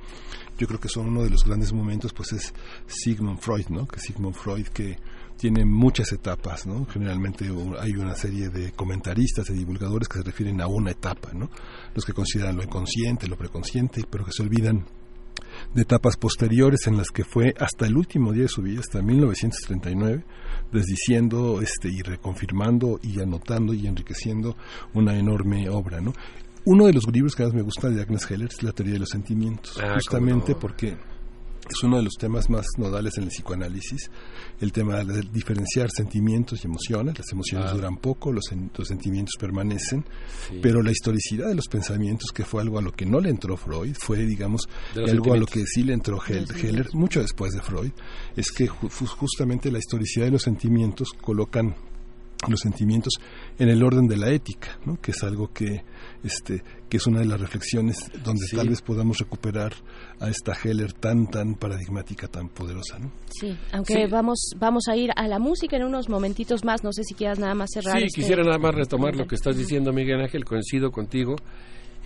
yo creo que son uno de los grandes momentos pues es Sigmund Freud, ¿no? Que Sigmund Freud que tiene muchas etapas, ¿no? Generalmente hay una serie de comentaristas, de divulgadores que se refieren a una etapa, ¿no? Los que consideran lo inconsciente, lo preconsciente, pero que se olvidan de etapas posteriores en las que fue hasta el último día de su vida, hasta 1939, desdiciendo este, y reconfirmando y anotando y enriqueciendo una enorme obra, ¿no? Uno de los libros que más me gusta de Agnes Heller es La teoría de los sentimientos, Ah, justamente no. porque es uno de los temas más nodales en el psicoanálisis, el tema de diferenciar sentimientos y emociones. Las emociones Ah. duran poco, los, sen- los sentimientos permanecen, Sí. pero la historicidad de los pensamientos, que fue algo a lo que no le entró Freud, fue, digamos, algo a lo que sí le entró Hel- Heller mucho después de Freud, es que ju- justamente la historicidad de los sentimientos colocan los sentimientos en el orden de la ética, ¿no? que es algo que este que es una de las reflexiones donde Sí. tal vez podamos recuperar a esta Heller tan tan paradigmática, tan poderosa, ¿no? sí, aunque Sí. vamos vamos a ir a la música en unos momentitos más, no sé si quieras nada más cerrar. Sí, este- quisiera nada más retomar lo que estás diciendo, Miguel Ángel, coincido contigo.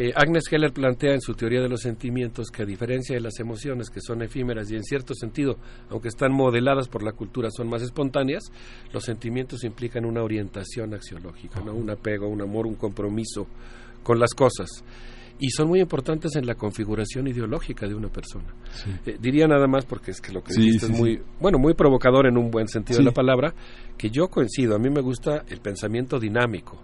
Eh, Agnes Heller plantea en su teoría de los sentimientos que a diferencia de las emociones que son efímeras y en cierto sentido, aunque están modeladas por la cultura, son más espontáneas, los sentimientos implican una orientación axiológica, ¿no? un apego, un amor, un compromiso con las cosas. y son muy importantes en la configuración ideológica de una persona. Eh, diría nada más porque es que lo que Sí, dijiste sí, es muy, bueno, muy provocador en un buen sentido de la palabra, que yo coincido, a mí me gusta el pensamiento dinámico.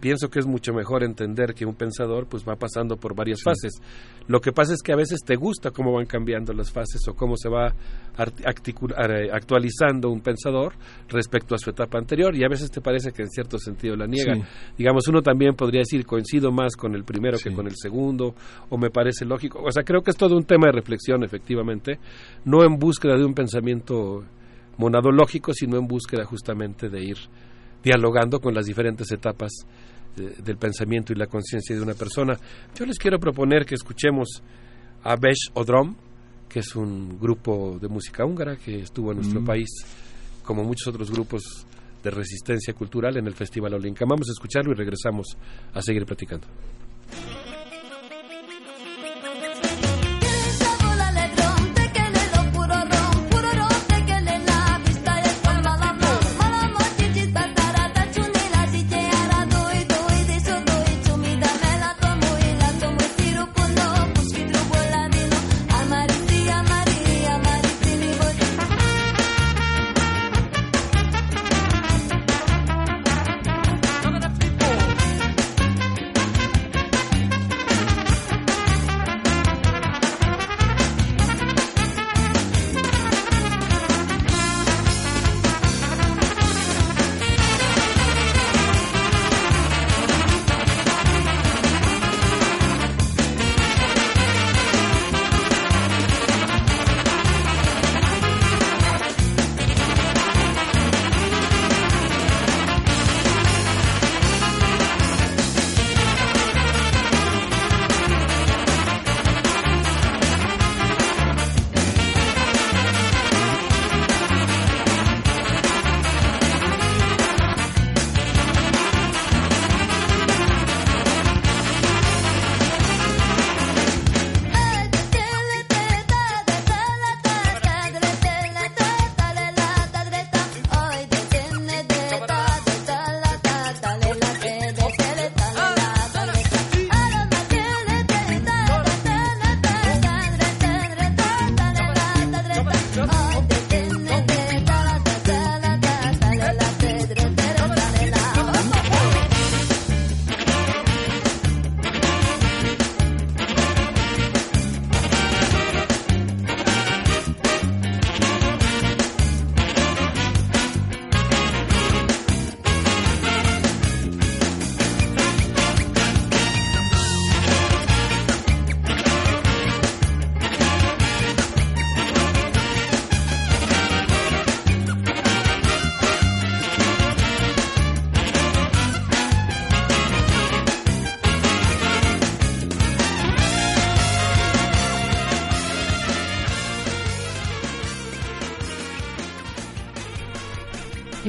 Pienso que es mucho mejor entender que un pensador pues va pasando por varias fases. Lo que pasa es que a veces te gusta cómo van cambiando las fases o cómo se va eh, actualizando un pensador respecto a su etapa anterior y a veces te parece que en cierto sentido la niega. Sí. Digamos, uno también podría decir coincido más con el primero que con el segundo o me parece lógico. O sea, creo que es todo un tema de reflexión efectivamente, no en búsqueda de un pensamiento monadológico, sino en búsqueda justamente de ir dialogando con las diferentes etapas eh, del pensamiento y la conciencia de una persona. Yo les quiero proponer que escuchemos a Besh Odrom, que es un grupo de música húngara que estuvo en nuestro Mm. país, como muchos otros grupos de resistencia cultural en el Festival Olinka. Vamos a escucharlo y regresamos a seguir platicando.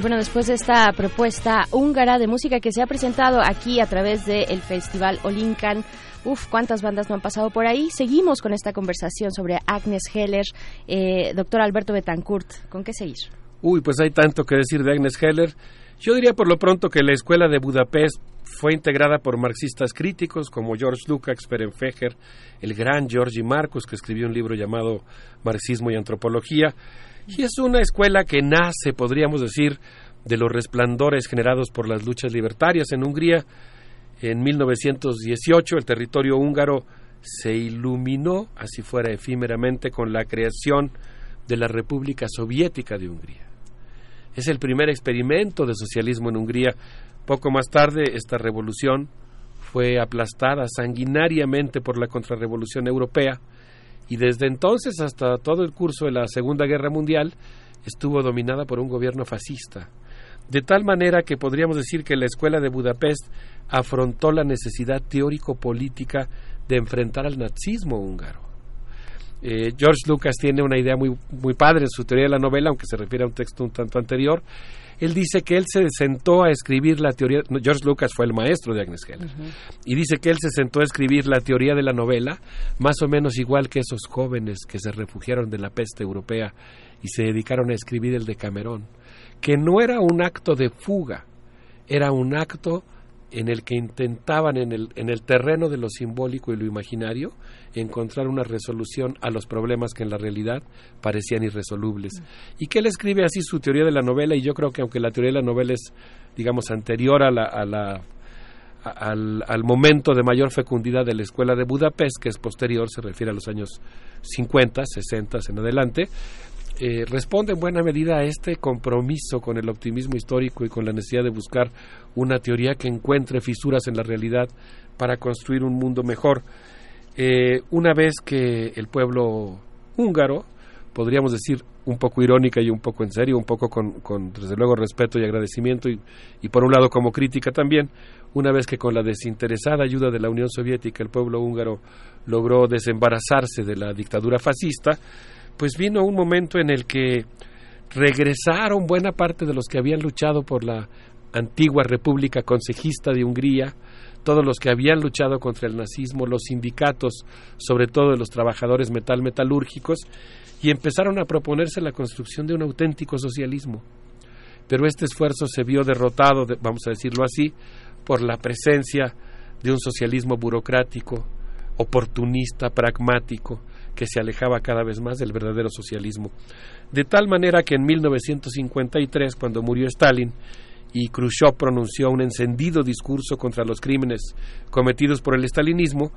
Bueno, después de esta propuesta húngara de música que se ha presentado aquí a través del Festival Olinkan, uf, cuántas bandas no han pasado por ahí. Seguimos con esta conversación sobre Agnes Heller. Eh, doctor Alberto Betancourt, ¿con qué seguir? Uy, pues hay tanto que decir de Agnes Heller. Yo diría por lo pronto que la escuela de Budapest fue integrada por marxistas críticos como George Lukács, Ferenc Fejer, el gran Georgi Marcus, que escribió un libro llamado Marxismo y Antropología. Y es una escuela que nace, podríamos decir, de los resplandores generados por las luchas libertarias en Hungría. En 1918 el territorio húngaro se iluminó, así fuera efímeramente, con la creación de la República Soviética de Hungría. Es el primer experimento de socialismo en Hungría. Poco más tarde, esta revolución fue aplastada sanguinariamente por la contrarrevolución europea y desde entonces hasta todo el curso de la Segunda Guerra Mundial estuvo dominada por un gobierno fascista. De tal manera que podríamos decir que la Escuela de Budapest afrontó la necesidad teórico-política de enfrentar al nazismo húngaro. Eh, George Lucas tiene una idea muy, muy padre en su teoría de la novela, aunque se refiere a un texto un tanto anterior. Él dice que él se sentó a escribir la teoría. George Lucas fue el maestro de Agnes Heller. Y dice que él se sentó a escribir la teoría de la novela, más o menos igual que esos jóvenes que se refugiaron de la peste europea y se dedicaron a escribir el Decamerón, que no era un acto de fuga, era un acto en el que intentaban en el, en el terreno de lo simbólico y lo imaginario encontrar una resolución a los problemas que en la realidad parecían irresolubles. Y que él escribe así su teoría de la novela y yo creo que aunque la teoría de la novela es, digamos, anterior a la, a la al, al momento de mayor fecundidad de la escuela de Budapest, que es posterior, se refiere a los años 50, 60 en adelante, eh, responde en buena medida a este compromiso con el optimismo histórico y con la necesidad de buscar una teoría que encuentre fisuras en la realidad para construir un mundo mejor. Eh, una vez que el pueblo húngaro, podríamos decir un poco irónica y un poco en serio, un poco con, con, desde luego respeto y agradecimiento y, y por un lado como crítica también, una vez que con la desinteresada ayuda de la Unión Soviética el pueblo húngaro logró desembarazarse de la dictadura fascista, pues vino un momento en el que regresaron buena parte de los que habían luchado por la antigua República Consejista de Hungría, todos los que habían luchado contra el nazismo, los sindicatos, sobre todo de los trabajadores metal metalúrgicos, y empezaron a proponerse la construcción de un auténtico socialismo. Pero este esfuerzo se vio derrotado, de- vamos a decirlo así, por la presencia de un socialismo burocrático, oportunista, pragmático, que se alejaba cada vez más del verdadero socialismo. De tal manera que en 1953, cuando murió Stalin, y Khrushchev pronunció un encendido discurso contra los crímenes cometidos por el estalinismo,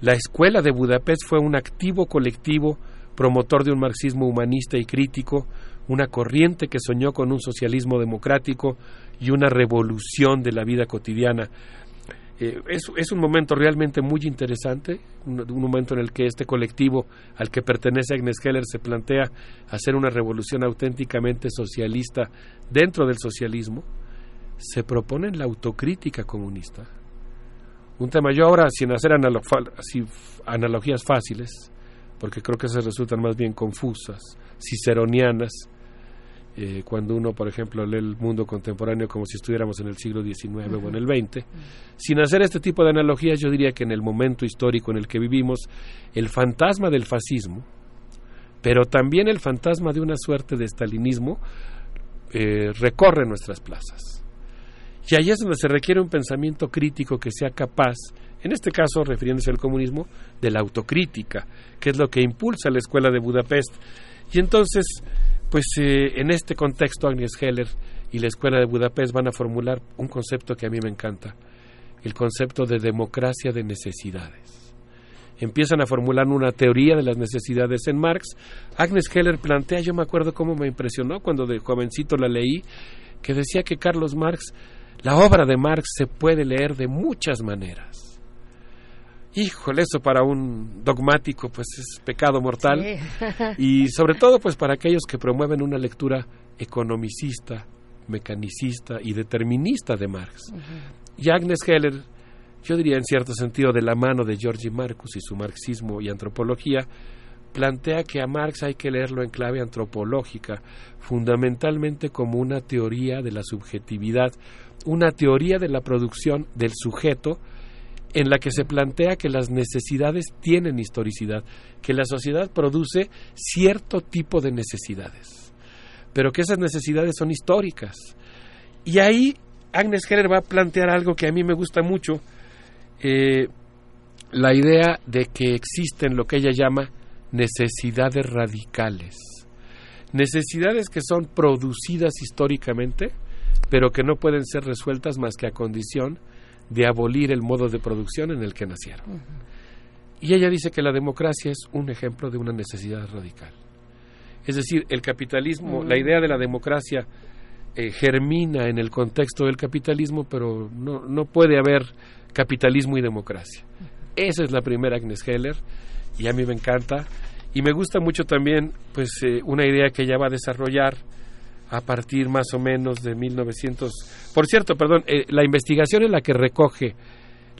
la escuela de Budapest fue un activo colectivo promotor de un marxismo humanista y crítico, una corriente que soñó con un socialismo democrático y una revolución de la vida cotidiana. Eh, es, un momento realmente muy interesante, un, momento en el que este colectivo al que pertenece Agnes Heller se plantea hacer una revolución auténticamente socialista dentro del socialismo, se propone la autocrítica comunista. Un tema, yo ahora, sin hacer analogías fáciles, porque creo que se resultan más bien confusas, ciceronianas, eh, cuando uno, por ejemplo, lee el mundo contemporáneo como si estuviéramos en el siglo XIX o en el XX. Sin hacer este tipo de analogías, yo diría que en el momento histórico en el que vivimos, el fantasma del fascismo, pero también el fantasma de una suerte de estalinismo, eh, recorre nuestras plazas. Y ahí es donde se requiere un pensamiento crítico que sea capaz, en este caso refiriéndose al comunismo, de la autocrítica, que es lo que impulsa la escuela de Budapest. Y entonces, pues eh, en este contexto, Agnes Heller y la escuela de Budapest van a formular un concepto que a mí me encanta, el concepto de democracia de necesidades empiezan a formular una teoría de las necesidades en Marx. Agnes Heller plantea, yo me acuerdo cómo me impresionó cuando de jovencito la leí, que decía que Carlos Marx, la obra de Marx se puede leer de muchas maneras. Híjole, eso para un dogmático pues es pecado mortal. Y sobre todo pues para aquellos que promueven una lectura economicista, mecanicista y determinista de Marx. Y Agnes Heller, yo diría en cierto sentido de la mano de Georgi Marcus y su marxismo y antropología, plantea que a Marx hay que leerlo en clave antropológica, fundamentalmente como una teoría de la subjetividad, una teoría de la producción del sujeto en la que se plantea que las necesidades tienen historicidad, que la sociedad produce cierto tipo de necesidades, pero que esas necesidades son históricas. Y ahí Agnes Heller va a plantear algo que a mí me gusta mucho, eh, la idea de que existen lo que ella llama necesidades radicales. Necesidades que son producidas históricamente, pero que no pueden ser resueltas más que a condición de abolir el modo de producción en el que nacieron. Y ella dice que la democracia es un ejemplo de una necesidad radical. Es decir, el capitalismo, la idea de la democracia eh, germina en el contexto del capitalismo, pero no, no puede haber capitalismo y democracia. Esa es la primera Agnes Heller y a mí me encanta y me gusta mucho también pues eh, una idea que ella va a desarrollar a partir más o menos de 1900. Por cierto, perdón, eh, la investigación en la que recoge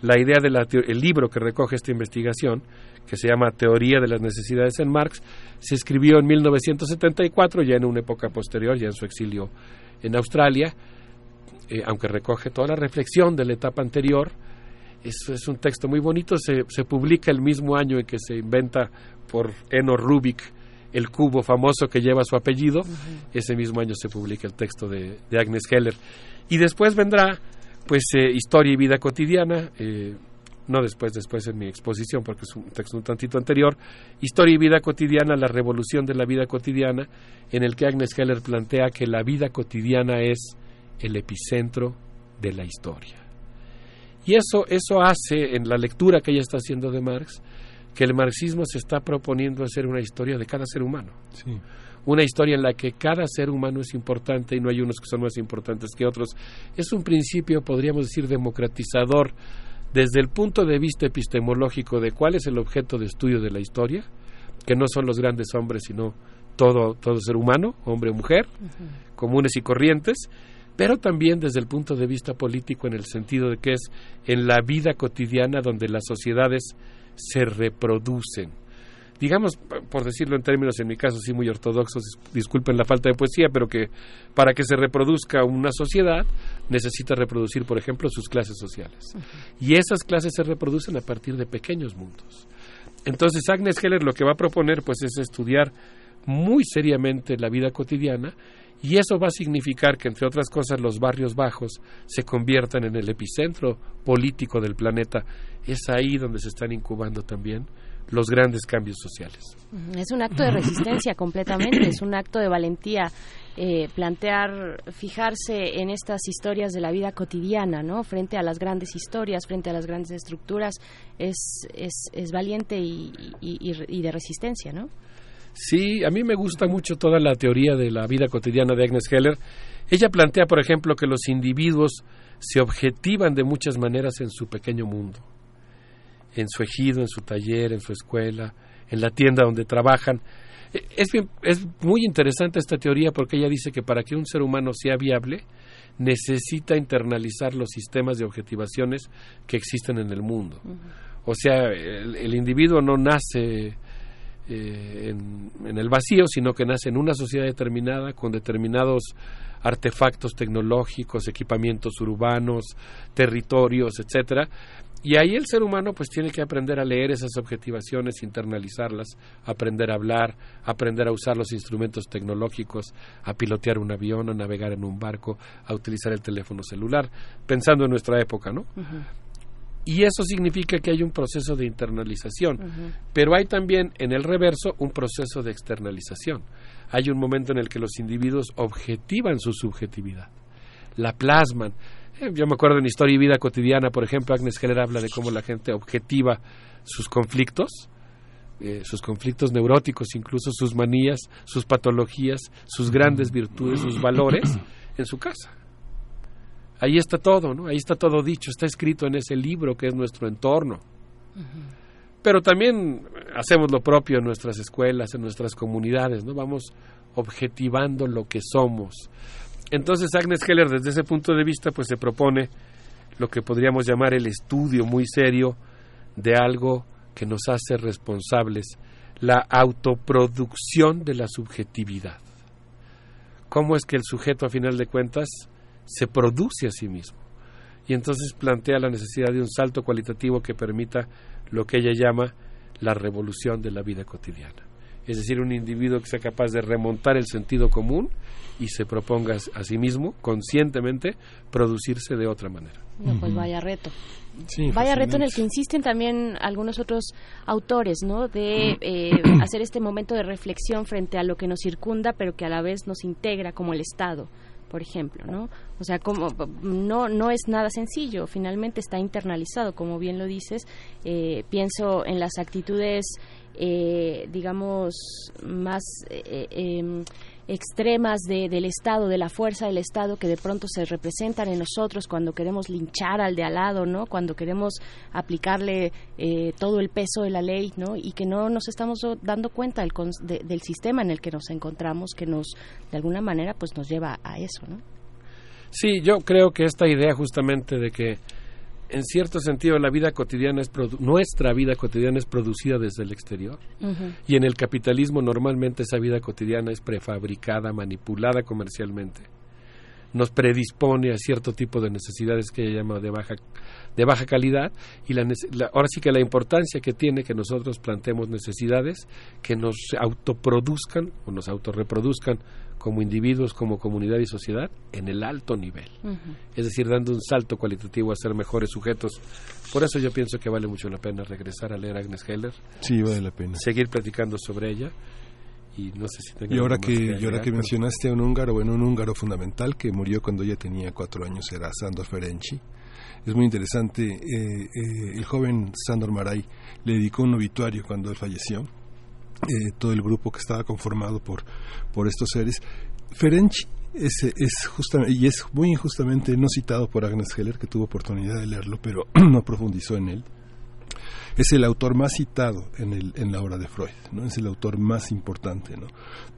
la idea del el libro que recoge esta investigación, que se llama Teoría de las Necesidades en Marx, se escribió en 1974, ya en una época posterior, ya en su exilio en Australia, eh, aunque recoge toda la reflexión de la etapa anterior. Es, es un texto muy bonito, se, se, publica el mismo año en que se inventa por Eno Rubik el cubo famoso que lleva su apellido. Uh -huh. Ese mismo año se publica el texto de, de Agnes Heller. Y después vendrá pues eh, historia y vida cotidiana, eh, no después, después en mi exposición, porque es un texto un tantito anterior, Historia y vida cotidiana, la revolución de la vida cotidiana, en el que Agnes Heller plantea que la vida cotidiana es el epicentro de la historia. Y eso, eso hace, en la lectura que ella está haciendo de Marx, que el marxismo se está proponiendo hacer una historia de cada ser humano. Una historia en la que cada ser humano es importante y no hay unos que son más importantes que otros. Es un principio, podríamos decir, democratizador desde el punto de vista epistemológico de cuál es el objeto de estudio de la historia, que no son los grandes hombres, sino todo, todo ser humano, hombre o mujer, comunes y corrientes, pero también desde el punto de vista político en el sentido de que es en la vida cotidiana donde las sociedades se reproducen. Digamos, por decirlo en términos, en mi caso, sí muy ortodoxos, dis- disculpen la falta de poesía, pero que para que se reproduzca una sociedad necesita reproducir, por ejemplo, sus clases sociales. Y esas clases se reproducen a partir de pequeños mundos. Entonces, Agnes Heller lo que va a proponer pues es estudiar muy seriamente la vida cotidiana y eso va a significar que, entre otras cosas, los barrios bajos se conviertan en el epicentro político del planeta. Es ahí donde se están incubando también los grandes cambios sociales. Es un acto de resistencia completamente, es un acto de valentía eh, plantear, fijarse en estas historias de la vida cotidiana, ¿no? Frente a las grandes historias, frente a las grandes estructuras, es, es, es valiente y- y de resistencia, ¿no? Sí, a mí me gusta mucho toda la teoría de la vida cotidiana de Agnes Heller. Ella plantea, por ejemplo, que los individuos se objetivan de muchas maneras en su pequeño mundo, en su ejido, en su taller, en su escuela, en la tienda donde trabajan. Eh, Es, bien- es muy interesante esta teoría porque ella dice que para que un ser humano sea viable, necesita internalizar los sistemas de objetivaciones que existen en el mundo. O sea, el, el individuo no nace eh, en, el vacío, sino que nace en una sociedad determinada con determinados artefactos tecnológicos, equipamientos urbanos, territorios, etcétera. Y ahí el ser humano pues tiene que aprender a leer esas objetivaciones, internalizarlas, aprender a hablar, aprender a usar los instrumentos tecnológicos, a pilotear un avión, a navegar en un barco, a utilizar el teléfono celular, pensando en nuestra época, ¿no? Y eso significa que hay un proceso de internalización. Pero hay también en el reverso un proceso de externalización. Hay un momento en el que los individuos objetivan su subjetividad, la plasman. Eh, yo me acuerdo en Historia y Vida Cotidiana, por ejemplo, Agnes Heller habla de cómo la gente objetiva sus conflictos, eh, sus conflictos neuróticos, incluso sus manías, sus patologías, sus grandes virtudes, sus valores en su casa. Ahí está todo, ¿no? Ahí está todo dicho, está escrito en ese libro que es nuestro entorno. Pero también hacemos lo propio en nuestras escuelas, en nuestras comunidades, ¿no? Vamos objetivando lo que somos. Entonces Agnes Heller desde ese punto de vista pues se propone lo que podríamos llamar el estudio muy serio de algo que nos hace responsables, la autoproducción de la subjetividad. ¿Cómo es que el sujeto a final de cuentas se produce a sí mismo? Y entonces plantea la necesidad de un salto cualitativo que permita lo que ella llama la revolución de la vida cotidiana. Es decir, un individuo que sea capaz de remontar el sentido común y se proponga a sí mismo, conscientemente, producirse de otra manera. No, pues vaya reto. Sí, Vaya reto en el que insisten también algunos otros autores, ¿no? De eh, hacer este momento de reflexión frente a lo que nos circunda, pero que a la vez nos integra, como el Estado, por ejemplo, ¿no? O sea, como no no es nada sencillo. Finalmente está internalizado, como bien lo dices. Eh, pienso en las actitudes, eh, digamos, más eh, em, extremas de- del Estado, de la fuerza del Estado que de pronto se representan en nosotros cuando queremos linchar al de al lado, ¿no? Cuando queremos aplicarle eh, todo el peso de la ley, ¿no? Y que no nos estamos dando cuenta del, de- del sistema en el que nos encontramos, que nos, de alguna manera, pues nos lleva a eso, ¿no? Sí, yo creo que esta idea justamente de que en cierto sentido la vida cotidiana es nuestra vida cotidiana es producida desde el exterior y en el capitalismo normalmente esa vida cotidiana es prefabricada, manipulada comercialmente. Nos predispone a cierto tipo de necesidades que ella llama de baja de baja calidad y la- ahora sí que la importancia que tiene que nosotros planteemos necesidades que nos autoproduzcan o nos autorreproduzcan como individuos, como comunidad y sociedad, en el alto nivel. Es decir, dando un salto cualitativo a ser mejores sujetos. Por eso yo pienso que vale mucho la pena regresar a leer a Agnes Heller. Sí, vale la pena. Seguir platicando sobre ella. Y no sé si tenga Y ahora más que, y ahora que mencionaste a un húngaro, bueno, un húngaro fundamental que murió cuando ella tenía cuatro años era Sándor Ferenczi. Es muy interesante, eh, eh, el joven Sándor Maray le dedicó un obituario cuando él falleció. Eh, todo el grupo que estaba conformado por, por estos seres. Ferenczi es, es justamente, y es muy injustamente no citado por Agnes Heller, que tuvo oportunidad de leerlo, pero no profundizó en él es el autor más citado en, el, en la obra de Freud, ¿no? Es el autor más importante, ¿no?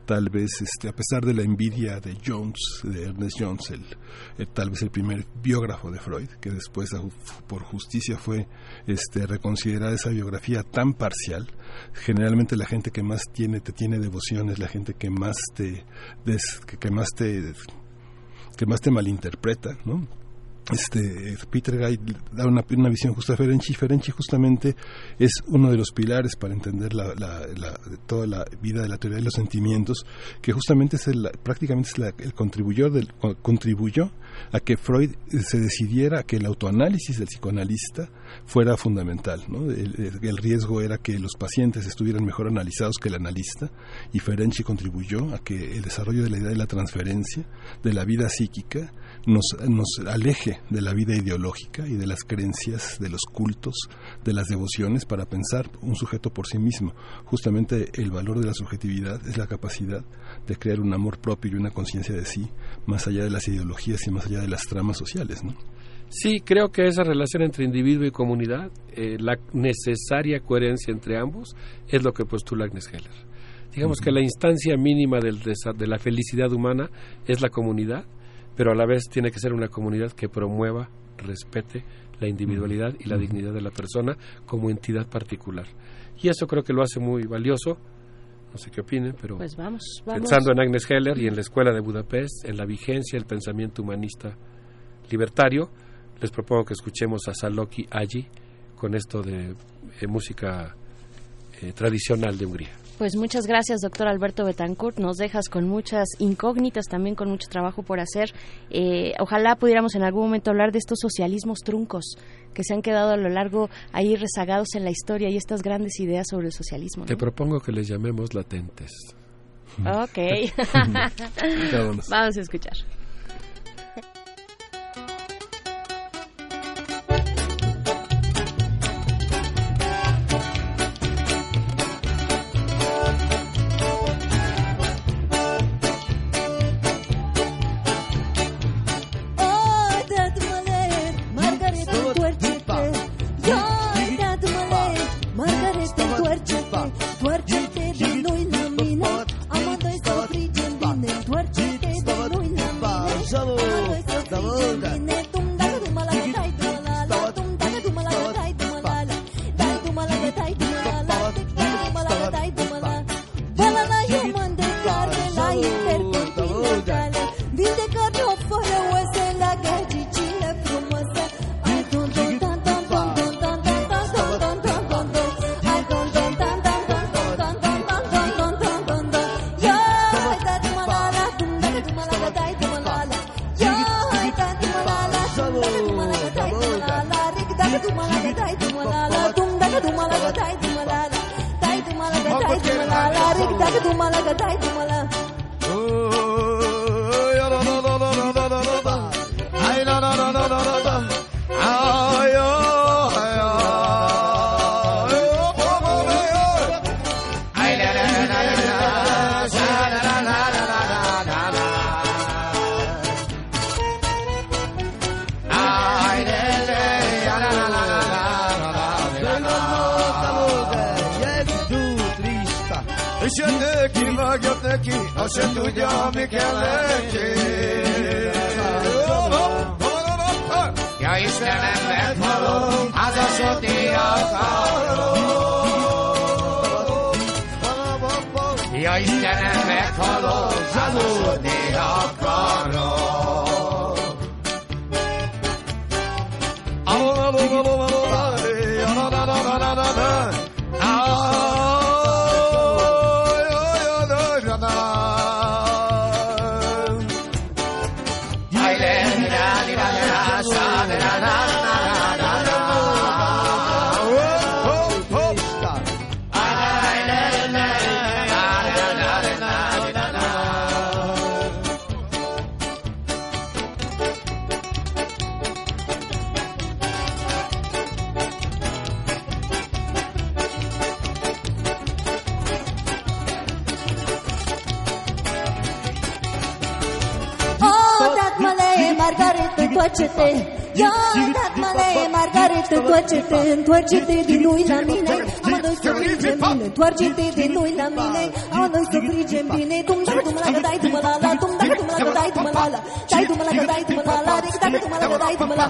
Tal vez, este, a pesar de la envidia de Jones, de Ernest Jones, el, el- tal vez el primer biógrafo de Freud, que después por justicia fue este, reconsiderada esa biografía tan parcial. Generalmente la gente que más tiene, te tiene devoción es la gente que más te, des- que, que más te, que más te malinterpreta, ¿no? Este Peter Guy da una, una visión justa a Ferenczi. Ferenczi justamente es uno de los pilares para entender la, toda la vida de la teoría de los sentimientos, que justamente es el, prácticamente es el contribuyó del, contribuyó a que Freud se decidiera que el autoanálisis del psicoanalista fuera fundamental. ¿no? El, el- riesgo era que los pacientes estuvieran mejor analizados que el analista y Ferenczi contribuyó a que el desarrollo de la idea de la transferencia, de la vida psíquica, nos, nos aleje de la vida ideológica y de las creencias, de los cultos, de las devociones para pensar un sujeto por sí mismo. Justamente el valor de la subjetividad es la capacidad de crear un amor propio y una conciencia de sí, más allá de las ideologías y más allá de las tramas sociales. ¿no? Sí, creo que esa relación entre individuo y comunidad, eh, la necesaria coherencia entre ambos, es lo que postula Agnes Heller. Digamos que la instancia mínima del de la felicidad humana es la comunidad, pero a la vez tiene que ser una comunidad que promueva, respete la individualidad y la dignidad de la persona como entidad particular. Y eso creo que lo hace muy valioso. No sé qué opinen, pero Pues vamos, vamos. pensando en Agnes Heller y en la Escuela de Budapest, en la vigencia del pensamiento humanista libertario, les propongo que escuchemos a Saloki Agi con esto de eh, música eh, tradicional de Hungría. Pues muchas gracias, doctor Alberto Betancourt. Nos dejas con muchas incógnitas, también con mucho trabajo por hacer. Eh, ojalá pudiéramos en algún momento hablar de estos socialismos truncos que se han quedado a lo largo ahí rezagados en la historia y estas grandes ideas sobre el socialismo. Te propongo que les llamemos latentes. Ok. Vamos a escuchar. جیتے دے تو آج کتنی جیم بھی لڑائی بنا لڑائی بنا لائیں تمام لڑائی بنا لے دیں تمام لڑائیت بنا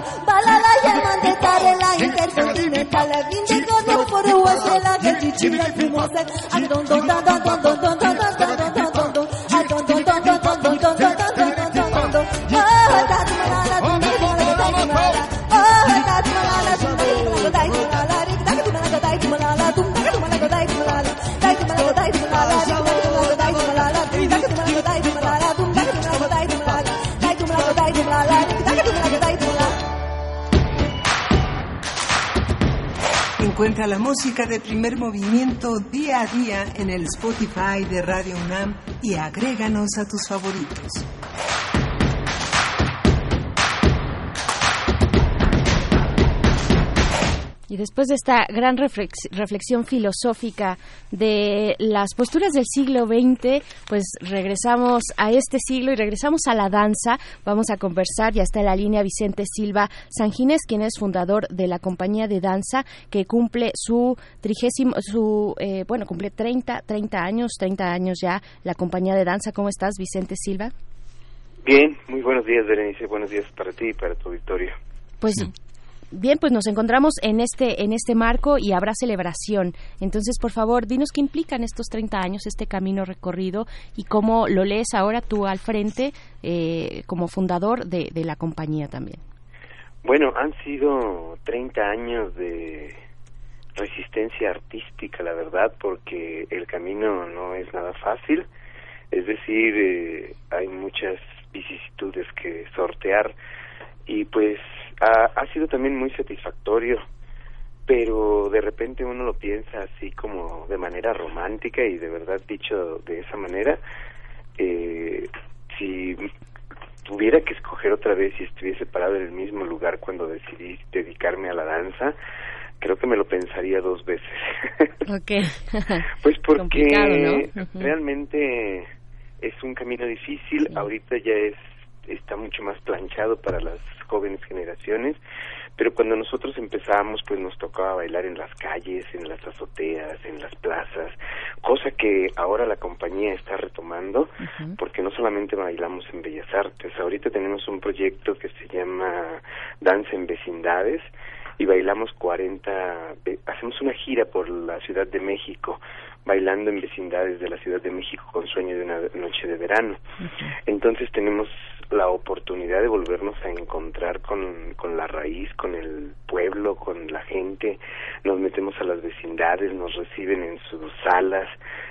Encuentra la música de primer movimiento día a día en el Spotify de Radio UNAM y agréganos a tus favoritos. Y después de esta gran reflex- reflexión filosófica de las posturas del siglo XX, pues regresamos a este siglo y regresamos a la danza. Vamos a conversar, ya está en la línea Vicente Silva Sanginés, quien es fundador de la compañía de danza que cumple su trigésimo, su, eh, bueno, cumple 30, 30 años, 30 años ya la compañía de danza. ¿Cómo estás, Vicente Silva? Bien, muy buenos días, Berenice. Buenos días para ti y para tu auditorio. Pues bien, pues nos encontramos en este en este marco y habrá celebración. Entonces, por favor, dinos qué implican estos 30 años, este camino recorrido y cómo lo lees ahora tú al frente eh, como fundador de, de la compañía también. Bueno, han sido 30 años de resistencia artística, la verdad, porque el camino no es nada fácil. Es decir, eh, hay muchas vicisitudes que sortear y pues ha, ha sido también muy satisfactorio, pero de repente uno lo piensa así como de manera romántica y de verdad dicho de esa manera, eh, si tuviera que escoger otra vez y estuviese parado en el mismo lugar cuando decidí dedicarme a la danza, creo que me lo pensaría dos veces. Ok. Pues porque realmente es un camino difícil, ahorita ya es está mucho más planchado para las jóvenes generaciones, pero cuando nosotros empezamos pues nos tocaba bailar en las calles, en las azoteas, en las plazas, cosa que ahora la compañía está retomando, porque no solamente bailamos en Bellas Artes, ahorita tenemos un proyecto que se llama Danza en Vecindades, y bailamos 40, ve- hacemos una gira por la Ciudad de México, bailando en vecindades de la Ciudad de México con sueño de una noche de verano. Entonces tenemos la oportunidad de volvernos a encontrar con, con la raíz, con el pueblo, con la gente, nos metemos a las vecindades, nos reciben en sus salas,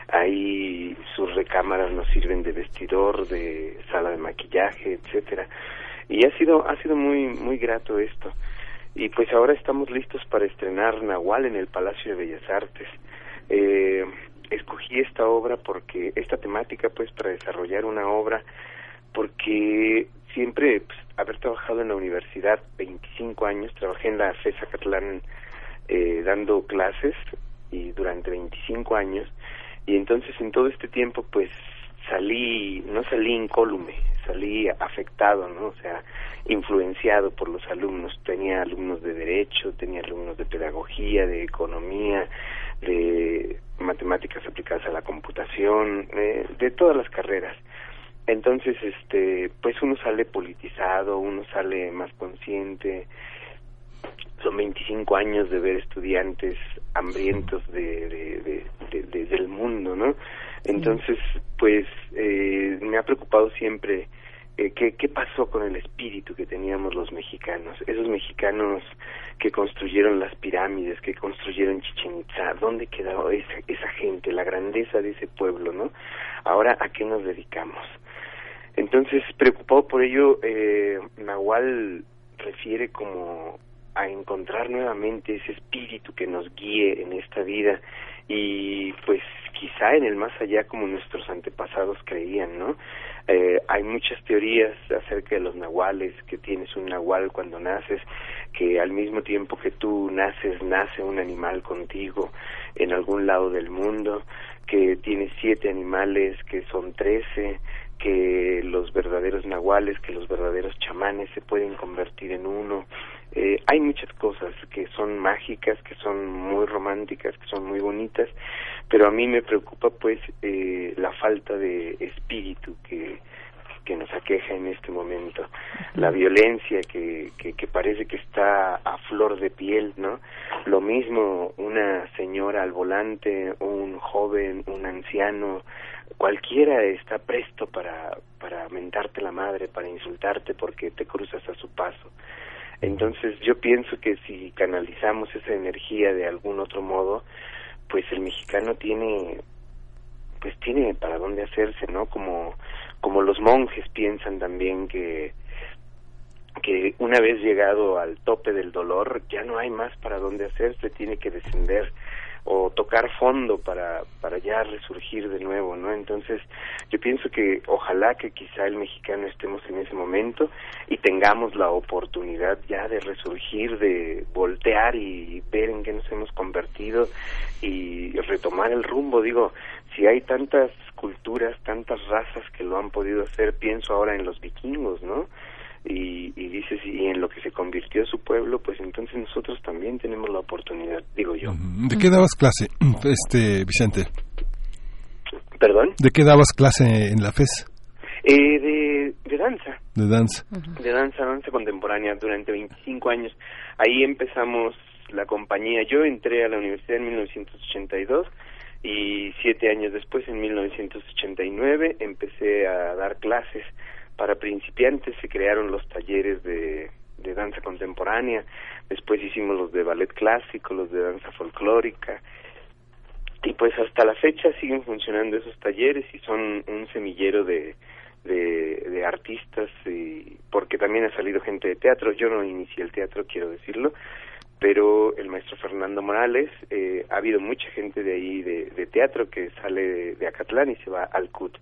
ahí sus recámaras nos sirven de vestidor, de sala de maquillaje, etcétera. Y ha sido, ha sido muy, muy grato esto. Y pues ahora estamos listos para estrenar Nahual en el Palacio de Bellas Artes. Eh, escogí esta obra porque, esta temática pues para desarrollar una obra porque siempre pues, haber trabajado en la universidad 25 años, trabajé en la FESA Catlán eh, dando clases y durante 25 años y entonces en todo este tiempo pues salí, no salí incólume, salí afectado, ¿no? O sea, influenciado por los alumnos. Tenía alumnos de derecho, tenía alumnos de pedagogía, de economía, de matemáticas aplicadas a la computación, eh, de todas las carreras. Entonces, este, pues uno sale politizado, uno sale más consciente. Son 25 años de ver estudiantes hambrientos de, de, de- de- de- del mundo, ¿no? Entonces, pues eh, me ha preocupado siempre eh, qué, pasó con el espíritu que teníamos los mexicanos, esos mexicanos que construyeron las pirámides, que construyeron Chichen Itza, ¿dónde quedó esa, esa gente, la grandeza de ese pueblo, ¿no? Ahora, ¿a qué nos dedicamos? Entonces, preocupado por ello, eh, Nahual refiere como a encontrar nuevamente ese espíritu que nos guíe en esta vida y pues quizá en el más allá como nuestros antepasados creían, ¿no? Eh, hay muchas teorías acerca de los nahuales, que tienes un nahual cuando naces, que al mismo tiempo que tú naces, nace un animal contigo en algún lado del mundo, que tienes siete animales, que son trece, que los verdaderos nahuales, que los verdaderos chamanes se pueden convertir en uno. Eh, hay muchas cosas que son mágicas, que son muy románticas, que son muy bonitas, pero a mí me preocupa pues eh, la falta de espíritu que que nos aqueja en este momento, la violencia que, que, que parece que está a flor de piel, ¿no? Lo mismo una señora al volante, un joven, un anciano, cualquiera está presto para, para mentarte la madre, para insultarte porque te cruzas a su paso. Entonces yo pienso que si canalizamos esa energía de algún otro modo, pues el mexicano tiene pues tiene para dónde hacerse, ¿no? Como como los monjes piensan también que que una vez llegado al tope del dolor ya no hay más para dónde hacerse, tiene que descender o tocar fondo para para ya resurgir de nuevo, ¿no? Entonces, yo pienso que ojalá que quizá el mexicano estemos en ese momento y tengamos la oportunidad ya de resurgir, de voltear y ver en qué nos hemos convertido y retomar el rumbo, digo, si hay tantas culturas, tantas razas que lo han podido hacer, pienso ahora en los vikingos, ¿no? Y, y dices, y en lo que se convirtió su pueblo, pues entonces nosotros también tenemos la oportunidad, digo yo. ¿De qué dabas clase, este Vicente? ¿Perdón? ¿De qué dabas clase en la FES? Eh, de, de danza. De danza. de danza, danza contemporánea durante 25 años. Ahí empezamos la compañía. Yo entré a la universidad en 1982 y siete años después, en 1989, empecé a dar clases para principiantes. Se crearon los talleres de, danza contemporánea. Después hicimos los de ballet clásico, los de danza folclórica. Y pues hasta la fecha siguen funcionando esos talleres y son un semillero de, de, de artistas y porque también ha salido gente de teatro. Yo no inicié el teatro, quiero decirlo, pero el maestro Fernando Morales, eh, ha habido mucha gente de ahí de, teatro que sale de, Acatlán y se va al CUT.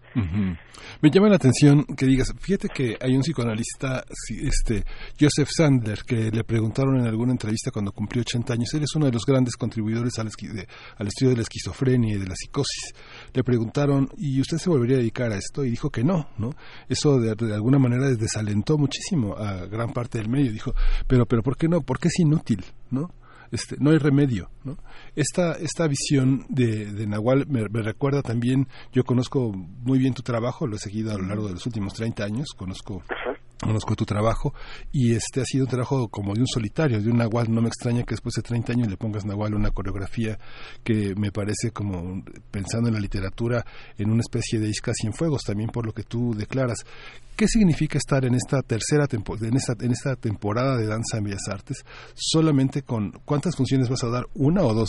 Me llama la atención que digas, fíjate que hay un psicoanalista, este Joseph Sandler, que le preguntaron en alguna entrevista cuando cumplió 80 años, él es uno de los grandes contribuidores al, de- al estudio de la esquizofrenia y de la psicosis. Le preguntaron, ¿y usted se volvería a dedicar a esto? Y dijo que no, ¿no? Eso de, de alguna manera desalentó muchísimo a gran parte del medio. Dijo, pero, pero ¿por qué no? Porque es inútil, ¿no? Este, no hay remedio. ¿no? Esta, esta visión de, de Nahual me, recuerda también, yo conozco muy bien tu trabajo, lo he seguido a lo largo de los últimos 30 años, conozco conozco tu trabajo y este ha sido un trabajo como de un solitario, de un Nahual. No me extraña que después de 30 años le pongas Nahual una coreografía que me parece como, pensando en la literatura, en una especie de isca sin fuegos, también por lo que tú declaras. ¿Qué significa estar en esta tercera tempo- en esta, en esta temporada de danza en Bellas Artes solamente con cuántas funciones vas a dar? ¿Una o dos?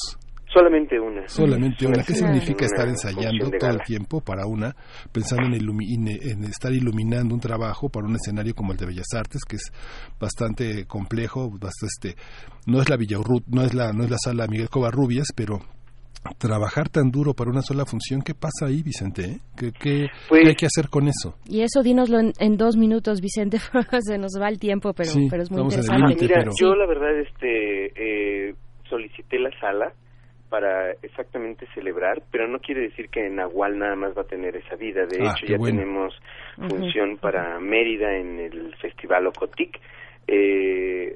Solamente una. Solamente una. ¿Qué significa estar ensayando todo el tiempo para una, pensando en, ilumi- en- estar iluminando un trabajo para un escenario como el de Bellas Artes, que es bastante complejo, bastante, este, no es la Villa Urrut- no es la, no es la sala Miguel Covarrubias, pero trabajar tan duro para una sola función, ¿qué pasa ahí, Vicente? eh? ¿Qué, qué- Pues qué hay que hacer con eso? Y eso dínoslo en, en dos minutos, Vicente, se nos va el tiempo, pero, Sí, pero es muy interesante. Mira, pero- yo la verdad este eh, solicité la sala para exactamente celebrar, pero no quiere decir que Nahual nada más va a tener esa vida. De Ah, hecho, ya bueno. tenemos función para Mérida en el Festival Ocotic. Eh,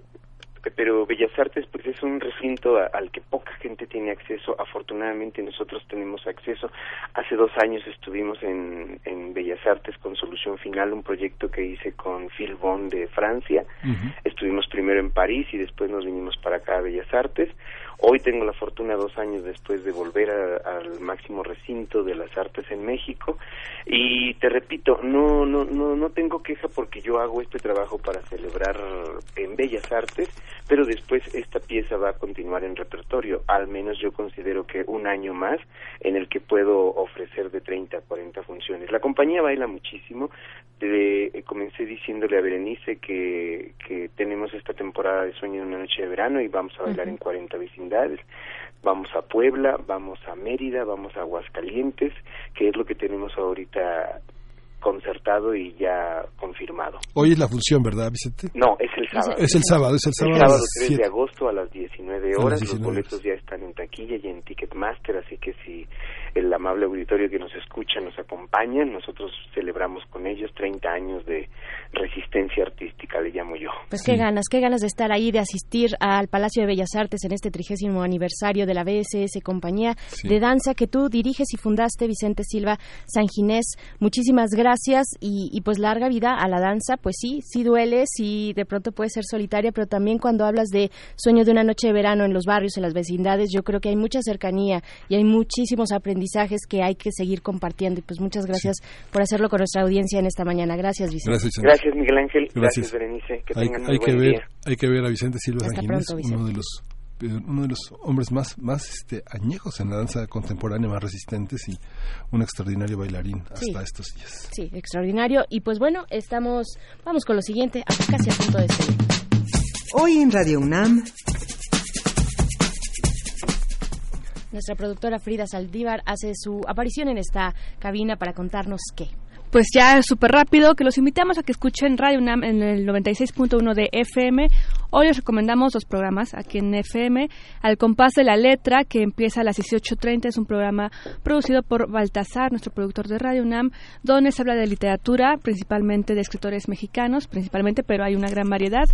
pero Bellas Artes pues es un recinto a- al que poca gente tiene acceso. Afortunadamente nosotros tenemos acceso. Hace dos años estuvimos en, en Bellas Artes con Solución Final, un proyecto que hice con Phil Bond de Francia. Estuvimos primero en París y después nos vinimos para acá a Bellas Artes. Hoy tengo la fortuna, dos años después, de volver a- al máximo recinto de las artes en México. Y te repito, no, no, no, no tengo queja porque yo hago este trabajo para celebrar en Bellas Artes, pero después esta pieza va a continuar en repertorio. Al menos yo considero que un año más en el que puedo ofrecer de 30 a 40 funciones. La compañía baila muchísimo. De- eh, comencé diciéndole a Berenice que, que tenemos esta temporada de Sueño en una noche de verano y vamos a bailar en 40 vecindades. Vamos a Puebla, vamos a Mérida, vamos a Aguascalientes, que es lo que tenemos ahorita concertado y ya confirmado. Hoy es la función, ¿verdad, Vicente? No, es el sábado. Es el sábado, es el sábado. a sábado las 3 siete. de agosto a las 19 A las horas. 19 Los boletos ya están en taquilla y en Ticketmaster, así que si el amable auditorio que nos escucha nos acompaña, nosotros celebramos con ellos 30 años de resistencia artística, le llamo yo. Pues qué ganas, qué ganas de estar ahí, de asistir al Palacio de Bellas Artes en este trigésimo aniversario de la BSS, compañía de danza que tú diriges y fundaste, Vicente Silva San Ginés. Muchísimas gracias y, y pues larga vida a la danza. Pues sí, sí duele, sí de pronto puede ser solitaria, pero también cuando hablas de sueño de una noche de verano en los barrios, en las vecindades, yo creo que hay mucha cercanía y hay muchísimos aprendizajes que hay que seguir compartiendo. Y pues muchas gracias por hacerlo con nuestra audiencia en esta mañana. Gracias, Vicente. Gracias, Miguel Ángel. Gracias, Gracias. Berenice. Que hay, tengan muy hay que ver, día. hay que ver a Vicente Silva Sanguinés, uno de los eh, uno de los hombres más más este, añejos en la danza contemporánea, más resistentes y un extraordinario bailarín Sí. hasta estos días. Sí, extraordinario. Y pues bueno, estamos, vamos con lo siguiente, a- casi a punto de salir. Hoy en Radio UNAM, Nuestra productora Frida Saldívar hace su aparición en esta cabina para contarnos qué. Pues ya súper rápido, que los invitamos a que escuchen Radio UNAM en el 96.1 de FM. Hoy les recomendamos dos programas aquí en FM. Al compás de la letra, que empieza a las 18.30, es un programa producido por Baltasar, nuestro productor de Radio UNAM, donde se habla de literatura, principalmente de escritores mexicanos, principalmente, pero hay una gran variedad.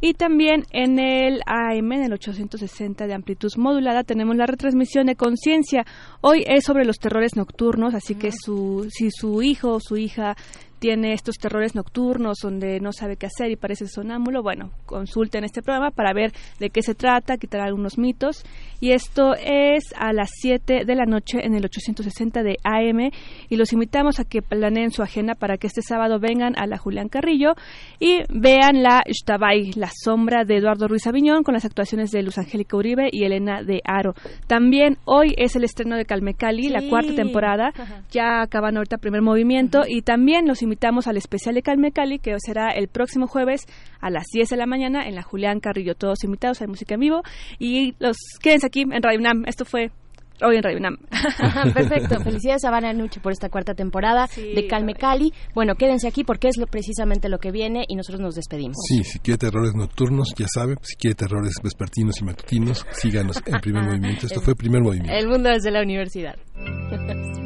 Y también en el AM, en el 860 de amplitud modulada, tenemos la retransmisión de Conciencia. Hoy es sobre los terrores nocturnos, así que su, si su hijo o su hija hija tiene estos terrores nocturnos donde no sabe qué hacer y parece sonámbulo, bueno, consulten este programa para ver de qué se trata, quitar algunos mitos. Y esto es a las 7 de la noche en el 860 de AM y los invitamos a que planeen su agenda para que este sábado vengan a la Julián Carrillo y vean la Shtabai, la sombra de Eduardo Ruiz Aviñón con las actuaciones de Luz Angélica Uribe y Elena de Aro. También hoy es el estreno de Calmecali, la Sí. cuarta temporada. Ajá. Ya acaban ahorita primer movimiento y también los invitamos al especial de Calmecali que será el próximo jueves a las 10 de la mañana en la Julián Carrillo. Todos invitados, hay música en vivo y los quédense aquí en Radio UNAM. Esto fue hoy en Radio UNAM. Perfecto. Felicidades a Vana Nuche por esta cuarta temporada de Calme Cali. Bueno, quédense aquí porque es lo, precisamente lo que viene y nosotros nos despedimos. Sí, si quiere terrores nocturnos, ya sabe, si quiere terrores vespertinos y matutinos, síganos en primer movimiento. Esto fue primer movimiento. El mundo desde la universidad.